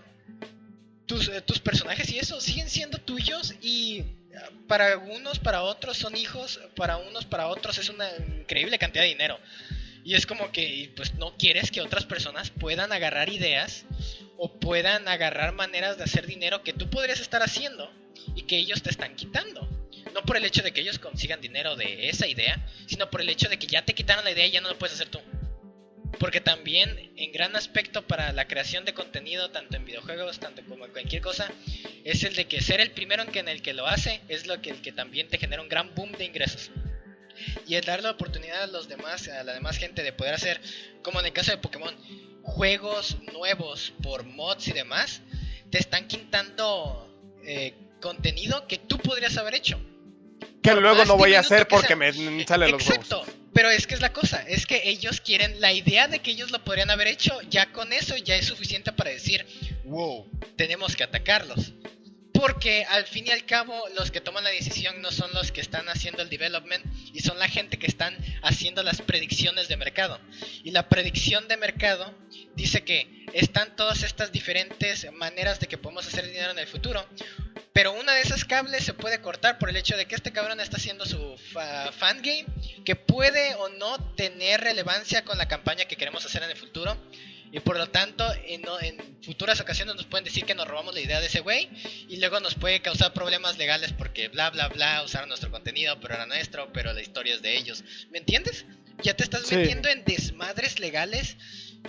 tus, eh, tus personajes y eso siguen siendo tuyos y para unos, para otros son hijos, para unos, para otros es una increíble cantidad de dinero. Y es como que, pues, no quieres que otras personas puedan agarrar ideas o puedan agarrar maneras de hacer dinero que tú podrías estar haciendo y que ellos te están quitando. No por el hecho de que ellos consigan dinero de esa idea, sino por el hecho de que ya te quitaron la idea y ya no lo puedes hacer tú. Porque también, en gran aspecto para la creación de contenido, tanto en videojuegos, tanto como en cualquier cosa, es el de que ser el primero en, que, en el que lo hace es lo que, el que también te genera un gran boom de ingresos. Y el dar la oportunidad a los demás, a la demás gente de poder hacer, como en el caso de Pokémon, juegos nuevos por mods y demás, te están quitando eh, contenido que tú podrías haber hecho. Que luego no voy a hacer que porque sea. me salen los huevos. Exacto, pero es que es la cosa, es que ellos quieren, la idea de que ellos lo podrían haber hecho, ya con eso ya es suficiente para decir, wow, tenemos que atacarlos. Porque al fin y al cabo los que toman la decisión no son los que están haciendo el development y son la gente que están haciendo las predicciones de mercado. Y la predicción de mercado dice que están todas estas diferentes maneras de que podemos hacer dinero en el futuro. Pero una de esas cables se puede cortar por el hecho de que este cabrón está haciendo su fa- fangame, que puede o no tener relevancia con la campaña que queremos hacer en el futuro. Y por lo tanto, en, en futuras ocasiones nos pueden decir que nos robamos la idea de ese güey. Y luego nos puede causar problemas legales porque bla, bla, bla, usaron nuestro contenido, pero era nuestro, pero la historia es de ellos. ¿Me entiendes? Ya te estás Sí. metiendo en desmadres legales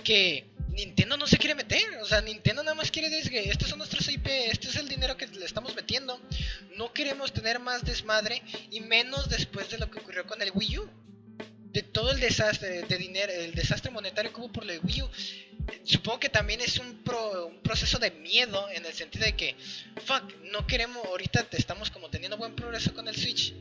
que Nintendo no se quiere meter, o sea, Nintendo nada más quiere decir que estos son nuestros IP, este es el dinero que le estamos metiendo. No queremos tener más desmadre y menos después de lo que ocurrió con el Wii U. De todo el desastre de dinero, el desastre monetario que hubo por el Wii U. Supongo que también es un, pro- un proceso de miedo en el sentido de que, fuck, no queremos, ahorita estamos como teniendo buen progreso con el Switch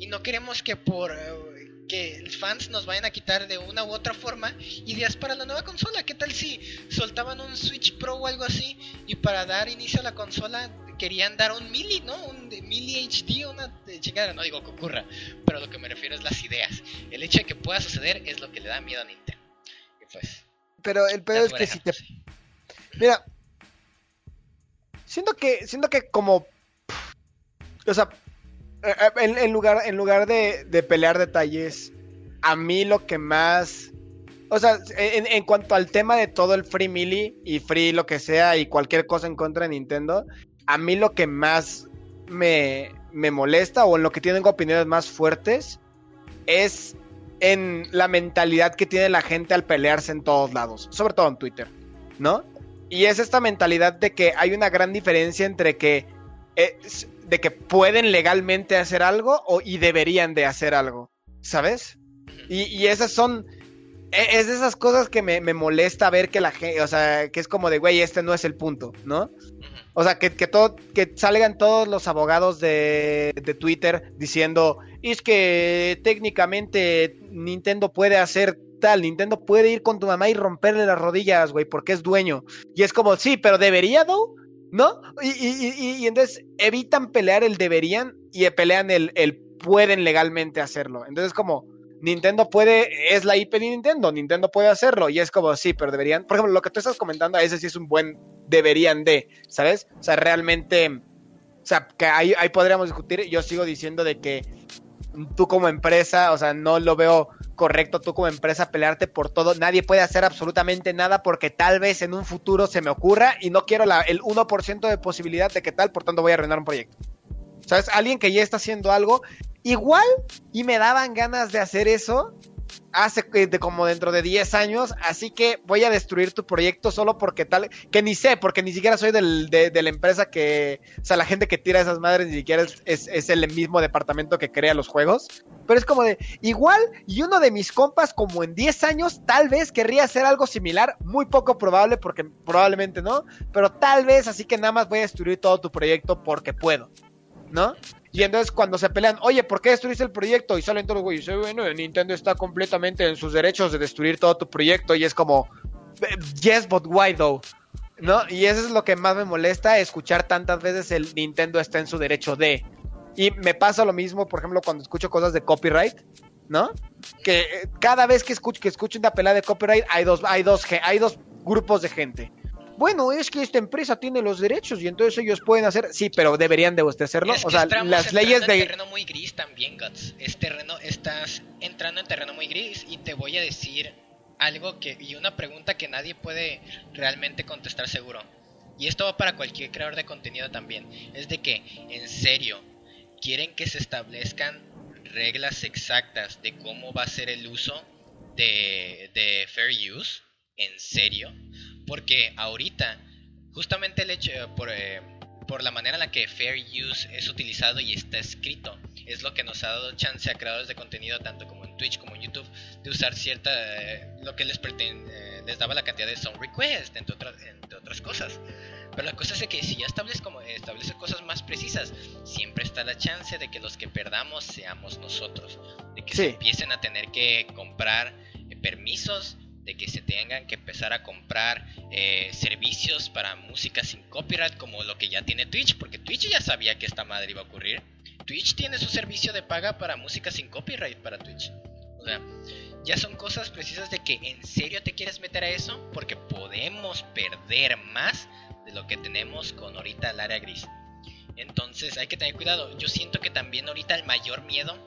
y no queremos que por eh, que fans nos vayan a quitar de una u otra forma ideas para la nueva consola. ¿Qué tal si soltaban un Switch Pro o algo así y para dar inicio a la consola querían dar un mili, ¿no? Un de- mili HD, una chingada, no digo que ocurra, pero lo que me refiero es las ideas. El hecho de que pueda suceder es lo que le da miedo a Nintendo. Y pues, Pero el ya es que si te. Mira, siento que, siento que como, o sea, en, en lugar, en lugar de, de pelear detalles, a mí lo que más, o sea, en, en cuanto al tema de todo el free mili y free lo que sea y cualquier cosa en contra de Nintendo, a mí lo que más me, me molesta o en lo que tienen opiniones más fuertes es en la mentalidad que tiene la gente al pelearse en todos lados, sobre todo en Twitter, ¿no? Y es esta mentalidad de que hay una gran diferencia entre que es- de que pueden legalmente hacer algo o, y deberían de hacer algo, ¿sabes? Y, y esas son e- es de esas cosas que me, me molesta ver que la gente, o sea, que es como de, güey, este no es el punto, ¿no? O sea, que, que, todo, que salgan todos los abogados de, de Twitter diciendo, es que técnicamente Nintendo puede hacer tal, Nintendo puede ir con tu mamá y romperle las rodillas, güey, porque es dueño. Y es como, sí, pero debería, ¿no? ¿No? Y, y, y, y entonces evitan pelear el deberían y pelean el, el pueden legalmente hacerlo. Entonces como, Nintendo puede, es la IP de Nintendo, Nintendo puede hacerlo. Y es como, sí, pero deberían. Por ejemplo, lo que tú estás comentando, ese sí es un buen deberían de, ¿sabes? O sea, realmente, o sea, que ahí, ahí podríamos discutir. Yo sigo diciendo de que tú como empresa, o sea, no lo veo correcto tú como empresa pelearte por todo. Nadie puede hacer absolutamente nada porque tal vez en un futuro se me ocurra y no quiero la, el 1% de posibilidad de que tal, por tanto voy a arruinar un proyecto. ¿Sabes? Alguien que ya está haciendo algo igual y me daban ganas de hacer eso hace de como dentro de 10 años, así que voy a destruir tu proyecto solo porque tal, que ni sé, porque ni siquiera soy del, de, de la empresa que, o sea, la gente que tira esas madres ni siquiera es, es, es el mismo departamento que crea los juegos, pero es como de, igual, y uno de mis compas como en 10 años tal vez querría hacer algo similar, muy poco probable porque probablemente no, pero tal vez, así que nada más voy a destruir todo tu proyecto porque puedo, ¿no? Y entonces cuando se pelean, oye, ¿por qué destruiste el proyecto? Y salen todos los güeyes, "Eh, bueno, Nintendo está completamente en sus derechos de destruir todo tu proyecto. Y es como, "Eh, yes, but why though? ¿No? Y eso es lo que más me molesta, escuchar tantas veces el Nintendo está en su derecho de. Y me pasa lo mismo, por ejemplo, cuando escucho cosas de copyright, ¿no? Que eh, cada vez que escucho, que escucho una pelea de copyright, hay dos, hay dos, hay dos grupos de gente. Bueno, es que esta empresa tiene los derechos y entonces ellos pueden hacer, sí, pero deberían de usted hacerlo. Es o sea, las leyes en de... terreno muy gris también, Guts. Es terreno, estás entrando en terreno muy gris y te voy a decir algo que y una pregunta que nadie puede realmente contestar seguro. Y esto va para cualquier creador de contenido también. Es de que, en serio, quieren que se establezcan reglas exactas de cómo va a ser el uso de, de fair use. ¿En serio? Porque ahorita, justamente el hecho, eh, por, eh, por la manera en la que Fair Use es utilizado y está escrito, es lo que nos ha dado chance a creadores de contenido, tanto como en Twitch como en YouTube, de usar cierta, eh, lo que les, eh, daba la cantidad de song request, entre otras, entre otras cosas. Pero la cosa es que si ya establece, como, establece cosas más precisas, siempre está la chance de que los que perdamos seamos nosotros, de que se empiecen a tener que comprar eh, permisos, de que se tengan que empezar a comprar eh, servicios para música sin copyright como lo que ya tiene Twitch, porque Twitch ya sabía que esta madre iba a ocurrir. Twitch tiene su servicio de paga para música sin copyright para Twitch. O sea, ya son cosas precisas de que en serio te quieres meter a eso porque podemos perder más de lo que tenemos con ahorita el área gris. Entonces hay que tener cuidado. Yo siento que también ahorita el mayor miedo,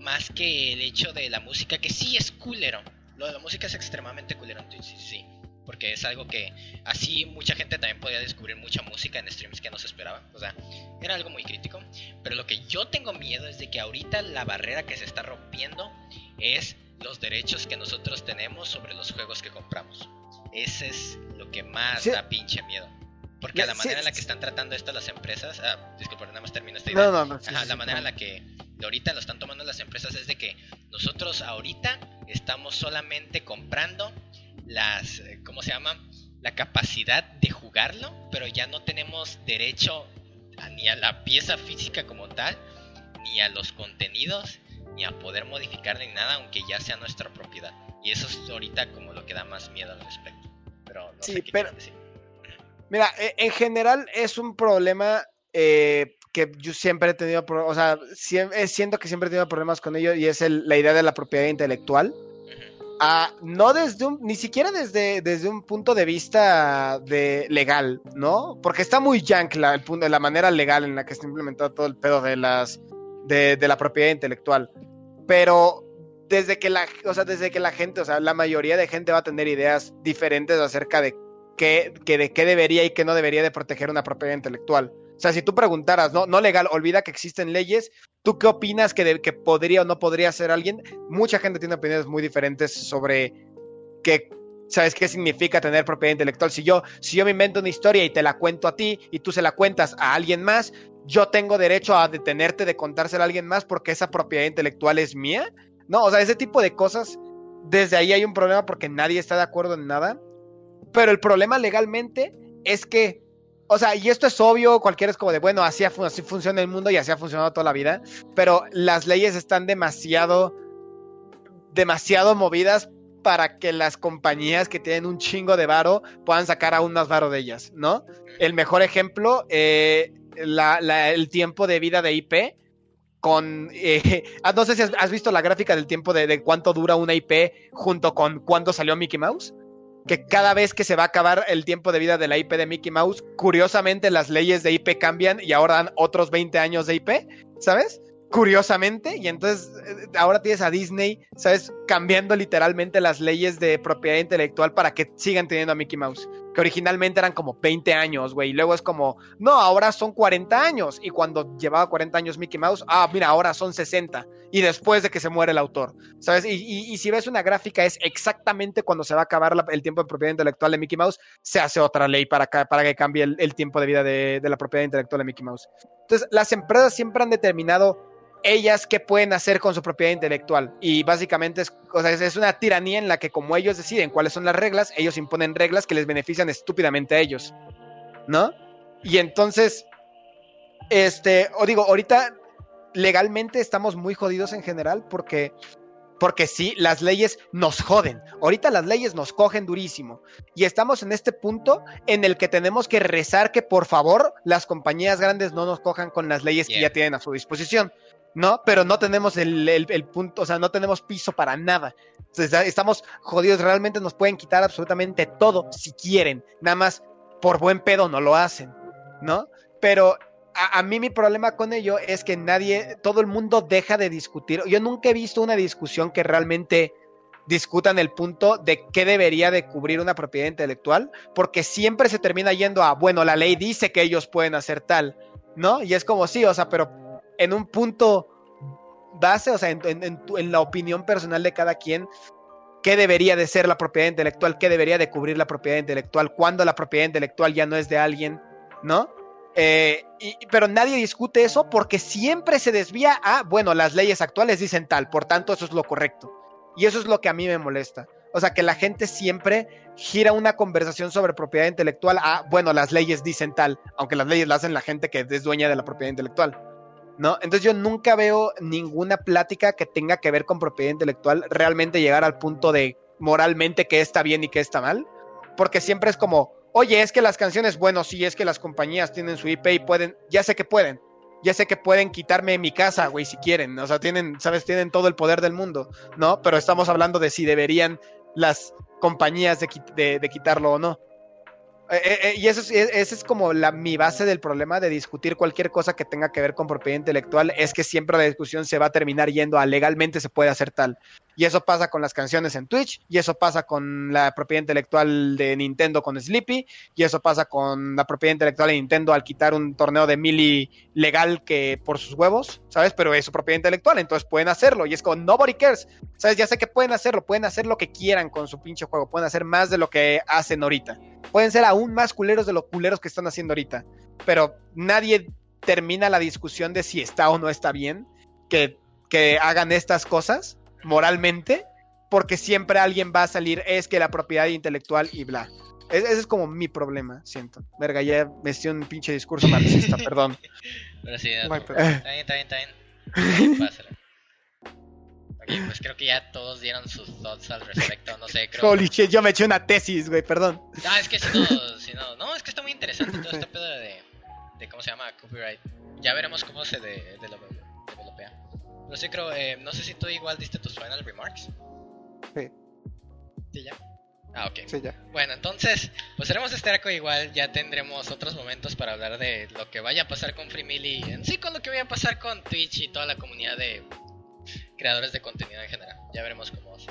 más que el hecho de la música, que sí es culero. Lo de la música es extremadamente culero en Twitch, sí, sí. Porque es algo que así mucha gente también podía descubrir mucha música en streams que no se esperaba. O sea, era algo muy crítico. Pero lo que yo tengo miedo es de que ahorita la barrera que se está rompiendo es los derechos que nosotros tenemos sobre los juegos que compramos. Ese es lo que más Sí. da pinche miedo. Porque a la Sí, manera en la que están tratando esto las empresas, ah, disculpa, nada más termino esta idea. No, no, no. sí, Ajá, sí, la manera en no. la que ahorita lo están tomando las empresas es de que nosotros ahorita estamos solamente comprando las, eh, ¿cómo se llama? La capacidad de jugarlo, pero ya no tenemos derecho a- ni a la pieza física como tal, ni a los contenidos, ni a poder modificar ni nada, aunque ya sea nuestra propiedad. Y eso es ahorita como lo que da más miedo al respecto. Pero no Sí, sé qué pero- decir. Mira, e- en general es un problema eh, que yo siempre he tenido, o sea, eh, siento que siempre he tenido problemas con ello y es el- la idea de la propiedad intelectual. Ah, no desde un, ni siquiera desde, desde un punto de vista de legal, ¿no? Porque está muy yank la, el punto, la manera legal en la que está implementado todo el pedo de las de, de la propiedad intelectual. Pero desde que la, o sea, desde que la gente, o sea, la mayoría de gente va a tener ideas diferentes acerca de que de qué debería y qué no debería de proteger una propiedad intelectual. O sea, si tú preguntaras, no, no legal, olvida que existen leyes, ¿tú qué opinas que, que podría o no podría ser alguien? Mucha gente tiene opiniones muy diferentes sobre qué, ¿sabes qué significa tener propiedad intelectual? Si yo, si yo me invento una historia y te la cuento a ti y tú se la cuentas a alguien más, yo tengo derecho a detenerte de contársela a alguien más porque esa propiedad intelectual es mía. No, o sea, ese tipo de cosas, desde ahí hay un problema porque nadie está de acuerdo en nada. Pero el problema legalmente es que, o sea, y esto es obvio, cualquiera es como de, bueno, así, así funciona el mundo y así ha funcionado toda la vida, pero las leyes están demasiado, demasiado movidas para que las compañías que tienen un chingo de varo puedan sacar aún más varo de ellas, ¿no? El mejor ejemplo, eh, el tiempo de vida de IP con... eh, (laughs) ah, no sé si has visto la gráfica del tiempo de, de cuánto dura una IP junto con cuándo salió Mickey Mouse. Que cada vez que se va a acabar el tiempo de vida de la IP de Mickey Mouse, curiosamente las leyes de IP cambian y ahora dan otros 20 años de IP, ¿sabes? Curiosamente, y entonces eh, ahora tienes a Disney, ¿sabes? Cambiando literalmente las leyes de propiedad intelectual para que sigan teniendo a Mickey Mouse que originalmente eran como 20 años, güey, y luego es como, no, ahora son 40 años, y cuando llevaba 40 años Mickey Mouse, ah, mira, ahora son 60, y después de que se muere el autor, ¿sabes? Y, si ves una gráfica, es exactamente cuando se va a acabar el tiempo de propiedad intelectual de Mickey Mouse, se hace otra ley para, para que cambie el, tiempo de vida de, de la propiedad intelectual de Mickey Mouse. Entonces, las empresas siempre han determinado ellas qué pueden hacer con su propiedad intelectual. Y básicamente es, o sea, es una tiranía en la que como ellos deciden cuáles son las reglas, ellos imponen reglas que les benefician estúpidamente a ellos. ¿No? Y entonces, este, o digo, ahorita legalmente estamos muy jodidos en general porque... Porque sí, las leyes nos joden. Ahorita las leyes nos cogen durísimo. Y estamos en este punto en el que tenemos que rezar que por favor las compañías grandes no nos cojan con las leyes que ya tienen a su disposición. ¿no? Pero no tenemos el, el- el punto, o sea, no tenemos piso para nada. Estamos jodidos, realmente nos pueden quitar absolutamente todo si quieren. Nada más por buen pedo no lo hacen, ¿no? Pero a, mí mi problema con ello es que nadie, todo el mundo deja de discutir. Yo nunca he visto una discusión que realmente discutan el punto de qué debería de cubrir una propiedad intelectual, porque siempre se termina yendo a, bueno, la ley dice que ellos pueden hacer tal, ¿no? Y es como sí, o sea, pero en un punto base, o sea, en la opinión personal de cada quien, qué debería de ser la propiedad intelectual, qué debería de cubrir la propiedad intelectual, cuándo la propiedad intelectual ya no es de alguien, ¿no? Eh, pero nadie discute eso porque siempre se desvía a, bueno, las leyes actuales dicen tal, por tanto eso es lo correcto. Y eso es lo que a mí me molesta. O sea, que la gente siempre gira una conversación sobre propiedad intelectual a, bueno, las leyes dicen tal, aunque las leyes las hacen la gente que es dueña de la propiedad intelectual. ¿No? Entonces yo nunca veo ninguna plática que tenga que ver con propiedad intelectual realmente llegar al punto de moralmente qué está bien y qué está mal. Porque siempre es como, oye, es que las canciones, bueno, sí, es que las compañías tienen su IP y pueden, ya sé que pueden, ya sé que pueden quitarme mi casa, güey, si quieren, o sea, tienen, sabes, tienen todo el poder del mundo, ¿no? Pero estamos hablando de si deberían las compañías de, qui- de- de quitarlo o no. Eh, eh, eh, y eso es, eh, esa es como la, mi base del problema de discutir cualquier cosa que tenga que ver con propiedad intelectual, es que siempre la discusión se va a terminar yendo a legalmente se puede hacer tal. Y eso pasa con las canciones en Twitch, y eso pasa con la propiedad intelectual de Nintendo con Sleepy, y eso pasa con la propiedad intelectual de Nintendo al quitar un torneo de Mili legal que por sus huevos, ¿sabes? Pero es su propiedad intelectual, entonces pueden hacerlo, y es como, nobody cares, ¿sabes? Ya sé que pueden hacerlo, pueden hacer lo que quieran con su pinche juego, pueden hacer más de lo que hacen ahorita, pueden ser aún más culeros de los culeros que están haciendo ahorita, pero nadie termina la discusión de si está o no está bien que, que hagan estas cosas moralmente, porque siempre alguien va a salir, es que la propiedad intelectual y bla. E- Ese es como mi problema, siento. Verga, ya me estoy un pinche discurso marxista, (laughs) perdón. Pero sí, No está bien, está bien, está bien. Pásalo. Ok, pues creo que ya todos dieron sus thoughts al respecto. No sé, creo. Holy shit, yo me eché una tesis, güey, perdón. Ah, es que si no, si no, no, es que está muy interesante todo este pedo de, de cómo se llama copyright. Ya veremos cómo se de, de, developea. Pero sí creo, eh, no sé si tú igual diste tus final remarks. Sí. Sí, ya. Ah, ok. Sí, ya. Bueno, entonces, pues haremos este arco igual, ya tendremos otros momentos para hablar de lo que vaya a pasar con Free Milli, en sí con lo que vaya a pasar con Twitch y toda la comunidad de creadores de contenido en general. Ya veremos cómo se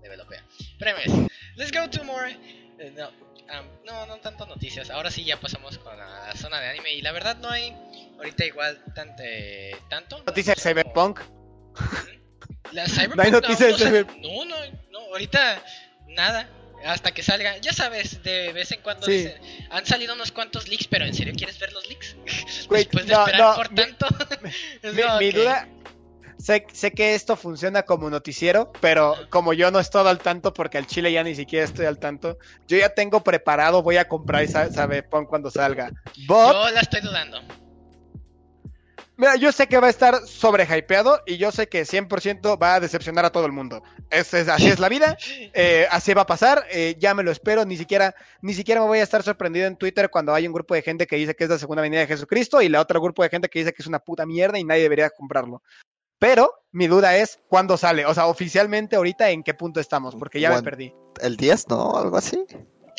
developea. Pero anyways, let's go to more... eh, no, um, no, no tanto noticias. Ahora sí ya pasamos con la zona de anime y la verdad no hay ahorita igual tant- tanto. Noticias de como- Cyberpunk. La (laughs) Cyberpunk No hay noticias no, de sa- no, no, no, ahorita nada. Hasta que salga, ya sabes, de vez en cuando Sí. dicen, han salido unos cuantos leaks, pero ¿en serio quieres ver los leaks? (laughs) Güey, Después de no, esperar no, por mi- tanto. Mi, (laughs) mi que- duda, sé, sé que esto funciona como noticiero, pero como yo no estoy al tanto, porque al chile ya ni siquiera estoy al tanto, yo ya tengo preparado, voy a comprar esa Cyberpunk cuando salga. But, Yo la estoy dudando. Mira, yo sé que va a estar sobrehypeado y yo sé que 100% va a decepcionar a todo el mundo. Es, es- así es la vida, eh, así va a pasar, eh, ya me lo espero, ni siquiera, ni siquiera me voy a estar sorprendido en Twitter cuando hay un grupo de gente que dice que es la segunda venida de Jesucristo y la otra grupo de gente que dice que es una puta mierda y nadie debería comprarlo. Pero mi duda es cuándo sale, o sea, oficialmente ahorita en qué punto estamos, porque ya me perdí. El 10, ¿no? Algo así.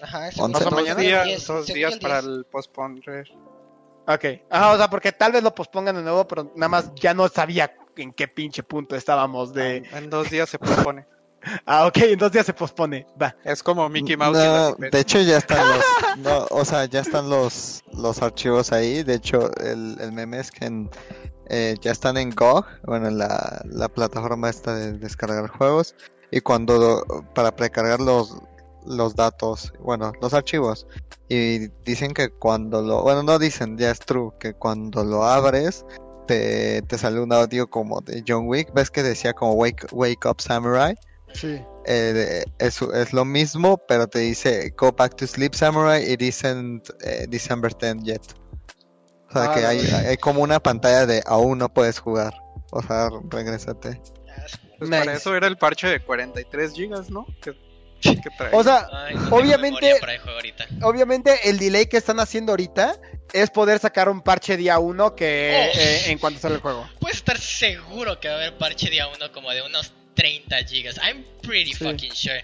Ajá, Once, Dos ¿no? días, dos días el para el postponer. Ok, Ajá, o sea, porque tal vez lo pospongan de nuevo, pero nada más ya no sabía en qué pinche punto estábamos de... En dos días se pospone. (laughs) Ah, ok, en dos días se pospone, va. Es como Mickey Mouse No, de hecho ya (laughs) están los, no, o sea, ya están los, los archivos ahí. De hecho, el, el meme es que en, eh, ya están en GOG, bueno, en la, la plataforma esta de descargar juegos. Y cuando, para precargar los, los datos, bueno, los archivos. Y dicen que cuando lo, bueno, no dicen, ya es true, que cuando lo abres, te, te sale un audio como de John Wick. ¿Ves que decía como Wake, wake Up Samurai? Sí. eh, es, es lo mismo, pero te dice Go back to sleep, Samurai. It isn't eh, December 10 yet. O sea Ah, que hay, hay como una pantalla de aún no puedes jugar. O sea, regrésate. Pues Nice. para eso era el parche de 43 gigas, ¿no? Que. (laughs) O sea, Ay, no tengo Obviamente- obviamente el delay que están haciendo ahorita es poder sacar un parche día uno que Oh. eh, en cuanto sale el juego. Puedes estar seguro que va a haber parche día 1 como de unos 30 gigas. I'm pretty Sí. fucking sure.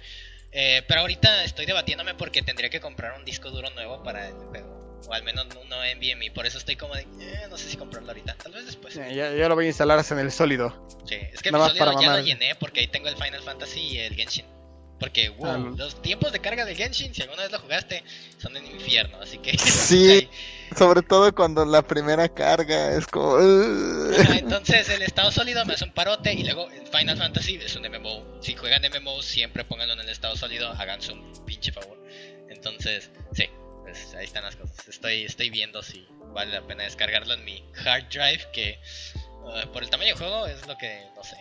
Eh, pero ahorita estoy debatiéndome porque tendría que comprar un disco duro nuevo para el juego. O al menos uno NVMe. Por eso estoy como de. eh, no sé si comprarlo ahorita. Tal vez después. Ya, ya- ya lo voy a instalar en el sólido. Sí, es que Nada mi más para sólido ya lo llené porque ahí tengo el Final Fantasy y el Genshin. Porque, wow, Ah, los tiempos de carga del Genshin, si alguna vez lo jugaste, son en infierno. Así que. (laughs) Sí. Sobre todo cuando la primera carga es como. Ajá, entonces el estado sólido me hace un parote y luego Final Fantasy es un MMO. Si juegan MMO siempre pónganlo en el estado sólido, háganse un pinche favor. Entonces, sí, pues ahí están las cosas. Estoy, estoy viendo si vale la pena descargarlo en mi hard drive que uh, por el tamaño del juego es lo que no sé.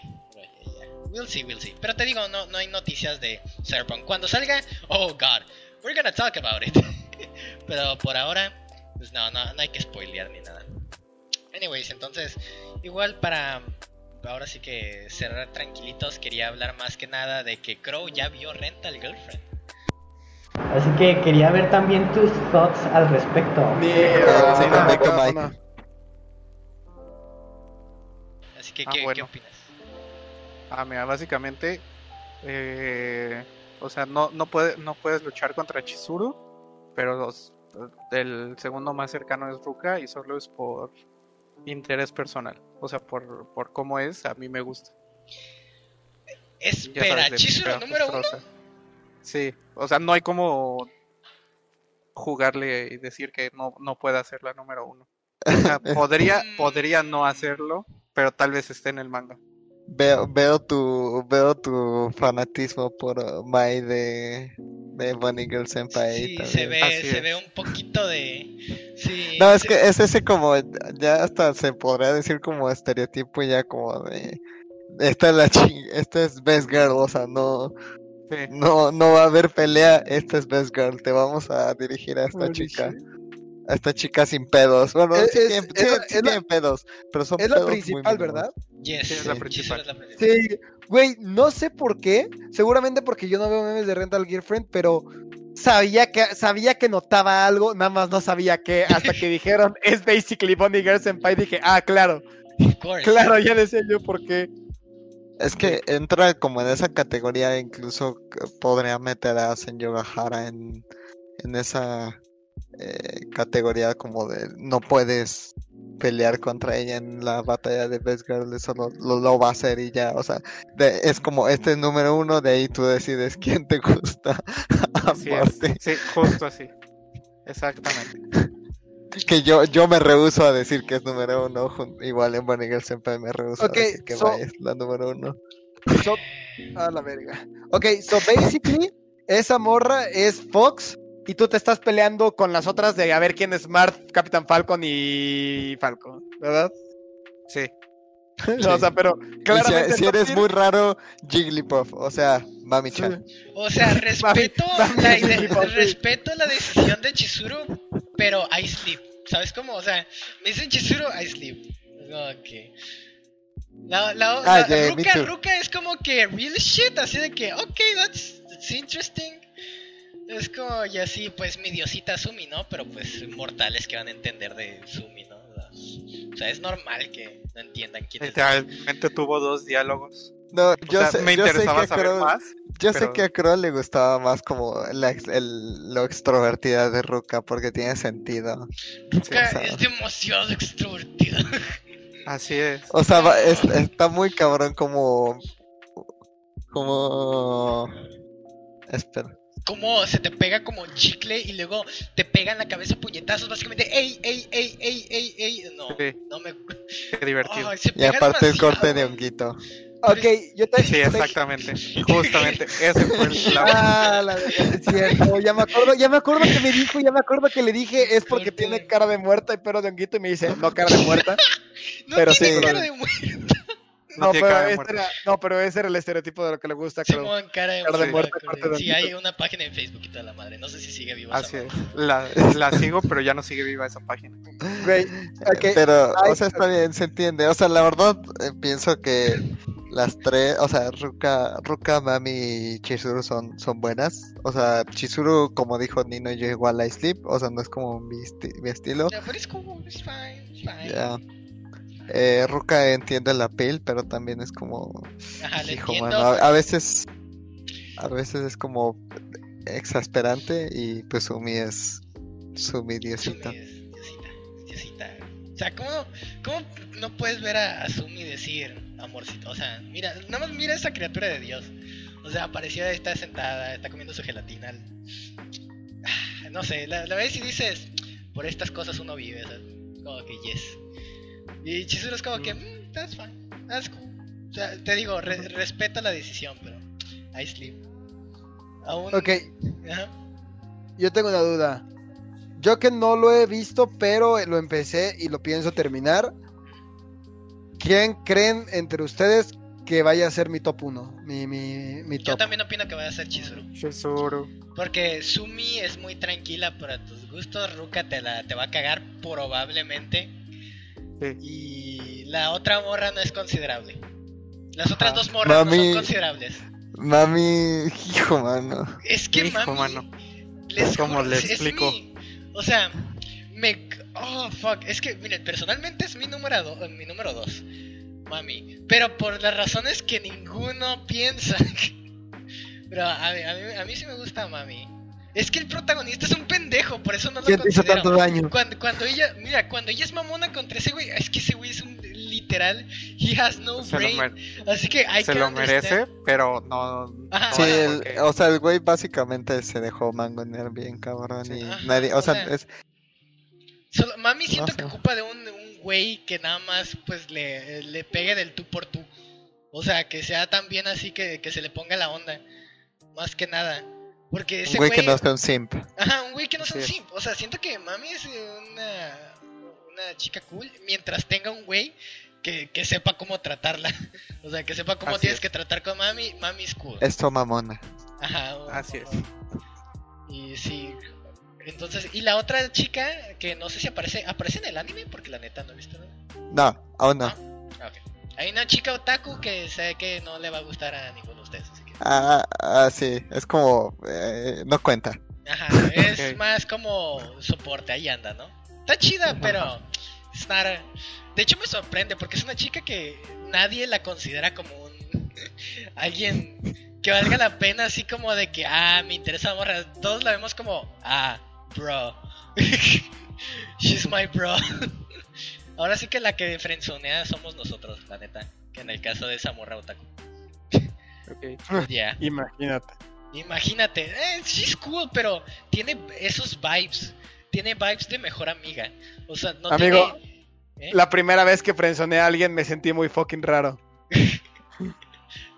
Yeah, yeah. We'll see, we'll see. Pero te digo, no, no hay noticias de Cyberpunk. Cuando salga, oh god, we're gonna talk about it. (laughs) Pero por ahora, pues no, no, no hay que spoilear ni nada. Anyways, entonces, igual para ahora sí que cerrar tranquilitos, quería hablar más que nada de que Crow ya vio Rental Girlfriend. Así que quería ver también tus thoughts al respecto. Mierda, sí, no, perfecto, no, Mike. no. Así que, Ah, ¿qué, ¿qué opinas? Ah, mira, básicamente, eh, o sea, no, no, puede, no puedes luchar contra Chizuru, pero los, el segundo más cercano es Ruka y solo es por interés personal. O sea, por, por cómo es, a mí me gusta. Espera, sabes, Chizuru número uno. Sí, o sea, no hay como jugarle y decir que no, no puede hacer la número uno. O sea, (laughs) podría, podría no hacerlo, pero tal vez esté en el manga. Veo, veo tu, veo tu fanatismo por uh, Mai de, de Bunny Girl Senpai Sí, también. se ve, Así se es. ve un poquito de. Sí. No, es que es ese como, ya hasta se podría decir como estereotipo ya como de, esta es la chi, esta es Best Girl, o sea, no, Sí. no, no va a haber pelea, esta es Best Girl, te vamos a dirigir a esta Holy chica, shit. A esta chica sin pedos, bueno, Es- sí, es- tiene, es sí- la- sí es la- tiene pedos, pero son Es la pedos principal. ¿verdad? Yes, Sí, es la principal. Sí, güey, no sé por qué. Seguramente porque yo no veo memes de Rental Girlfriend, pero sabía que sabía que notaba algo, nada más no sabía qué. Hasta que dijeron es basically Bonnie Girl Senpai, dije, ah, claro, claro, ya decía yo por qué. Es que entra como en esa categoría, incluso podría meter a Senyogahara en, en esa eh, categoría como de no puedes pelear contra ella en la batalla de Best Girl, eso lo, lo, lo va a hacer y ya, o sea, de- es como este es número uno, de ahí tú decides quién te gusta (laughs) Así es. aparte. Sí, justo así. Exactamente. Que yo, yo me rehuso a decir que es número uno, igual en Bunny Girl Senpai me rehuso a decir que so- es la número uno. So- a la verga. Ok, so basically, esa morra es Fox y tú te estás peleando con las otras de a ver quién es Smart, Capitán Falcon y Falcon, ¿verdad? Sí. (laughs) o sea, pero si- claramente. si, no eres tiene- muy raro, Jigglypuff, o sea, Mami-chan. O sea, (laughs) respeto, mami, la, respeto la decisión de Chizuru, pero I sleep. ¿Sabes cómo? O sea, me dicen Chizuru, I sleep. Ok. La, la, Ah, la- yeah, me Ruka. Ruka es como que real shit, así de que, ok, that's, that's interesting. Es como, y así, pues mi diosita Sumi, ¿no? Pero pues mortales que van a entender de Sumi, ¿no? O sea, es normal que no entiendan quién es. Literalmente tuvo dos diálogos. No, O yo sea, sé, me yo sé interesaba que a saber Crow, más. yo sé que a Crow le gustaba más como la, ex- el- lo extrovertida de Ruka porque tiene sentido. Ruka o sea- es demasiado extrovertida. (laughs) Así es. O sea, va- es- está muy cabrón como como espera. Como se te pega como chicle y luego te pega en la cabeza puñetazos, básicamente, ey, ey, ey, ey, ey, ey, no, Sí. no me... (laughs) Qué divertido. Y aparte el corte de honguito. Ok, yo te. Sí, exactamente. Justamente. (laughs) Ese fue el la- Ah, la verdad, es cierto. Ya me acuerdo, ya me acuerdo que me dijo, ya me acuerdo que le dije es porque tiene cara de muerta y pelo de honguito y me dice, no cara de muerta. (laughs) No pero tiene sí. cara de muerto, No pero ese era, no, pero ese era el estereotipo de lo que le gusta, creo. Simón, cara de Cara de de Sí, hay una página en Facebook y toda la madre, no sé si sigue viva Así esa es. La, la sigo, pero ya no sigue viva esa página. Güey, ok, (laughs) Pero, Ay, o sea, está bien, se entiende. O sea, la verdad, eh, pienso que las tres, o sea, Ruka, Ruka, Mami y Chizuru son, son buenas. O sea, Chizuru, como dijo Nino, yo igual a Sleep, o sea, no es como mi, esti- mi estilo. Pero es cool, it's fine, it's fine. Ya. Eh, Ruka entiende la piel, pero también es como, Ajá, hijo, mano, a, a veces, a veces es como exasperante y pues Sumi es Sumi diosita. Sumi es Diosita, Diosita. O sea, ¿cómo, ¿cómo no puedes ver a, a Sumi decir amorcito? O sea, mira, nada más mira esa criatura de Dios. O sea, parecía está sentada, está comiendo su gelatina. Ah, No sé, la, la ves y dices, por estas cosas uno vive, ¿sabes? Como que yes. Y Chizuru es como que, mm, that's fine, that's cool. O sea, te digo, re- respeto la decisión, pero I sleep. Aún. ok, Ajá. yo tengo una duda. Yo que no lo he visto, pero lo empecé y lo pienso terminar. ¿Quién creen entre ustedes que vaya a ser mi top 1? Mi, mi, mi Yo top. también opino que va a ser Chizuru. Chizuru. Porque Sumi es muy tranquila para tus gustos, Ruka te, la, te va a cagar probablemente. Sí. Y la otra morra no es considerable. Las otras dos morras no son considerables. Mami, (laughs) hijo, mano. Es que Hijo, mami, mano. les ¿Cómo le explico? mi- o sea, me oh fuck, es que miren, personalmente es mi número do- mi número dos. Mami, pero por las razones que ninguno piensa. (laughs) pero a, a, mí, a mí sí me gusta Mami. Es que el protagonista es un pendejo, por eso no lo ¿Quién hizo considero. tanto daño? Cuando, cuando ella, mira, cuando ella es mamona contra ese güey, es que ese güey es un literal, he has no Se brain. mer- Así que se lo understand. merece, pero no. Ajá, no Sí, el- o sea, el güey básicamente se dejó mangonear bien cabrón Sí. y Ajá, nadie, o o sea, sea, es, Solo- mami siento No que ocupa de un, un güey que nada más pues le, le pegue del tú por tú. O sea, que sea también así que, que se le ponga la onda. Más que nada. Porque ese un güey güey... que no sea un simp. Ajá, un güey que no sea un es. simp. O sea, siento que mami es una, una chica cool mientras tenga un güey que, que sepa cómo tratarla. (laughs) O sea, que sepa cómo Así tienes es. que tratar con mami. Mami es cool. Esto mamona. Ajá. o- Así es. Y sí. Entonces, y la otra chica que no sé si aparece, aparece en el anime porque la neta no he visto nada. No, aún no. Ah, ok. Hay una chica otaku que sé que no le va a gustar a ninguno Ah, ah, sí, es como, eh, no cuenta. Ajá, es más como soporte, ahí anda, ¿no? Está chida, pero De hecho me sorprende porque es una chica que nadie la considera como un (laughs) alguien que valga la pena así como de que ah, me interesa la morra. Todos la vemos como ah, bro. (laughs) She's my bro. (laughs) Ahora sí que la que frenzonea somos nosotros, la neta. Que en el caso de esa morra otaku. Ok. (laughs) Ya. Imagínate. Imagínate, eh, she's cool, pero tiene esos vibes. Tiene vibes de mejor amiga. O sea, no Amigo, tiene. ¿eh? La primera vez que frenzoné a alguien me sentí muy fucking raro. (laughs)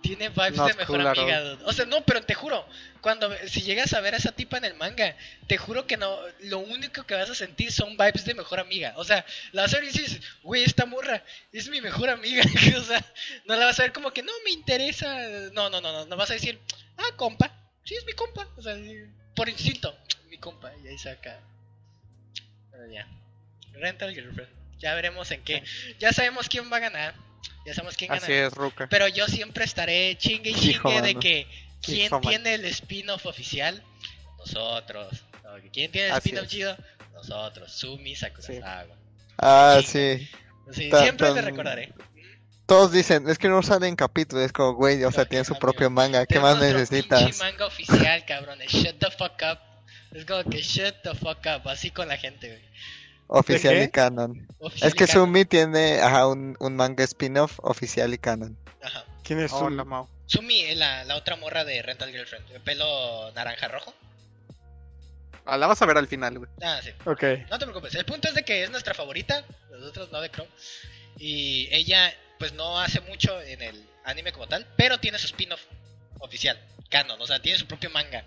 Tiene vibes Not de mejor cool amiga. dude. O sea, no, pero te juro, cuando si llegas a ver a esa tipa en el manga, te juro que no, lo único que vas a sentir son vibes de mejor amiga. O sea, la vas a ver y dices, güey, esta morra es mi mejor amiga. (laughs) o sea, no la vas a ver como que no me interesa. No, no, no, no, no vas a decir, ah, compa, sí es mi compa. O sea, por instinto, mi compa. Y ahí saca. Pero ya. Rental Girlfriend. Ya veremos en qué. Ya sabemos quién va a ganar. Ya sabemos quién gana. Así es, Ruka. Pero yo siempre estaré chingue y chingue Hijo, de que quién Hijo, tiene el spin-off oficial. Nosotros. ¿Quién tiene el spin-off chido? Nosotros. Sumi Sakurasawa. Ah, Sí. sí. Sí, siempre le tan- recordaré. Todos dicen, es que no salen capítulos, es como, güey, o sea, tiene su amigo. propio manga, ¿qué más necesitas? manga oficial, cabrones. Shut the fuck up. Es como que shut the fuck up. Así con la gente, güey. Oficial ¿De y canon. Oficial Es que. Sumi tiene ajá, un, un manga spin-off oficial y canon. Ajá. ¿Quién es Oh, su- la Mao. Sumi es la, la otra morra de Rental Girlfriend. de Pelo naranja rojo. Ah, la vas a ver al final, güey. Ah, sí. Ok. No te preocupes, el punto es de que es nuestra favorita, nosotros no de Chrome. Y ella, pues no hace mucho en el anime como tal, pero tiene su spin-off oficial, canon, o sea, tiene su propio manga.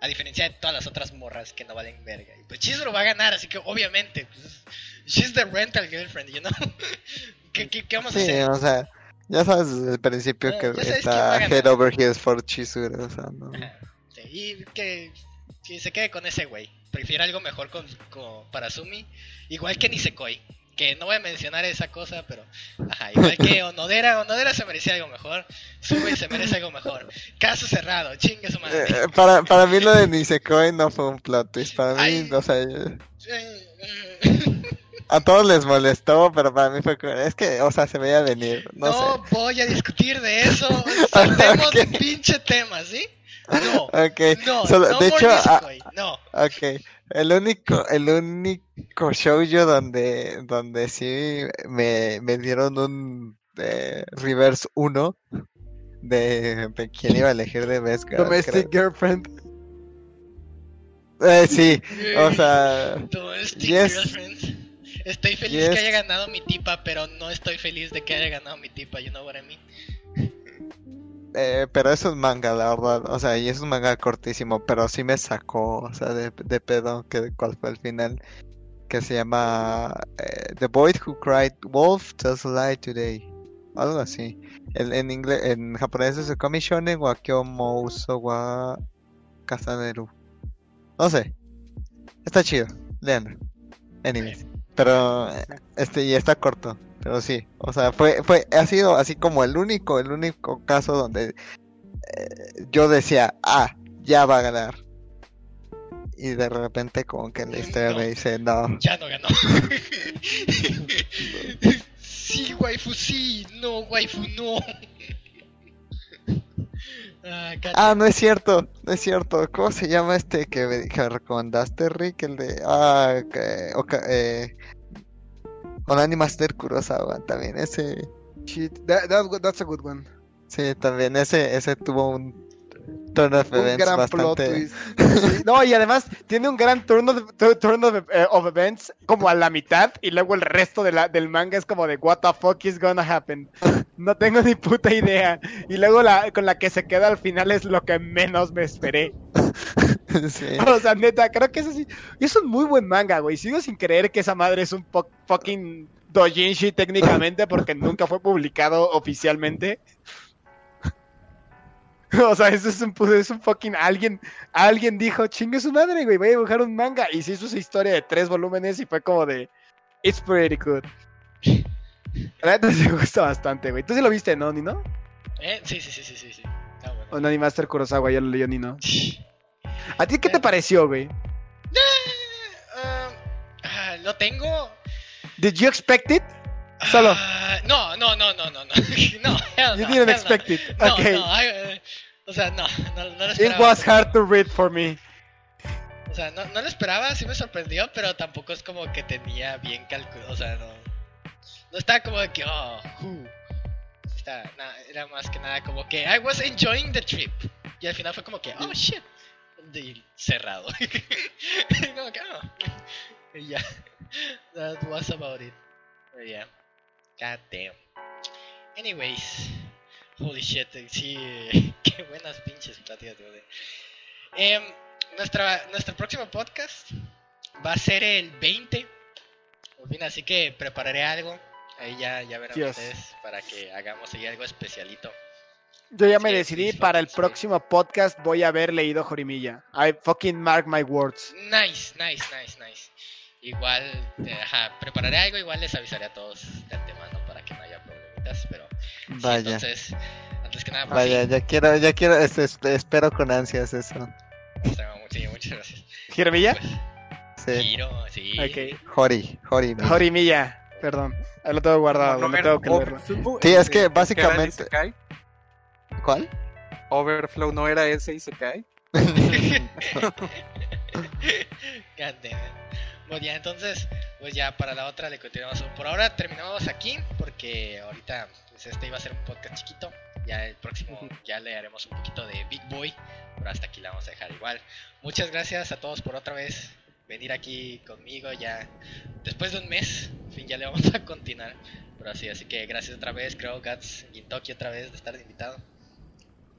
A diferencia de todas las otras morras que no valen verga. Y pues Chizuru va a ganar, así que obviamente, pues, she's the rental girlfriend, you know. (laughs) ¿Qué, qué, qué vamos a Sí, hacer? o sea, ya sabes desde el principio que quién va a está head over heels for Chizuru, o sea, no. Sí, y que, que se quede con ese güey. Prefiere algo mejor con, con- para Sumi. Igual que Nisekoi. Que no voy a mencionar esa cosa, pero. Ajá, igual que (laughs) Onodera. Onodera se merecía algo mejor. Sumi se merece algo mejor. Caso cerrado, chingue su madre. Eh, para, para mí lo de Nisekoi no fue un plot twist, para mí, Ay. o sea, eh, a todos les molestó, pero para mí fue es que, o sea, se veía venir, no, No, sé. voy a discutir de eso. (laughs) Saltemos de Ok. pinche tema, ¿sí? No. Ok, No, solo- no de hecho, ah, no. ok, el único, el único shoujo donde, donde sí me, me dieron un eh, reverse 1 de, de quién iba a elegir de Best Girl, Domestic Girlfriend. Eh, sí, o sea, Domestic Yes. Girlfriends. Estoy feliz Yes. que haya ganado mi tipa, pero no estoy feliz de que haya ganado mi tipa, you know what I mean? Eh, pero eso es manga, la verdad. O sea, y es un manga cortísimo, pero sí me sacó, o sea, de, de pedo que cuál fue el final. Que se llama eh, The Boy Who Cried Wolf Tells a Lie Today. Algo así. El- en inglés, en japonés es Komi Shonen wa Kyomo Uso wa Kasaneru. No sé. Está chido. Leanlo. Anyways. Pero este y está corto. Pero sí. O sea, fue, fue, ha sido así como el único, el único caso donde eh, yo decía, ah, ya va a ganar. Y de repente como que la historia No. me dice, no. Ya no ganó. (laughs) sí, waifu, sí. No, waifu, no. Ah. Ah, no es cierto, no es cierto. ¿Cómo se llama este que me, que me recomendaste, Rick? El de... Ah, que- oca- eh, Con Animaster Kurosawa también, ese. Shit, that- that- that's a good one. Sí, también ese, ese tuvo un turn of Un events gran plot twist. No, y además tiene un gran turn of, tu- turn of, eh, of events como a la mitad y luego el resto de la, del manga es como de what the fuck is gonna happen. No tengo ni puta idea. Y luego la con la que se queda al final es lo que menos me esperé. (laughs) sí. O sea, neta, creo que es así. Es un muy buen manga, güey. Sigo sin creer que esa madre es un fucking dojinshi técnicamente porque nunca fue publicado oficialmente. (laughs) O sea, eso es un, es un fucking alguien, alguien dijo, chingue su madre, güey, voy a dibujar un manga. Y se hizo esa historia de tres volúmenes y fue como de, it's pretty good. La neta sí me gusta bastante, güey. Tú sí lo viste, ¿no, Nino? Eh, sí, sí, sí, sí, sí. sí. Está bueno. O Nani Master Kurosawa, ya lo leyó Nino. (laughs) ¿A ti qué te pareció, güey? Ah, lo tengo. Did you expect it? Solo. Ah, no, no, no, no, no, (laughs) no. no, hell You no, didn't hell expect it. No, no, Okay. no, I, o sea, no, no, no lo It esperaba. was hard to read for me. O sea, no, no lo esperaba, sí me sorprendió, pero tampoco es como que tenía bien calculado. O sea, no. No estaba como de que, oh, who. Está, nada, era más que nada como que I was enjoying the trip. Y al final fue como que, oh shit. (laughs) Y cerrado. como que, oh. Y ya. That was about it. But yeah. God damn. Anyways. Holy shit, sí. (laughs) Qué buenas pinches pláticas de Em, nuestra, nuestro próximo podcast va a ser el 20. Por fin, así que prepararé algo. Ahí ya, ya verán Yes. ustedes para que hagamos ahí algo especialito. Yo ya me decidí, para el próximo podcast voy a haber leído Jorimilla. I fucking mark my words. Nice, nice, nice, nice. Igual, eh, ajá, prepararé algo, igual les avisaré a todos de antemano para que no haya problemitas, pero sí, (laughs) Vaya. entonces, antes que nada, pues, Vaya, sí, ya quiero, ya quiero, es- es- espero con ansias eso. o sea, sí, muchas gracias. ¿Jorimilla? Pues, Sí. Giro, sí. Ok. Jori, Jori. mi- Jorimilla, perdón. Ahí lo tengo guardado, No, tengo que leerlo. Sí, es que básicamente-. ¿Cuál? Overflow no era ese. God damn it. Bueno, ya entonces, pues ya para la otra le continuamos. Por ahora terminamos aquí, porque ahorita pues este iba a ser un podcast chiquito. Ya el próximo ya le haremos un poquito de Big Boy, pero hasta aquí la vamos a dejar igual. Muchas gracias a todos por otra vez venir aquí conmigo ya después de un mes. En fin, ya le vamos a continuar. Pero así, así que gracias otra vez, creo, Gats, Gintoki otra vez de estar invitado.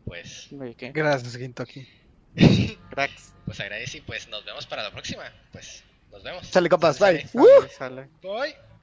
Pues, ¿qué? Gracias, Gintoki. (laughs) Cracks. pues agradece y pues nos vemos para la próxima. Pues, nos vemos. Sale, compas, bye. sale. Sale, sale. Bye.